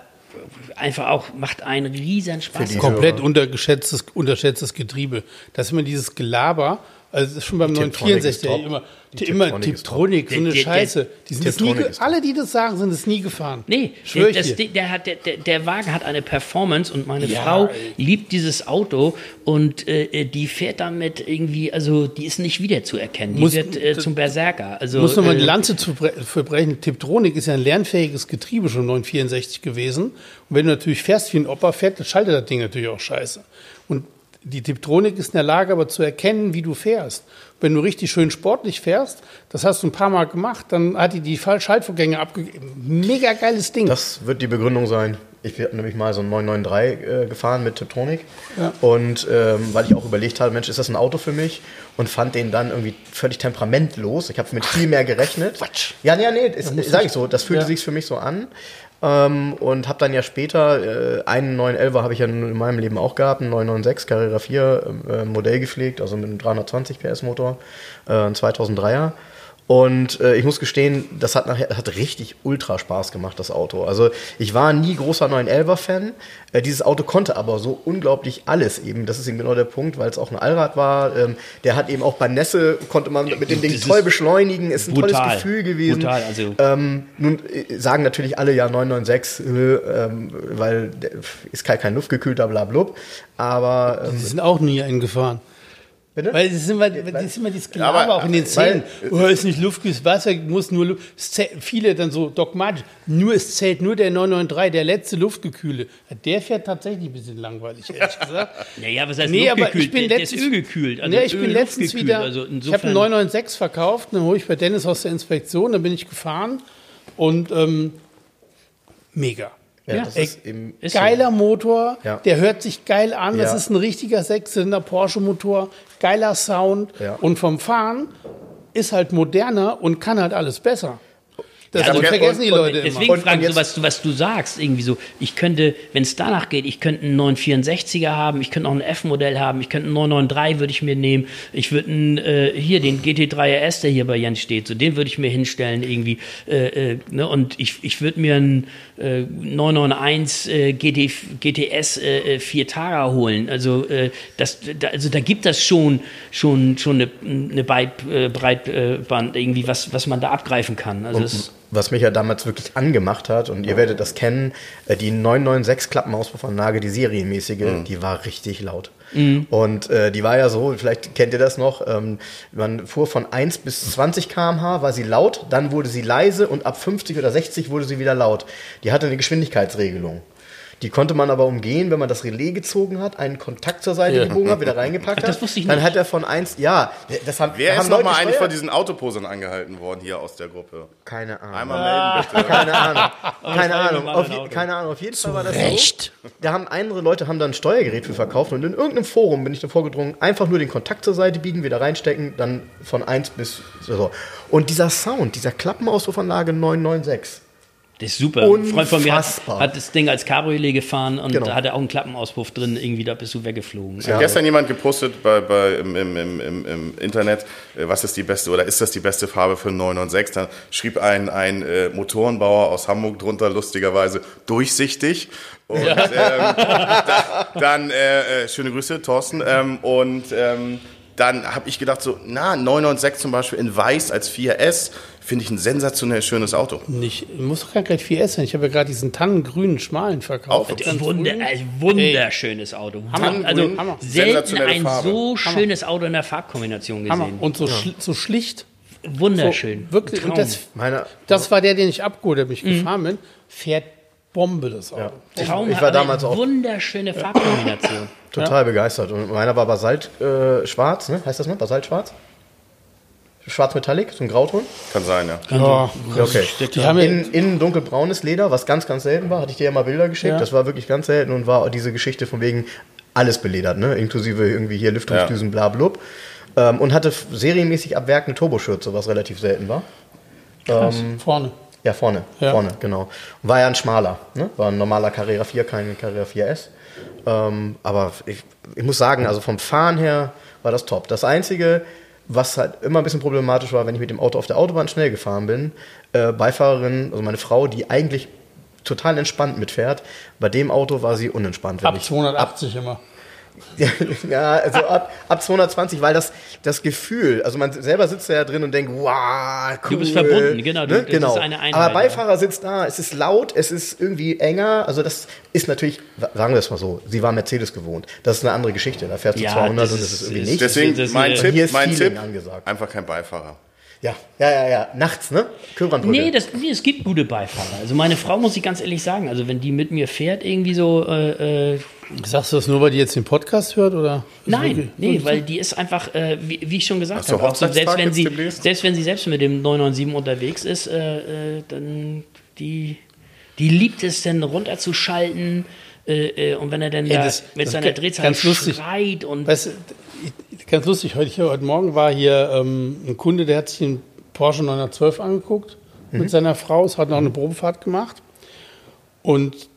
einfach auch macht einen riesen Spaß. Komplett untergeschätztes, unterschätztes Getriebe. Das ist immer dieses Gelaber. Also das ist schon beim Tiptronic ist 964 top. immer, Die immer Tiptronic so eine der- Scheiße. Die sind nie, alle, die das sagen, sind es nie gefahren. Nee, der, das, der, hat, der, der, Wagen hat eine Performance und meine Ja, Frau liebt dieses Auto und äh, die fährt damit irgendwie, also die ist nicht wiederzuerkennen. Die Muss- wird äh, zum Berserker. Also, muss nochmal die äh, Lanze zu bre- verbrechen. Tiptronic ist ja ein lernfähiges Getriebe schon 964 gewesen. Und wenn du natürlich fährst wie ein Opa fährt, dann schaltet das Ding natürlich auch scheiße. Die Tiptronic ist in der Lage, aber zu erkennen, wie du fährst. Wenn du richtig schön sportlich fährst, das hast du ein paar Mal gemacht, dann hat die die Schaltvorgänge abgegeben. Mega geiles Ding. Das wird die Begründung sein. Ich bin nämlich mal so ein 993 äh, gefahren mit Tiptronic. Ja. Und ähm, weil ich auch überlegt habe, Mensch, ist das ein Auto für mich? Und fand den dann irgendwie völlig temperamentlos. Ich habe mit viel mehr gerechnet. Quatsch. Ja, nee, nee, das sage ich so. Das fühlte Ja. sich für mich so an. Ähm, und habe dann ja später äh, einen 911er habe ich ja in meinem Leben auch gehabt, einen 996 Carrera 4 äh, Modell gepflegt, also mit einem 320 PS Motor, äh, ein 2003er. Und äh, ich muss gestehen, das hat nachher hat richtig ultra Spaß gemacht, das Auto. Also ich war nie großer 911er-Fan. Äh, dieses Auto konnte aber so unglaublich alles eben. Das ist eben genau der Punkt, weil es auch ein Allrad war. Ähm, der hat eben auch bei Nässe, konnte man mit dem Ding das toll ist beschleunigen. Ist ein brutal. tolles Gefühl gewesen. Brutal, also- Ähm, nun äh, sagen natürlich alle ja 996, äh, ähm, weil ist kein, kein luftgekühlter blablub. Aber ähm, Die sind auch nie eingefahren. Bitte? Weil es ist immer, das ist immer dieses Gelaber Aber- auch in den weil- Szenen. Oh, ist nicht luftgekühltes Wasser, muss nur Luft. Viele dann so dogmatisch. Nur es zählt nur der 993, der letzte Luftgekühle. Der fährt tatsächlich ein bisschen langweilig, ehrlich gesagt. <laughs> Naja, was heißt Nee, aber luftgekühlt? ich bin letztens, ist ölgekühlt. Also ja, ich Öl bin letztens wieder, Also ich habe einen 996 verkauft, dann hole ich bei Dennis aus der Inspektion, dann bin ich gefahren und ähm, mega. ja, Ja, das ey, ist eben Ist so. Geiler Motor, Ja. der hört sich geil an. Das Ja. ist ein richtiger Sechszylinder Porsche-Motor, geiler Sound. Ja. Und vom Fahren ist halt moderner und kann halt alles besser. Das also- vergessen die und- Leute Deswegen. Und- und so jetzt- was, du- was du sagst, irgendwie so, ich könnte, wenn es danach geht, ich könnte einen 964er haben, ich könnte auch ein F-Modell haben, ich könnte einen 993 würde ich mir nehmen, ich würde einen, äh, hier den GT3 RS, der hier bei Jens steht, so den würde ich mir hinstellen irgendwie, äh, äh, ne, und ich, ich würde mir einen äh, 991 äh, GT, GTS äh, äh, 4 Tara holen, also, äh, das, da, also da gibt das schon, schon, schon eine, eine Breit, äh, Breitband irgendwie, was, was man da abgreifen kann, also es, was mich ja damals wirklich angemacht hat, und ihr werdet das kennen, äh, die 996 Klappenauspuffanlage, die serienmäßige, die war richtig laut. Und äh, die war ja so, vielleicht kennt ihr das noch, ähm, man fuhr von 1 bis 20 km/h, war sie laut, dann wurde sie leise und ab 50 oder 60 wurde sie wieder laut. Die hatte eine Geschwindigkeitsregelung. Die konnte man aber umgehen, wenn man das Relais gezogen hat, einen Kontakt zur Seite Ja. gebogen hat, wieder reingepackt Ach, hat. das wusste ich Dann nicht. hat er von eins, ja, das haben, Wer haben ist nochmal eigentlich von gesteuert. diesen Autoposern angehalten worden hier aus der Gruppe? Keine Ahnung. Einmal melden bitte. <laughs> Keine Ahnung. <laughs> Keine Ahnung. Auf, keine Ahnung. Auf jeden Fall war das Recht. so. Da haben andere Leute haben dann ein Steuergerät für verkauft und in irgendeinem Forum bin ich davor gedrungen, einfach nur den Kontakt zur Seite biegen, wieder reinstecken, dann von 1 bis so. Und dieser Sound, dieser Klappenausruffanlage 996. Das ist super. Ein Freund von mir hat, Unfassbar. hat das Ding als Cabriolet gefahren und Genau. da hatte auch einen Klappenauspuff drin. Irgendwie, da bist du weggeflogen. Hat gestern jemand gepostet bei, bei, im, im, im, im, im Internet, äh, was ist die beste oder ist das die beste Farbe für einen 996? Dann schrieb ein, ein äh, Motorenbauer aus Hamburg drunter, lustigerweise durchsichtig. Und ähm, da, dann, äh, äh, schöne Grüße, Thorsten. Ähm, und ähm, dann habe ich gedacht, so, na, 996 zum Beispiel in weiß als 4S, finde ich ein sensationell schönes Auto. Nicht, muss doch gar kein 4S sein. Ich habe ja gerade diesen tannengrünen schmalen verkauft. Auch Ganz Wunder, ein wunderschönes Auto. Hammer. Also Hammer. selten ein Farbe. so schönes Auto in der Farbkombination Hammer. gesehen. Und so, schli so schlicht. Wunderschön. So, wirklich. Und das, Meine, das war der, den ich abgeholt habe, Mhm. ich gefahren bin. Fährt Bombe, das Auto. Traum ich hat war damals auch- wunderschöne Farbkombination. <laughs> total begeistert. Und meiner war Basalt äh, schwarz, ne? Heißt das noch? Basalt schwarz? Schwarz Metallic, so ein Grauton. Kann sein, ja. Ja, Ja, okay. die haben ja, Innen, innen dunkelbraunes Leder, was ganz, ganz selten war. Hatte ich dir ja mal Bilder geschickt. Ja. Das war wirklich ganz selten und war diese Geschichte von wegen alles beledert, ne? inklusive irgendwie hier Lüftungsdüsen, bla blub. Ähm, und hatte serienmäßig ab Werk eine Turboschürze, was relativ selten war. vorne. Ja, vorne, Ja. vorne, genau. War ja ein schmaler, ne? war ein normaler Carrera 4, kein Carrera 4S. Ähm, aber ich, ich muss sagen, also vom Fahren her war das top. Das Einzige, was halt immer ein bisschen problematisch war, wenn ich mit dem Auto auf der Autobahn schnell gefahren bin, äh, Beifahrerin, also meine Frau, die eigentlich total entspannt mitfährt, bei dem Auto war sie unentspannt. Ab ich- 280 immer. Ja, also ab, ab 220, weil das, das Gefühl, also man selber sitzt da ja drin und denkt, wow, cool. Du bist verbunden, genau, du- Ne? das ist genau. eine Einheit, Aber ja. Beifahrer sitzt da, es ist laut, es ist irgendwie enger, also das ist natürlich, sagen wir es mal so, sie war Mercedes gewohnt. Das ist eine andere Geschichte, da fährst du Ja, 200 das und das ist- irgendwie ist- nicht. Deswegen das ist mein Tipp, Hier ist mein Tipp, angesagt. einfach kein Beifahrer. Ja, ja, ja, ja, nachts, ne? Köbrandbrücke. Nee, das, nee, es gibt gute Beifahrer. Also meine Frau, muss ich ganz ehrlich sagen, also wenn die mit mir fährt, irgendwie so, äh, äh, Sagst du das nur, weil die jetzt den Podcast hört? Oder Nein, nee, weil die ist einfach, äh, wie, wie ich schon gesagt habe, auch so, selbst, wenn sie, demnächst? selbst wenn sie selbst mit dem 997 unterwegs ist, äh, äh, dann die, die liebt es dann runterzuschalten äh, äh, und wenn er dann Ey, da das- mit das seiner Drehzahl ganz lustig. schreit und Weißt du, ganz lustig, heute, hier, heute Morgen war hier ähm, ein Kunde, der hat sich den Porsche 912 angeguckt mit seiner Frau, es hat noch eine Probefahrt gemacht. Und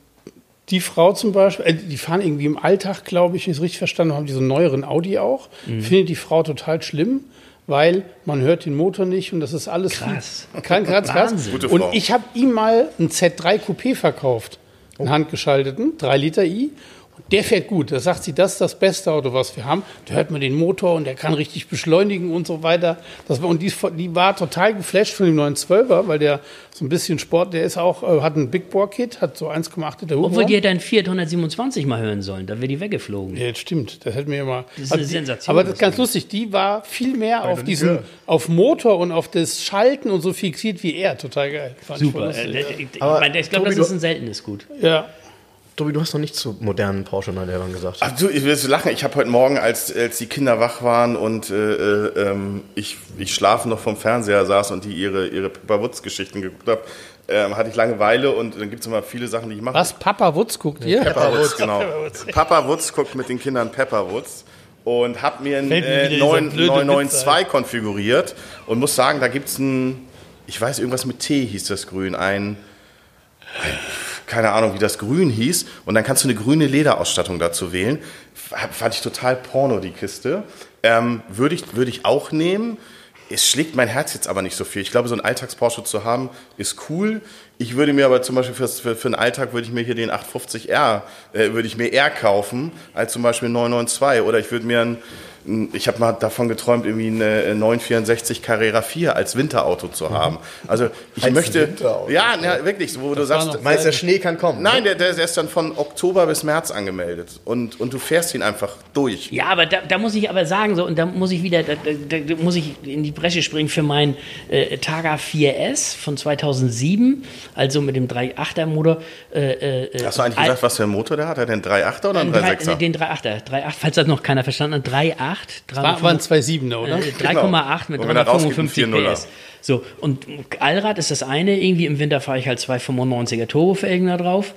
die Frau zum Beispiel, äh, die fahren irgendwie im Alltag, glaube ich, wenn ich es richtig verstanden habe, haben die so einen neueren Audi auch. Findet die Frau total schlimm, weil man hört den Motor nicht und das ist alles Krass. Kein krass, krass. Und ich habe ihm mal einen Z3 Coupé verkauft, einen handgeschalteten, 3 Liter i. Und der fährt gut. Da sagt sie, das ist das beste Auto, was wir haben. Da hört man den Motor und der kann richtig beschleunigen und so weiter. Das war, und die, die war total geflasht von dem 912er, weil der so ein bisschen Sport, der ist auch, äh, hat ein Big Bore Kit, hat so 1,8 Liter obwohl die hätte ein Fiat 127 mal hören sollen, da wäre die weggeflogen. Ja, das stimmt. Das hätten wir immer. Das ist aber eine die- Sensation, Aber das ist ganz lustig. Die war viel mehr auf diesen, gehört. auf Motor und auf das Schalten und so fixiert wie er. Total geil. Fand ich Super. Äh, ja. ich ich, mein, ich glaube, das ist ein seltenes Gut. ja. Tobi, du hast noch nicht zu modernen Porsche 911 gesagt. Ach du, ich will so lachen. Ich habe heute Morgen, als, als die Kinder wach waren und äh, äh, ähm, ich, ich schlafen noch vom Fernseher saß und die ihre, ihre Pepper Woods Geschichten geguckt habe, ähm, hatte ich Langeweile und dann gibt es immer viele Sachen, die ich mache. Was? Papa Wutz guckt ihr? Pepper Woods, genau. Papa Woods guckt mit den Kindern Pepper Woods und habe mir einen äh, wieder dieser 9, blöde 992 konfiguriert und muss sagen, da gibt es ein, ich weiß, irgendwas mit T hieß das Grün, ein, keine Ahnung, wie das Grün hieß. Und dann kannst du eine grüne Lederausstattung dazu wählen. Fand ich total porno, die Kiste. Ähm, Würde ich, würde ich auch nehmen. Es schlägt mein Herz jetzt aber nicht so viel. Ich glaube, so ein Alltags-Porsche zu haben, ist cool. Ich würde mir aber zum Beispiel fürs, für, für einen Alltag würde ich mir hier den 850R, äh, würde ich mir eher kaufen, als zum Beispiel einen 992. Oder ich würde mir einen, ich habe mal davon geträumt, irgendwie eine 964 Carrera 4 als Winterauto zu haben. Also ich Als möchte, Winterauto. ja, ja, wirklich, wo du sagst, Meinst der Schnee kann kommen? nein, der, der ist dann von Oktober bis März angemeldet und, und du fährst ihn einfach durch. Ja, aber da, da muss ich aber sagen, so, und da muss ich wieder, da, da, da muss ich in die Bresche springen für mein äh, Targa 4S von 2007, also mit dem 3.8er Motor. Äh, äh, Hast du eigentlich gesagt, was für einen Motor der hat? Hat er einen 3.8er oder einen Ein drei- 3.6er? Den 3.8er. 3.8, falls das noch keiner verstanden hat. 3.8. War, waren zwei Siebener, oder? Äh, 3,8 mit Und wenn er rausgeht, ein 355 4,0er. PS. So, und Allrad ist das eine, irgendwie im Winter fahre ich halt 295er Turbofelgen da drauf.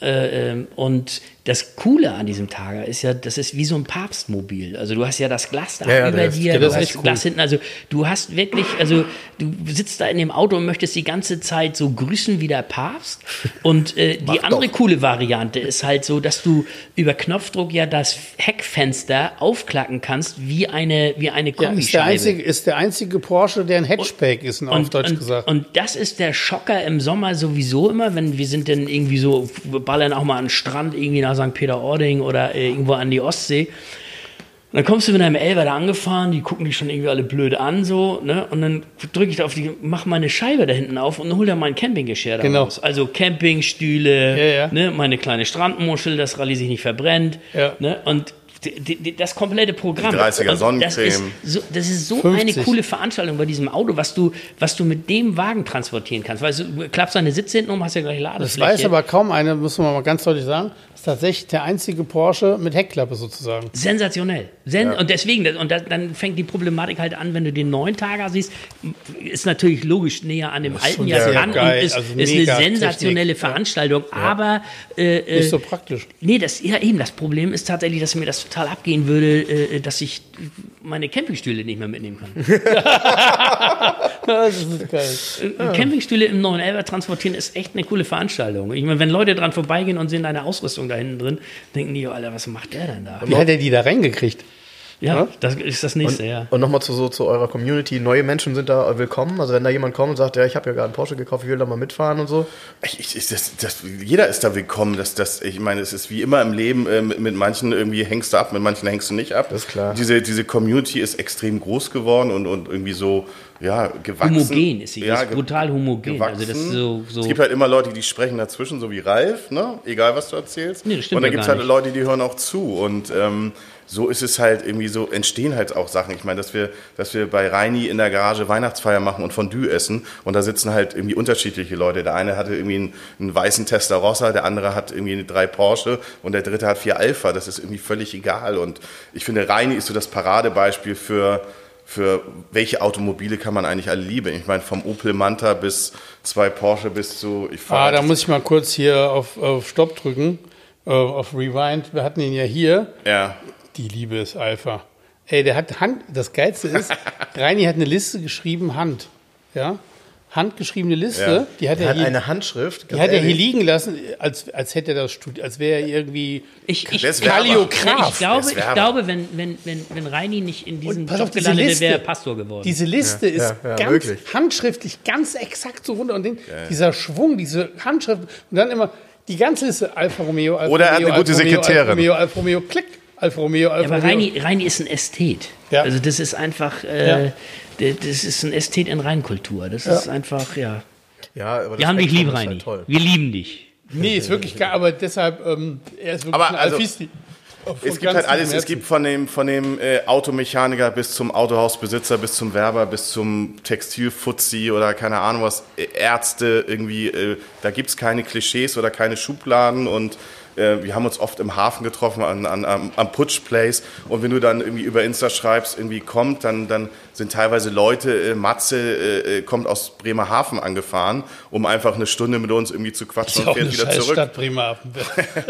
Äh, ähm, und das Coole an diesem Targa ist ja, das ist wie so ein Papstmobil. Also du hast ja das Glas da Ja, über ist- dir, ja, du das ist hast echt cool. Glas hinten. Also du hast wirklich, also du sitzt da in dem Auto und möchtest die ganze Zeit so grüßen wie der Papst. Und äh, <laughs> die andere coole Variante ist halt so, dass du über Knopfdruck ja das Heckfenster aufklacken kannst wie eine, wie eine Ja, ist, der einzige, ist der einzige Porsche, der ein Hatchback ist, auf Und, Deutsch und, gesagt. und das ist der Schocker im Sommer sowieso immer, wenn wir sind dann irgendwie so, wir ballern auch mal an den Strand irgendwie nach St. Peter-Ording oder äh, irgendwo an die Ostsee. Und dann kommst du mit einem Elber da angefahren, die gucken dich schon irgendwie alle blöd an, so, ne? Und dann drücke ich da auf die, mach meine Scheibe da hinten auf und hol da mein Campinggeschirr da Genau. raus. Also Campingstühle, Ja, ja. Ne? meine kleine Strandmuschel, dass Rallye sich nicht verbrennt. Ja. Ne? Und das komplette Programm. Die 30er Und das ist Sonnencreme. so, das ist so 50. eine coole Veranstaltung bei diesem Auto, was du, was du mit dem Wagen transportieren kannst. Weil du klappst deine Sitze hinten um, hast ja gleich das Ladefläche. weiß aber kaum einer, müssen wir mal ganz deutlich sagen. Das ist tatsächlich der einzige Porsche mit Heckklappe sozusagen. Sensationell. Sen Und deswegen, das- und das, dann fängt die Problematik halt an, wenn du den neuen Targa siehst, ist natürlich logisch näher an dem alten ja sehr dran geil, und ist, also ist eine sensationelle Technik, ja. Veranstaltung. Aber äh, äh, Nicht so praktisch. Nee, das, ja eben, das Problem ist tatsächlich, dass mir das total abgehen würde, äh, dass ich meine Campingstühle nicht mehr mitnehmen kann. <laughs> Das ist geil. Äh, Campingstühle im 911 transportieren ist echt eine coole Veranstaltung. Ich meine, wenn Leute dran vorbeigehen und sehen deine Ausrüstung da hinten drin, denken die, oh, Alter, was macht der denn da? Wie hat er die da reingekriegt? Ja, das ist das nächste, ja. Und nochmal zu, so, zu eurer Community. Neue Menschen sind da willkommen. Also wenn da jemand kommt und sagt, ja, ich habe ja gerade einen Porsche gekauft, ich will da mal mitfahren und so. Ich, ich, das, das, jeder ist da willkommen. Das, das, ich meine, es ist wie immer im Leben, äh, mit, mit manchen irgendwie hängst du ab, mit manchen hängst du nicht ab. Das ist klar. Diese, diese Community ist extrem groß geworden und, und irgendwie so, ja, gewachsen. Homogen ist sie, ja, ist brutal homogen. gewachsen. Also das ist so, so Es gibt halt immer Leute, die sprechen dazwischen, so wie Ralf, ne? egal was du erzählst. Nee, das stimmt und dann ja gibt es halt nicht. Leute, die hören auch zu. Und ähm, so ist es halt irgendwie so, entstehen halt auch Sachen. Ich meine, dass wir, dass wir bei Reini in der Garage Weihnachtsfeier machen und Fondue essen und da sitzen halt irgendwie unterschiedliche Leute. Der eine hatte irgendwie einen, einen weißen Testarossa, der andere hat irgendwie drei Porsche und der dritte hat vier Alpha. Das ist irgendwie völlig egal. Und ich finde, Reini ist so das Paradebeispiel für für welche Automobile kann man eigentlich alle lieben? Ich meine, vom Opel Manta bis zwei Porsche bis zu, ich Ah, da muss ich mal kurz hier auf, auf Stopp drücken, äh, auf Rewind. Wir hatten ihn ja hier. ja, Die Liebe ist Alpha. Ey, der hat Hand, das Geilste ist, <laughs> Reini hat eine Liste geschrieben, Hand. Ja? Handgeschriebene Liste, Ja. die hat Er hat hier, eine Handschrift. die hat er hier ehrlich. liegen lassen, als, als hätte er das studiert, als wäre er irgendwie Ich, ich. Kaliograf. ich glaube, ich glaube wenn, wenn, wenn, wenn Reini nicht in diesem Job auf, diese gelandet wäre, Liste. wäre er Pastor geworden. Diese Liste ist ja, ja, ganz wirklich. handschriftlich, ganz exakt so runter. Und den, dieser Schwung, diese Handschrift und dann immer die ganze Liste Alfa Romeo, Alfa Oder er hat Romeo, eine gute Alfa Romeo, Sekretärin. Alfa Romeo, Alfa Romeo, klick, Alfa Romeo, Alfa Ja, aber Romeo. Reini, Reini ist ein Ästhet. Ja. Also das ist einfach, äh, Ja. das ist ein Ästhet in Reinkultur. Das ist einfach, ja. Ja, aber das Wir haben dich lieb, ist Reini. Halt. Wir lieben dich. Nee, ist wirklich geil, aber deshalb, ähm, er ist wirklich Aber ein also, Alfisti. Von es gibt halt alles. Es gibt von dem, von dem äh, Automechaniker bis zum Autohausbesitzer, bis zum Werber, bis zum Textilfuzzi oder keine Ahnung was, Ärzte irgendwie. Äh, da gibt es keine Klischees oder keine Schubladen und äh, wir haben uns oft im Hafen getroffen, an, an, am, am Putsch Place. Und wenn du dann irgendwie über Insta schreibst, irgendwie kommt, dann, dann sind teilweise Leute, äh, Matze äh, äh, kommt aus Bremerhaven angefahren, um einfach eine Stunde mit uns irgendwie zu quatschen ist und fährt wieder zurück. Stadt Bremerhaven.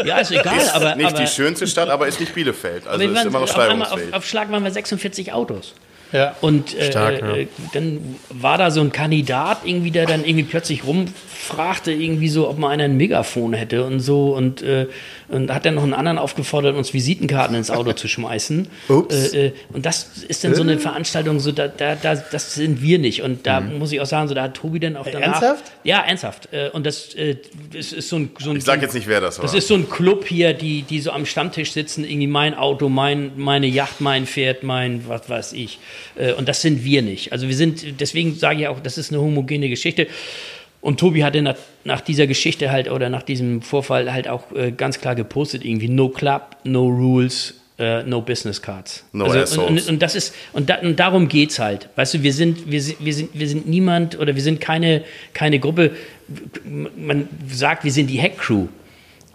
Ja, ist egal, Ist aber. nicht aber, die schönste Stadt, aber ist nicht Bielefeld. Also ist immer noch auf, einmal auf, auf Schlag waren wir 46 Autos. Ja. Und äh, Stark, ja. äh, dann war da so ein Kandidat irgendwie, der dann irgendwie plötzlich rumfragte, irgendwie so, ob man einer ein Megafon hätte und so. Und, äh, und hat dann noch einen anderen aufgefordert, uns Visitenkarten ins Auto zu schmeißen. Ups. Äh, äh, und das ist dann so eine Veranstaltung, so da, da, da, das sind wir nicht. Und da muss ich auch sagen, so da hat Tobi dann auch danach. ernsthaft? Ja, ernsthaft. Äh, und das, äh, das ist so ein, so ein Ich sag jetzt nicht, wer das war. das ist so ein Club hier, die, die so am Stammtisch sitzen, irgendwie mein Auto, mein, meine Yacht, mein Pferd, mein was weiß ich. Äh, Und das sind wir nicht. Also wir sind, deswegen sage ich auch, das ist eine homogene Geschichte. Und Tobi hatte nach, nach dieser Geschichte halt oder nach diesem Vorfall halt auch äh, ganz klar gepostet, irgendwie no club, no rules, äh, no business cards. No also, und, und, und das ist, und, da, und darum geht's halt. Weißt du, wir sind, wir sind, wir sind, wir sind niemand oder wir sind keine, keine Gruppe. Man sagt, wir sind die Hack-Crew.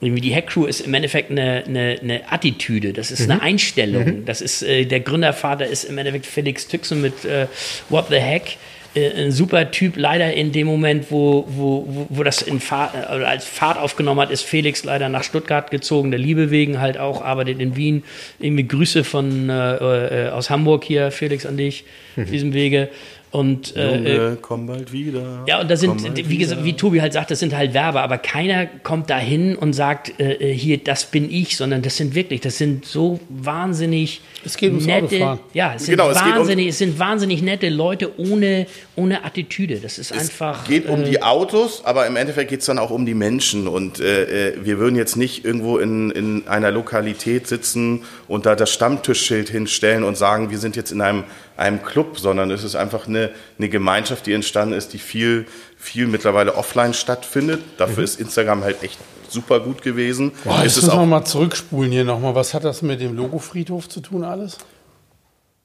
Irgendwie Die Hack-Crew ist im Endeffekt eine, eine, eine Attitüde, das ist eine Einstellung. Das ist, äh, der Gründervater ist im Endeffekt Felix Tüxen mit äh, What the Heck. Äh, ein super Typ, leider in dem Moment, wo, wo, wo, das in Fahrt, äh, als Fahrt aufgenommen hat, ist Felix leider nach Stuttgart gezogen, der Liebe wegen halt auch, arbeitet in Wien. Irgendwie Grüße von äh, äh, aus Hamburg hier, Felix, an dich, auf diesem Wege. Und äh, äh, Junge, komm bald wieder. ja, und da sind, wie, gesagt, wie Tobi halt sagt, das sind halt Werber, aber keiner kommt da hin und sagt, äh, äh, hier, das bin ich, sondern das sind wirklich, das sind so wahnsinnig Es geht ums nette, Autofahren. ja, es sind, Genau, es geht um- wahnsinnig, es sind wahnsinnig nette Leute ohne, ohne Attitüde. Das ist einfach. Es geht um äh, die Autos, aber im Endeffekt geht es dann auch um die Menschen. Und äh, wir würden jetzt nicht irgendwo in, in einer Lokalität sitzen und da das Stammtischschild hinstellen und sagen, wir sind jetzt in einem, einem Club, sondern es ist einfach eine, eine Gemeinschaft, die entstanden ist, die viel, viel mittlerweile offline stattfindet. Dafür ist Instagram halt echt super gut gewesen. Boah, ist jetzt es müssen wir auch mal zurückspulen hier nochmal. Was hat das mit dem Logo-Friedhof zu tun alles?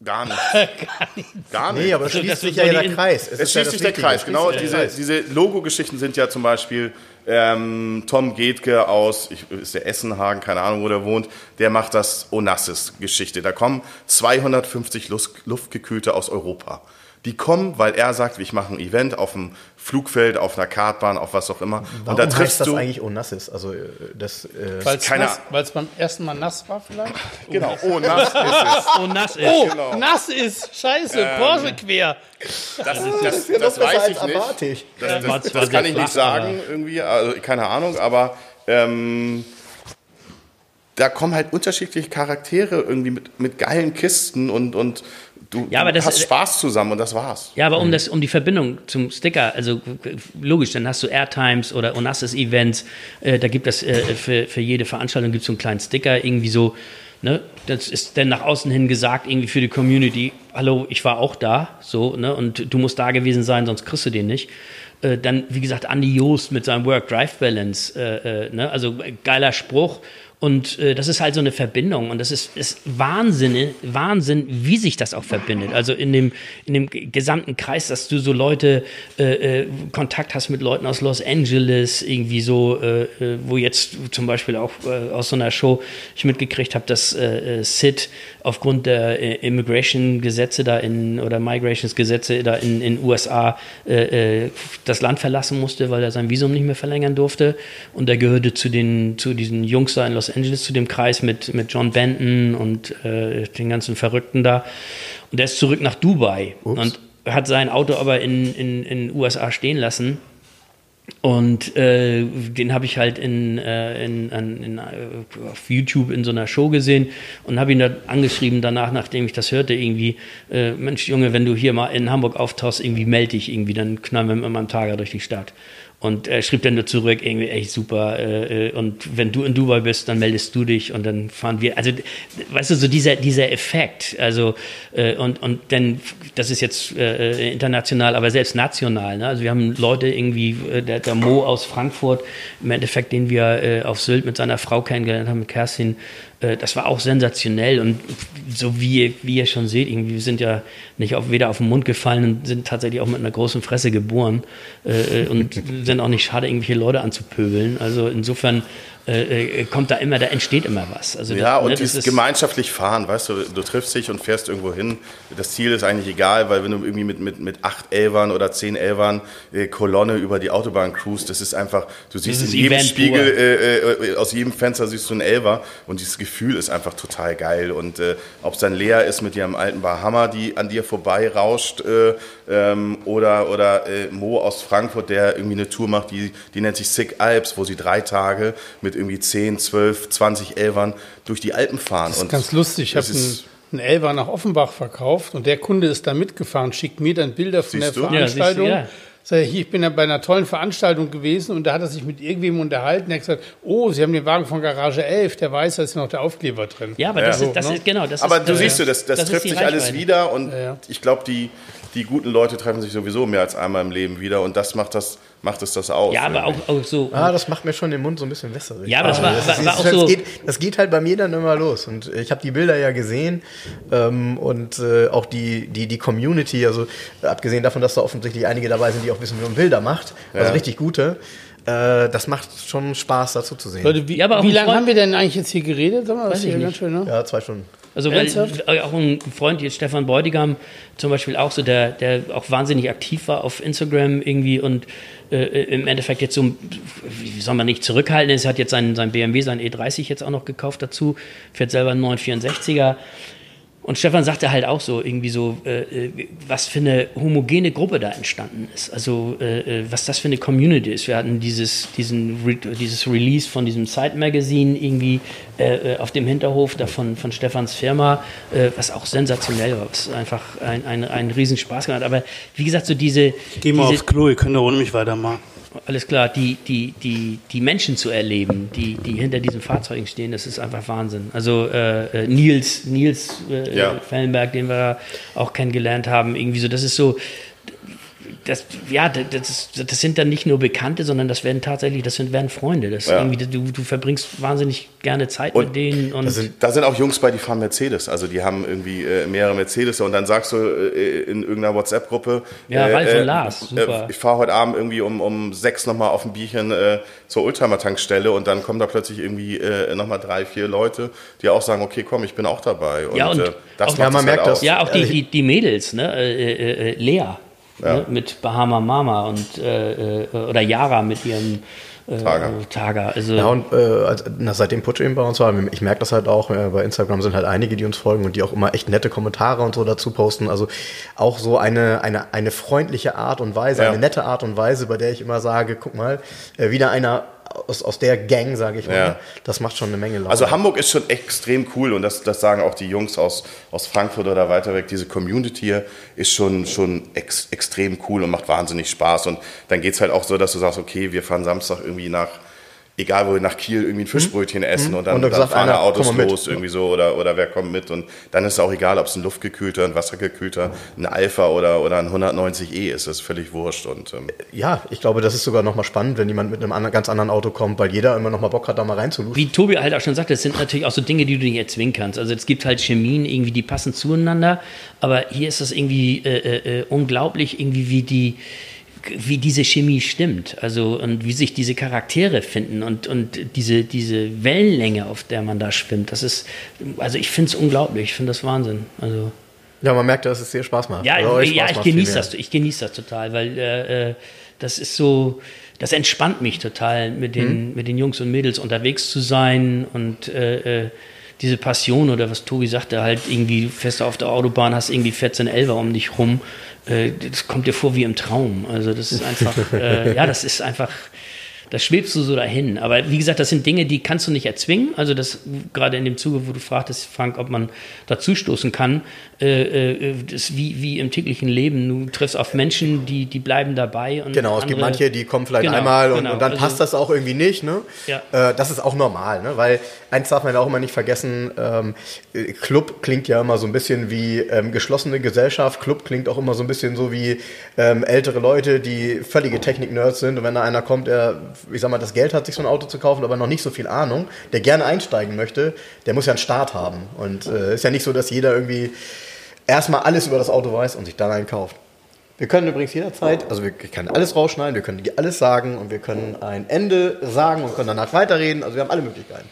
Gar nicht. <laughs> Gar nicht. Nee, aber Also, schließt das sich ist ja der Kreis. Es ja schließt das sich der. Kreis, genau. Diese, Kreis. diese Logo-Geschichten sind ja zum Beispiel ähm, Tom Getke aus, ich, ist der Essenhagen, keine Ahnung, wo der wohnt, der macht das Onassis-Geschichte. Da kommen 250 Lust, Luftgekühlte aus Europa. Die kommen, weil er sagt, ich mache ein Event auf dem Flugfeld, auf einer Kartbahn, auf was auch immer. Warum und da heißt triffst das du eigentlich Onassis? Also äh, das, äh, Weil es beim ersten Mal nass war vielleicht? genau, oh, nass ist es. so <laughs> nass ist. Oh, Genau. nass ist. Scheiße, Porsche quer. Das, das, das, ja noch besser weiß ich nicht. Abartig. Das, war das, zwar das kann ich nicht sagen, irgendwie, also keine Ahnung, aber ähm, da kommen halt unterschiedliche Charaktere irgendwie mit, mit geilen Kisten und, und du, Ja, aber du das- hast Spaß zusammen und das war's. Ja, aber um, das, um die Verbindung zum Sticker, also logisch, dann hast du Airtimes oder Onassis Events, äh, da gibt es äh, für, für jede Veranstaltung gibt so einen kleinen Sticker, irgendwie so, ne, das ist dann nach außen hin gesagt, irgendwie für die Community, hallo, ich war auch da, so, ne, und du musst da gewesen sein, sonst kriegst du den nicht. Äh, dann, wie gesagt, Andy Joost mit seinem Work-Drive-Balance, äh, äh, ne, also geiler Spruch. Und äh, das ist halt so eine Verbindung und das ist, ist Wahnsinn, Wahnsinn, wie sich das auch verbindet. Also in dem, in dem gesamten Kreis, dass du so Leute, äh, äh, Kontakt hast mit Leuten aus Los Angeles, irgendwie so, äh, äh, wo jetzt zum Beispiel auch äh, aus so einer Show ich mitgekriegt habe, dass Sid aufgrund der Immigration-Gesetze da in, oder Migrations-Gesetze da in in USA das Land verlassen musste, weil er sein Visum nicht mehr verlängern durfte. Und er gehörte zu den, zu diesen Jungs da in Los Angeles, zu dem Kreis mit, mit John Benton und äh, den ganzen Verrückten da. Und er ist zurück nach Dubai und hat sein Auto aber in, in, in USA stehen lassen. Und äh, den habe ich halt in, äh, in, an- in, äh, auf YouTube in so einer Show gesehen und habe ihn dann angeschrieben danach, nachdem ich das hörte, irgendwie, äh, Mensch Junge, wenn du hier mal in Hamburg auftauchst, irgendwie melde dich irgendwie, dann knallen wir mit meinem Tager durch die Stadt. Und er schrieb dann nur zurück, irgendwie echt super. Äh, äh, und wenn du in Dubai bist, dann meldest du dich und dann fahren wir. Also, weißt du, so dieser, dieser Effekt. Also, äh, und, und dann, das ist jetzt international, aber selbst national. Ne? Also, wir haben Leute irgendwie, der, der Mo aus Frankfurt, im Endeffekt, den wir auf Sylt mit seiner Frau kennengelernt haben, mit Kerstin. Äh, das war auch sensationell. Und so wie, wie ihr schon seht, irgendwie, wir sind ja nicht auf, weder auf den Mund gefallen und sind tatsächlich auch mit einer großen Fresse geboren. Äh, äh, und <laughs> sind auch nicht schade, irgendwelche Leute anzupöbeln. Also insofern äh, äh, kommt da immer, da entsteht immer was. Also Ja, da, und ne, dieses das gemeinschaftlich fahren, weißt du, du triffst dich und fährst irgendwo hin. Das Ziel ist eigentlich egal, weil wenn du irgendwie mit, mit, mit acht Elfern oder zehn Elfern äh, Kolonne über die Autobahn cruist, das ist einfach, du siehst in jedem Event Spiegel, pur. äh, äh, aus jedem Fenster siehst du einen Elfer und dieses Gefühl ist einfach total geil. Und äh, ob es dann Lea ist mit ihrem alten Bahama, die an dir vorbei rauscht, äh, ähm, oder, oder äh, Mo aus Frankfurt, der irgendwie eine Tour macht, die, die nennt sich Sick Alps, wo sie drei Tage mit irgendwie 10, 12, 20 Elfern durch die Alpen fahren. Das ist ganz lustig. Ich das habe einen, Elfer nach Offenbach verkauft und der Kunde ist da mitgefahren, schickt mir dann Bilder von Siehst der du? Ja, Veranstaltung. ja. Ich, hier, ich bin ja bei einer tollen Veranstaltung gewesen und da hat er sich mit irgendwem unterhalten. Er hat gesagt, oh, Sie haben den Wagen von Garage 11, der weiß, da ist noch der Aufkleber drin. Ja, aber das, So, ist, das ne? ist genau das. Aber ist, du äh, siehst du, das, das, ist trifft sich alles wieder und ja. ich glaube, die, die guten Leute treffen sich sowieso mehr als einmal im Leben wieder und das macht das macht es das aus. Ja, aber auch, auch so. Ah, das macht mir schon den Mund so ein bisschen wässrig. Ja, aber das war- das, war- war auch das, so- geht, das geht halt bei mir dann immer los. Und ich habe die Bilder ja gesehen ähm, und äh, auch die, die, die Community, also abgesehen davon, dass da offensichtlich einige dabei sind, die auch wissen, wie man Bilder macht, also Ja. richtig gute, äh, das macht schon Spaß dazu zu sehen. Leute, wie, Ja, auch wie lange haben wir denn eigentlich jetzt hier geredet? Sag mal, ist hier ganz schön, ne? ja, zwei Stunden. Also weil, Ernsthaft? auch ein Freund, jetzt Stefan Bräutigam zum Beispiel auch so, der, der auch wahnsinnig aktiv war auf Instagram irgendwie und äh, im Endeffekt jetzt so, wie soll man nicht zurückhalten, er hat jetzt sein, sein BMW, sein E30 jetzt auch noch gekauft dazu, fährt selber einen 964er. Und Stefan sagte halt auch so, irgendwie so, äh, äh, was für eine homogene Gruppe da entstanden ist. Also, äh, äh, was das für eine Community ist. Wir hatten dieses, diesen Re dieses Release von diesem Side Magazine irgendwie äh, äh, auf dem Hinterhof da von, Stefans Firma, was auch sensationell war, was einfach ein, ein, ein Riesenspaß gemacht hat. Aber wie gesagt, so diese. Geh mal diese aufs Klo, ihr könnt doch ohne mich weitermachen. Alles klar, die, die, die, die Menschen zu erleben, die, die hinter diesen Fahrzeugen stehen, das ist einfach Wahnsinn. Also äh, äh, Nils, Nils äh, Ja. Fellenberg, den wir auch kennengelernt haben, irgendwie so, das ist so, das, ja, das, das sind dann nicht nur Bekannte, sondern das werden tatsächlich, das sind, werden Freunde. Das Ja. irgendwie, du, du verbringst wahnsinnig gerne Zeit Und mit denen. Und Da sind, da sind auch Jungs bei, die fahren Mercedes. Also die haben irgendwie äh, mehrere Mercedes und dann sagst du äh, in irgendeiner WhatsApp-Gruppe, Ja, äh, Ralf und äh, Lars, super. Äh, ich fahre heute Abend irgendwie um, um sechs nochmal auf ein Bierchen äh, zur Oldtimer-Tankstelle und dann kommen da plötzlich irgendwie äh, nochmal drei, vier Leute, die auch sagen, okay, komm, ich bin auch dabei. Und, Ja, und äh, das auch- macht Ja, man es merkt halt das. Ja, auch die, die, die Mädels, ne? Äh, Lea ne? mit Bahama Mama und äh, äh, oder Yara mit ihrem äh, Targa. Targa. Also Ja, und äh, na, seitdem Putsch eben bei uns war, ich merke das halt auch, äh, bei Instagram sind halt einige, die uns folgen und die auch immer echt nette Kommentare und so dazu posten. Also auch so eine, eine, eine freundliche Art und Weise, Ja. eine nette Art und Weise, bei der ich immer sage, guck mal, äh, wieder einer aus, aus der Gang, sage ich mal. Ja. Das macht schon eine Menge Laune. Also Hamburg ist schon extrem cool und das, das sagen auch die Jungs aus, aus Frankfurt oder weiter weg. Diese Community hier ist schon, schon ex, extrem cool und macht wahnsinnig Spaß. Und dann geht's halt auch so, dass du sagst, okay, wir fahren Samstag irgendwie nach, egal wo wir nach Kiel irgendwie ein Fischbrötchen essen und dann, Und da dann sagt fahren einer, da Autos los irgendwie so oder, oder wer kommt mit. Und dann ist es auch egal, ob es ein luftgekühlter, ein wassergekühlter, ein Alpha oder, oder ein 190e ist. Das ist völlig wurscht. Und ähm, ja, ich glaube, das ist sogar nochmal spannend, wenn jemand mit einem anderen, ganz anderen Auto kommt, weil jeder immer nochmal Bock hat, da mal reinzuluschen. wie Tobi halt auch schon sagte, das sind natürlich auch so Dinge, die du nicht erzwingen kannst. Also es gibt halt Chemien irgendwie, die passen zueinander, aber hier ist das irgendwie äh, äh, unglaublich, irgendwie wie die wie diese Chemie stimmt, also und wie sich diese Charaktere finden und, und diese, diese Wellenlänge, auf der man da schwimmt, das ist, also ich finde es unglaublich, ich finde das Wahnsinn. Also Ja, man merkt, dass es sehr Spaß macht. ja, euch ja ich genieße das, ich genieße das total, weil äh, äh, das ist so, das entspannt mich total, mit den, Mhm. mit den Jungs und Mädels unterwegs zu sein und äh, äh, diese Passion oder was Tobi sagte, halt irgendwie fest auf der Autobahn hast irgendwie 14 Elfer um dich rum, das kommt dir vor wie im Traum. Also das ist einfach, äh, ja, das ist einfach, das schwebst du so dahin. Aber wie gesagt, das sind Dinge, die kannst du nicht erzwingen. Also das gerade in dem Zuge, wo du fragtest, Frank, ob man dazustoßen kann, äh, äh, das wie, wie im täglichen Leben. Du triffst auf Menschen, die, die bleiben dabei. Und Genau, es gibt manche, die kommen vielleicht Genau, einmal und, genau. und dann Also- passt das auch irgendwie nicht. Ne? Ja. Äh, das ist auch normal, ne? weil eins darf man ja auch immer nicht vergessen, ähm, äh, Club klingt ja immer so ein bisschen wie ähm, geschlossene Gesellschaft, Club klingt auch immer so ein bisschen so wie ähm, ältere Leute, die völlige Technik-Nerds sind und wenn da einer kommt, der, ich sag mal, das Geld hat, sich so ein Auto zu kaufen, aber noch nicht so viel Ahnung, der gerne einsteigen möchte, der muss ja einen Start haben und äh, ist ja nicht so, dass jeder irgendwie erstmal alles über das Auto weiß und sich dann einen kauft. Wir können übrigens jederzeit, also wir können alles rausschneiden, wir können alles sagen und wir können ein Ende sagen und können danach weiterreden. Also wir haben alle Möglichkeiten.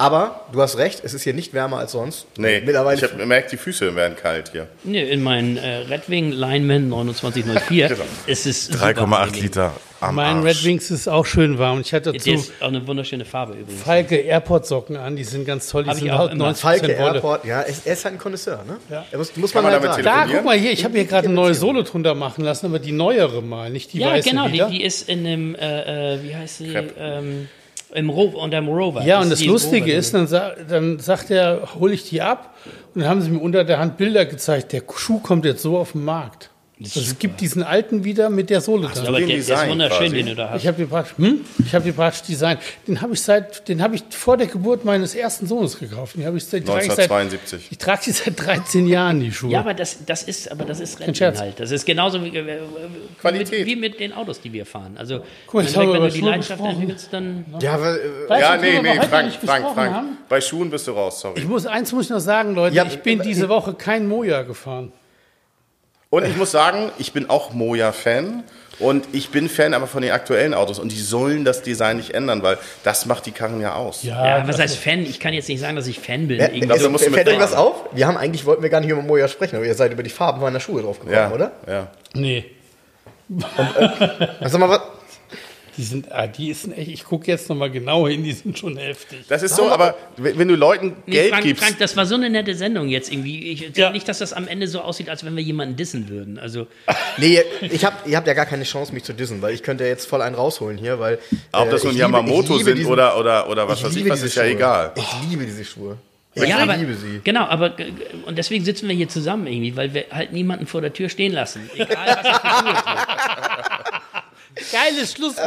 Aber du hast recht, es ist hier nicht wärmer als sonst. Nee, mittlerweile. ich habe gemerkt, die Füße werden kalt hier. Nee, in meinen äh, Red Wing Lineman 2904 Genau. ist es super 3,8 angenehm. Liter am Mein Arsch. Red Wings ist auch schön warm. Ich hatte dazu ist auch eine wunderschöne Farbe übrigens. Falke Airport-Socken an, die sind ganz toll. Die Hab ich sind auch auch immer. 90 Falke Wolle. Airport, ja, er ist, er ist halt ein Connoisseur, ne? Ja. Er muss, muss man, man halt damit. Da, guck mal hier, ich habe hier gerade eine neue Solo drunter machen lassen, aber die neuere mal, nicht die Ja, weiße genau, die, die ist in dem, äh, äh, wie heißt sie, Crepe. ähm, im Ro unterm Rover. Ja, und das ist die Lustige Rover ist, dann, sa dann sagt er, hole ich die ab. Und dann haben sie mir unter der Hand Bilder gezeigt. Der Schuh kommt jetzt so auf den Markt. Also es gibt diesen alten wieder mit der Sohle drin. Aber den der, der ist wunderschön, quasi. den du da hast. Ich habe die praktisch, hm? ich habe die praktisch Design. Den habe ich seit, den habe ich vor der Geburt meines ersten Sohnes gekauft. Den habe ich seit, trage ich seit, 1972. ich trage die seit 13 Jahren die Schuhe. Ja, aber das, das ist, aber das ist Rennen halt. Das ist genauso wie, äh, Qualität. Mit, wie mit den Autos, die wir fahren. Also, Guck jetzt wenn du über die Schuhe Leidenschaft entwickelst, dann. Ja, aber, äh, Ja, du, nee, nee, Frank, nicht Frank, Frank. haben? Bei Schuhen bist du raus, sorry. Ich muss, eins muss ich noch sagen, Leute, Ja, ich bin äh, diese Woche kein Moja gefahren. Und ich muss sagen, ich bin auch Moja-Fan. Und ich bin Fan aber von den aktuellen Autos. Und die sollen das Design nicht ändern, weil das macht die Karren ja aus. Ja, was heißt Fan? Ich kann jetzt nicht sagen, dass ich Fan bin. Ja, Irgendwie also, musst du fällt euch was auf? Wir haben eigentlich, wollten wir gar nicht über Moja sprechen, aber ihr seid über die Farben meiner Schuhe drauf gekommen, ja, oder? Ja. Nee. Also mal was. Die sind, ah, die sind echt, ich gucke jetzt nochmal genau hin, die sind schon heftig. Das ist so, aber wenn du Leuten Nee, Geld Frank, gibst, Frank, das war so eine nette Sendung jetzt irgendwie. Ich Ja. nicht, dass das am Ende so aussieht, als wenn wir jemanden dissen würden. Also <laughs> Nee, ich hab, ihr habt ja gar keine Chance, mich zu dissen, weil ich könnte jetzt voll einen rausholen hier, weil. ob äh, das nun Yamamoto liebe sind diesen- oder, oder, oder was weiß ich, was ist ja Schuhe. egal. Ich liebe diese Schuhe. ja, ich aber, liebe sie. Genau, aber und deswegen sitzen wir hier zusammen irgendwie, weil wir halt niemanden vor der Tür stehen lassen. Egal was <laughs> er für Schuhe trägt. Geiles Schlusswort,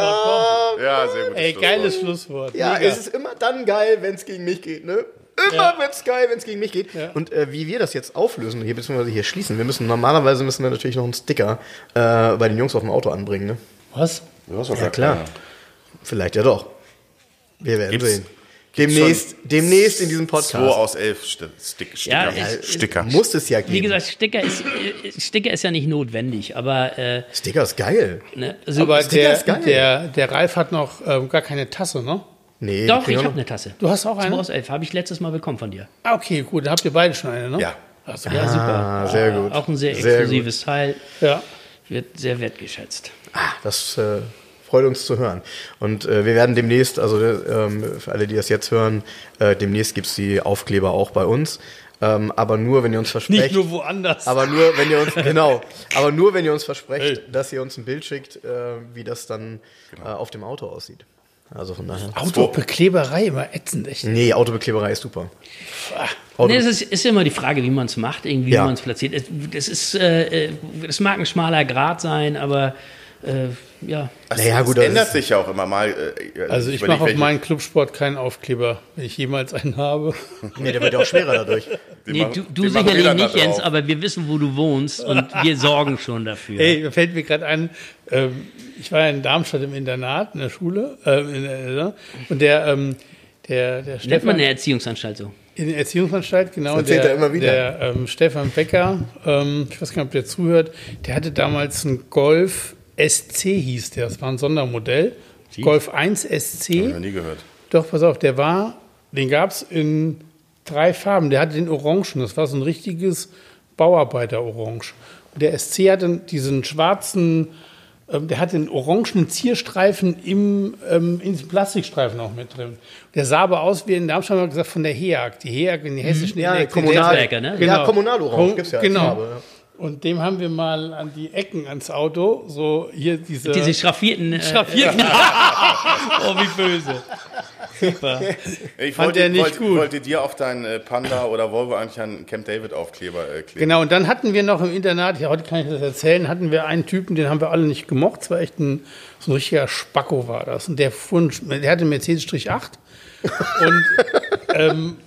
komm. Ja, sehr gut. Ey, geiles Schlusswort. Ja, Mega. es ist immer dann geil, wenn es gegen mich geht, ne? Immer wird's geil, wenn es gegen mich geht. Und äh, wie wir das jetzt auflösen, hier beziehungsweise hier schließen, wir müssen normalerweise müssen wir natürlich noch einen Sticker äh, bei den Jungs auf dem Auto anbringen, ne? Was? Ja klar. Vielleicht ja doch. Wir werden Gibt's- sehen. Demnächst, demnächst in diesem 2 Podcast. aus 11 Sti- Stick, Sticker. Ja, ich- Sticker. Muss es ja geben. Wie gesagt, Sticker ist, äh, Sticker ist ja nicht notwendig, aber äh, Sticker ist geil. ne, also, Aber Sticker der, ist geil. der, der Ralf hat noch ähm, gar keine Tasse, ne? Nee, doch, ich habe eine Tasse. Du hast auch Zwei eine? aus elf, habe ich letztes Mal bekommen von dir. Ah, okay, gut, da habt ihr beide schon eine, ne? Ja. Also, Ja, super. Ah, sehr gut. Auch ein sehr Sehr exklusives Teil, ja. wird sehr wertgeschätzt. Das äh, freut uns zu hören. Und äh, wir werden demnächst, also ähm, für alle, die das jetzt hören, äh, demnächst gibt's die Aufkleber auch bei uns. Ähm, aber nur, wenn ihr uns versprecht. Nicht nur woanders. aber nur, wenn ihr uns, <laughs> genau, aber nur, wenn ihr uns versprecht, dass ihr uns ein Bild schickt, äh, wie das dann Genau. äh, auf dem Auto aussieht. Also von daher. Autobekleberei immer ätzend, echt. Nee, Autobekleberei ist super. Nee, es ist, ist immer die Frage, wie man es macht, irgendwie, Ja. wie man es platziert. Es, das ist, äh, äh, das mag ein schmaler Grad sein, aber äh, ja. Das, Naja, gut, das ändert ist- sich ja auch immer mal. äh, Also ich mache auf welche- meinen Clubsport keinen Aufkleber, wenn ich jemals einen habe. Nee, der wird ja auch schwerer dadurch. <laughs> die Nee, machen- du, du sicherlich nicht, Jens, drauf. aber wir wissen, wo du wohnst und wir sorgen schon dafür. Hey, fällt mir gerade ein, ähm, ich war ja in Darmstadt im Internat, in der Schule, äh, in der, und der, ähm, der, der Nennt man Stefan, eine Erziehungsanstalt so? in der Erziehungsanstalt, genau, Das erzählt der, er immer wieder. der ähm, Stefan Becker, ähm, ich weiß gar nicht, ob der zuhört, der hatte damals einen Golf SC hieß der, das war ein Sondermodell, Golf 1 Hab ich SC, noch nie gehört. doch, pass auf, der war, den gab es in drei Farben. Der hatte den Orangen, das war so ein richtiges Bauarbeiter-Orange. Und der SC hatte diesen schwarzen, ähm, der hatte einen orangenen Zierstreifen im, ähm, in diesem Plastikstreifen auch mit drin. Der sah aber aus wie in Darmstadt haben wir gesagt von der HEAG. Die HEAG in die hessischen Ja, Elektrizität- Kommunal, Netzwerke, ne? Ja, Kommunalorange Kom- gibt's ja Genau. Farbe, ja. Und dem haben wir mal an die Ecken ans Auto, so hier diese, Diese schraffierten. Äh, Schraffierten. <laughs> oh, wie böse. Super. Ich Fand wollte, der nicht wollte, gut. wollte dir auf deinen äh, Panda oder Volvo eigentlich einen Camp David Aufkleber äh, kleben. Genau, und dann hatten wir noch im Internat, ja, heute kann ich das erzählen, hatten wir einen Typen, den haben wir alle nicht gemocht. Es war echt ein, so ein richtiger Spacko war das. Und der, fuhr, der hatte einen Mercedes-8 und <laughs> ähm,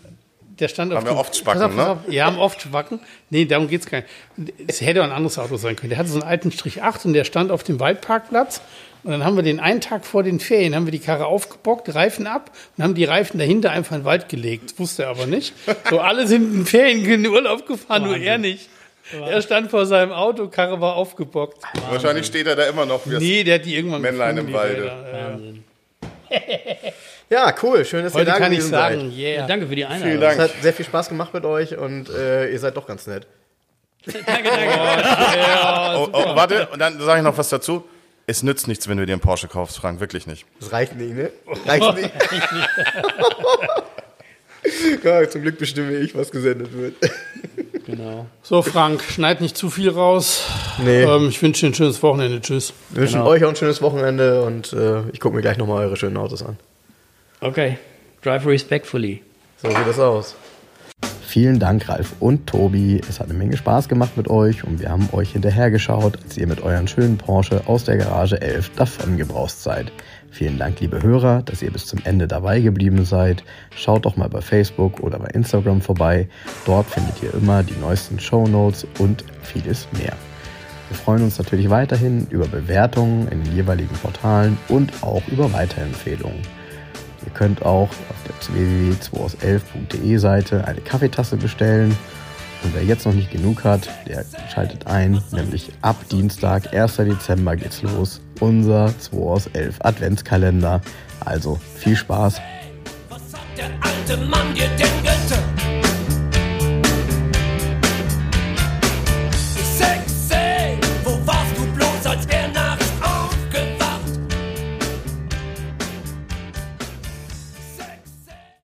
der stand auf Haben wir dem- oft Spacken, auf, ne? auf, Ja, haben oft Spacken. Nee, darum geht's gar nicht. Es hätte auch ein anderes Auto sein können. Der hatte so einen alten Strich 8 und der stand auf dem Waldparkplatz. Und dann haben wir den einen Tag vor den Ferien, haben wir die Karre aufgebockt, Reifen ab und haben die Reifen dahinter einfach in den Wald gelegt. Das wusste er aber nicht. So, alle sind in Ferien in den Urlaub gefahren, nur er nicht. Er stand vor seinem Auto, Karre war aufgebockt. Wahrscheinlich steht er da immer noch wie das Nee, der hat die irgendwann Männlein gefunden, im Walde. Wahnsinn. <laughs> Ja, cool. Schön, dass Heute ihr da kann ich sagen, seid. yeah. Ja, danke für die Einladung. Vielen Dank. Es hat sehr viel Spaß gemacht mit euch und äh, ihr seid doch ganz nett. <laughs> danke, danke. Oh, oh, warte, und dann sage ich noch was dazu. Es nützt nichts, wenn du dir einen Porsche kaufst, Frank, wirklich nicht. Das reicht nicht, ne? Reicht nicht. <laughs> ja, <laughs> zum Glück bestimme ich, was gesendet wird. Genau. So, Frank, schneid nicht zu viel raus. Nee. Ähm, ich wünsche dir ein schönes Wochenende. Tschüss. Wir wünschen euch auch ein schönes Wochenende und äh, ich gucke mir gleich nochmal eure schönen Autos an. Okay. Drive respectfully. So sieht das aus. Vielen Dank, Ralf und Tobi. Es hat eine Menge Spaß gemacht mit euch und wir haben euch hinterhergeschaut, als ihr mit euren schönen Porsche aus der Garage 11 davongebraust seid. Vielen Dank, liebe Hörer, dass ihr bis zum Ende dabei geblieben seid. Schaut doch mal bei Facebook oder bei Instagram vorbei. Dort findet ihr immer die neuesten Shownotes und vieles mehr. Wir freuen uns natürlich weiterhin über Bewertungen in den jeweiligen Portalen und auch über Weiterempfehlungen. Ihr könnt auch auf der www.2aus11.de Seite eine Kaffeetasse bestellen. Und wer jetzt noch nicht genug hat, der schaltet ein, nämlich ab Dienstag, 1. Dezember geht's los. Unser 2 aus 11 Adventskalender. Also viel Spaß Was hat der alte Mann dir denn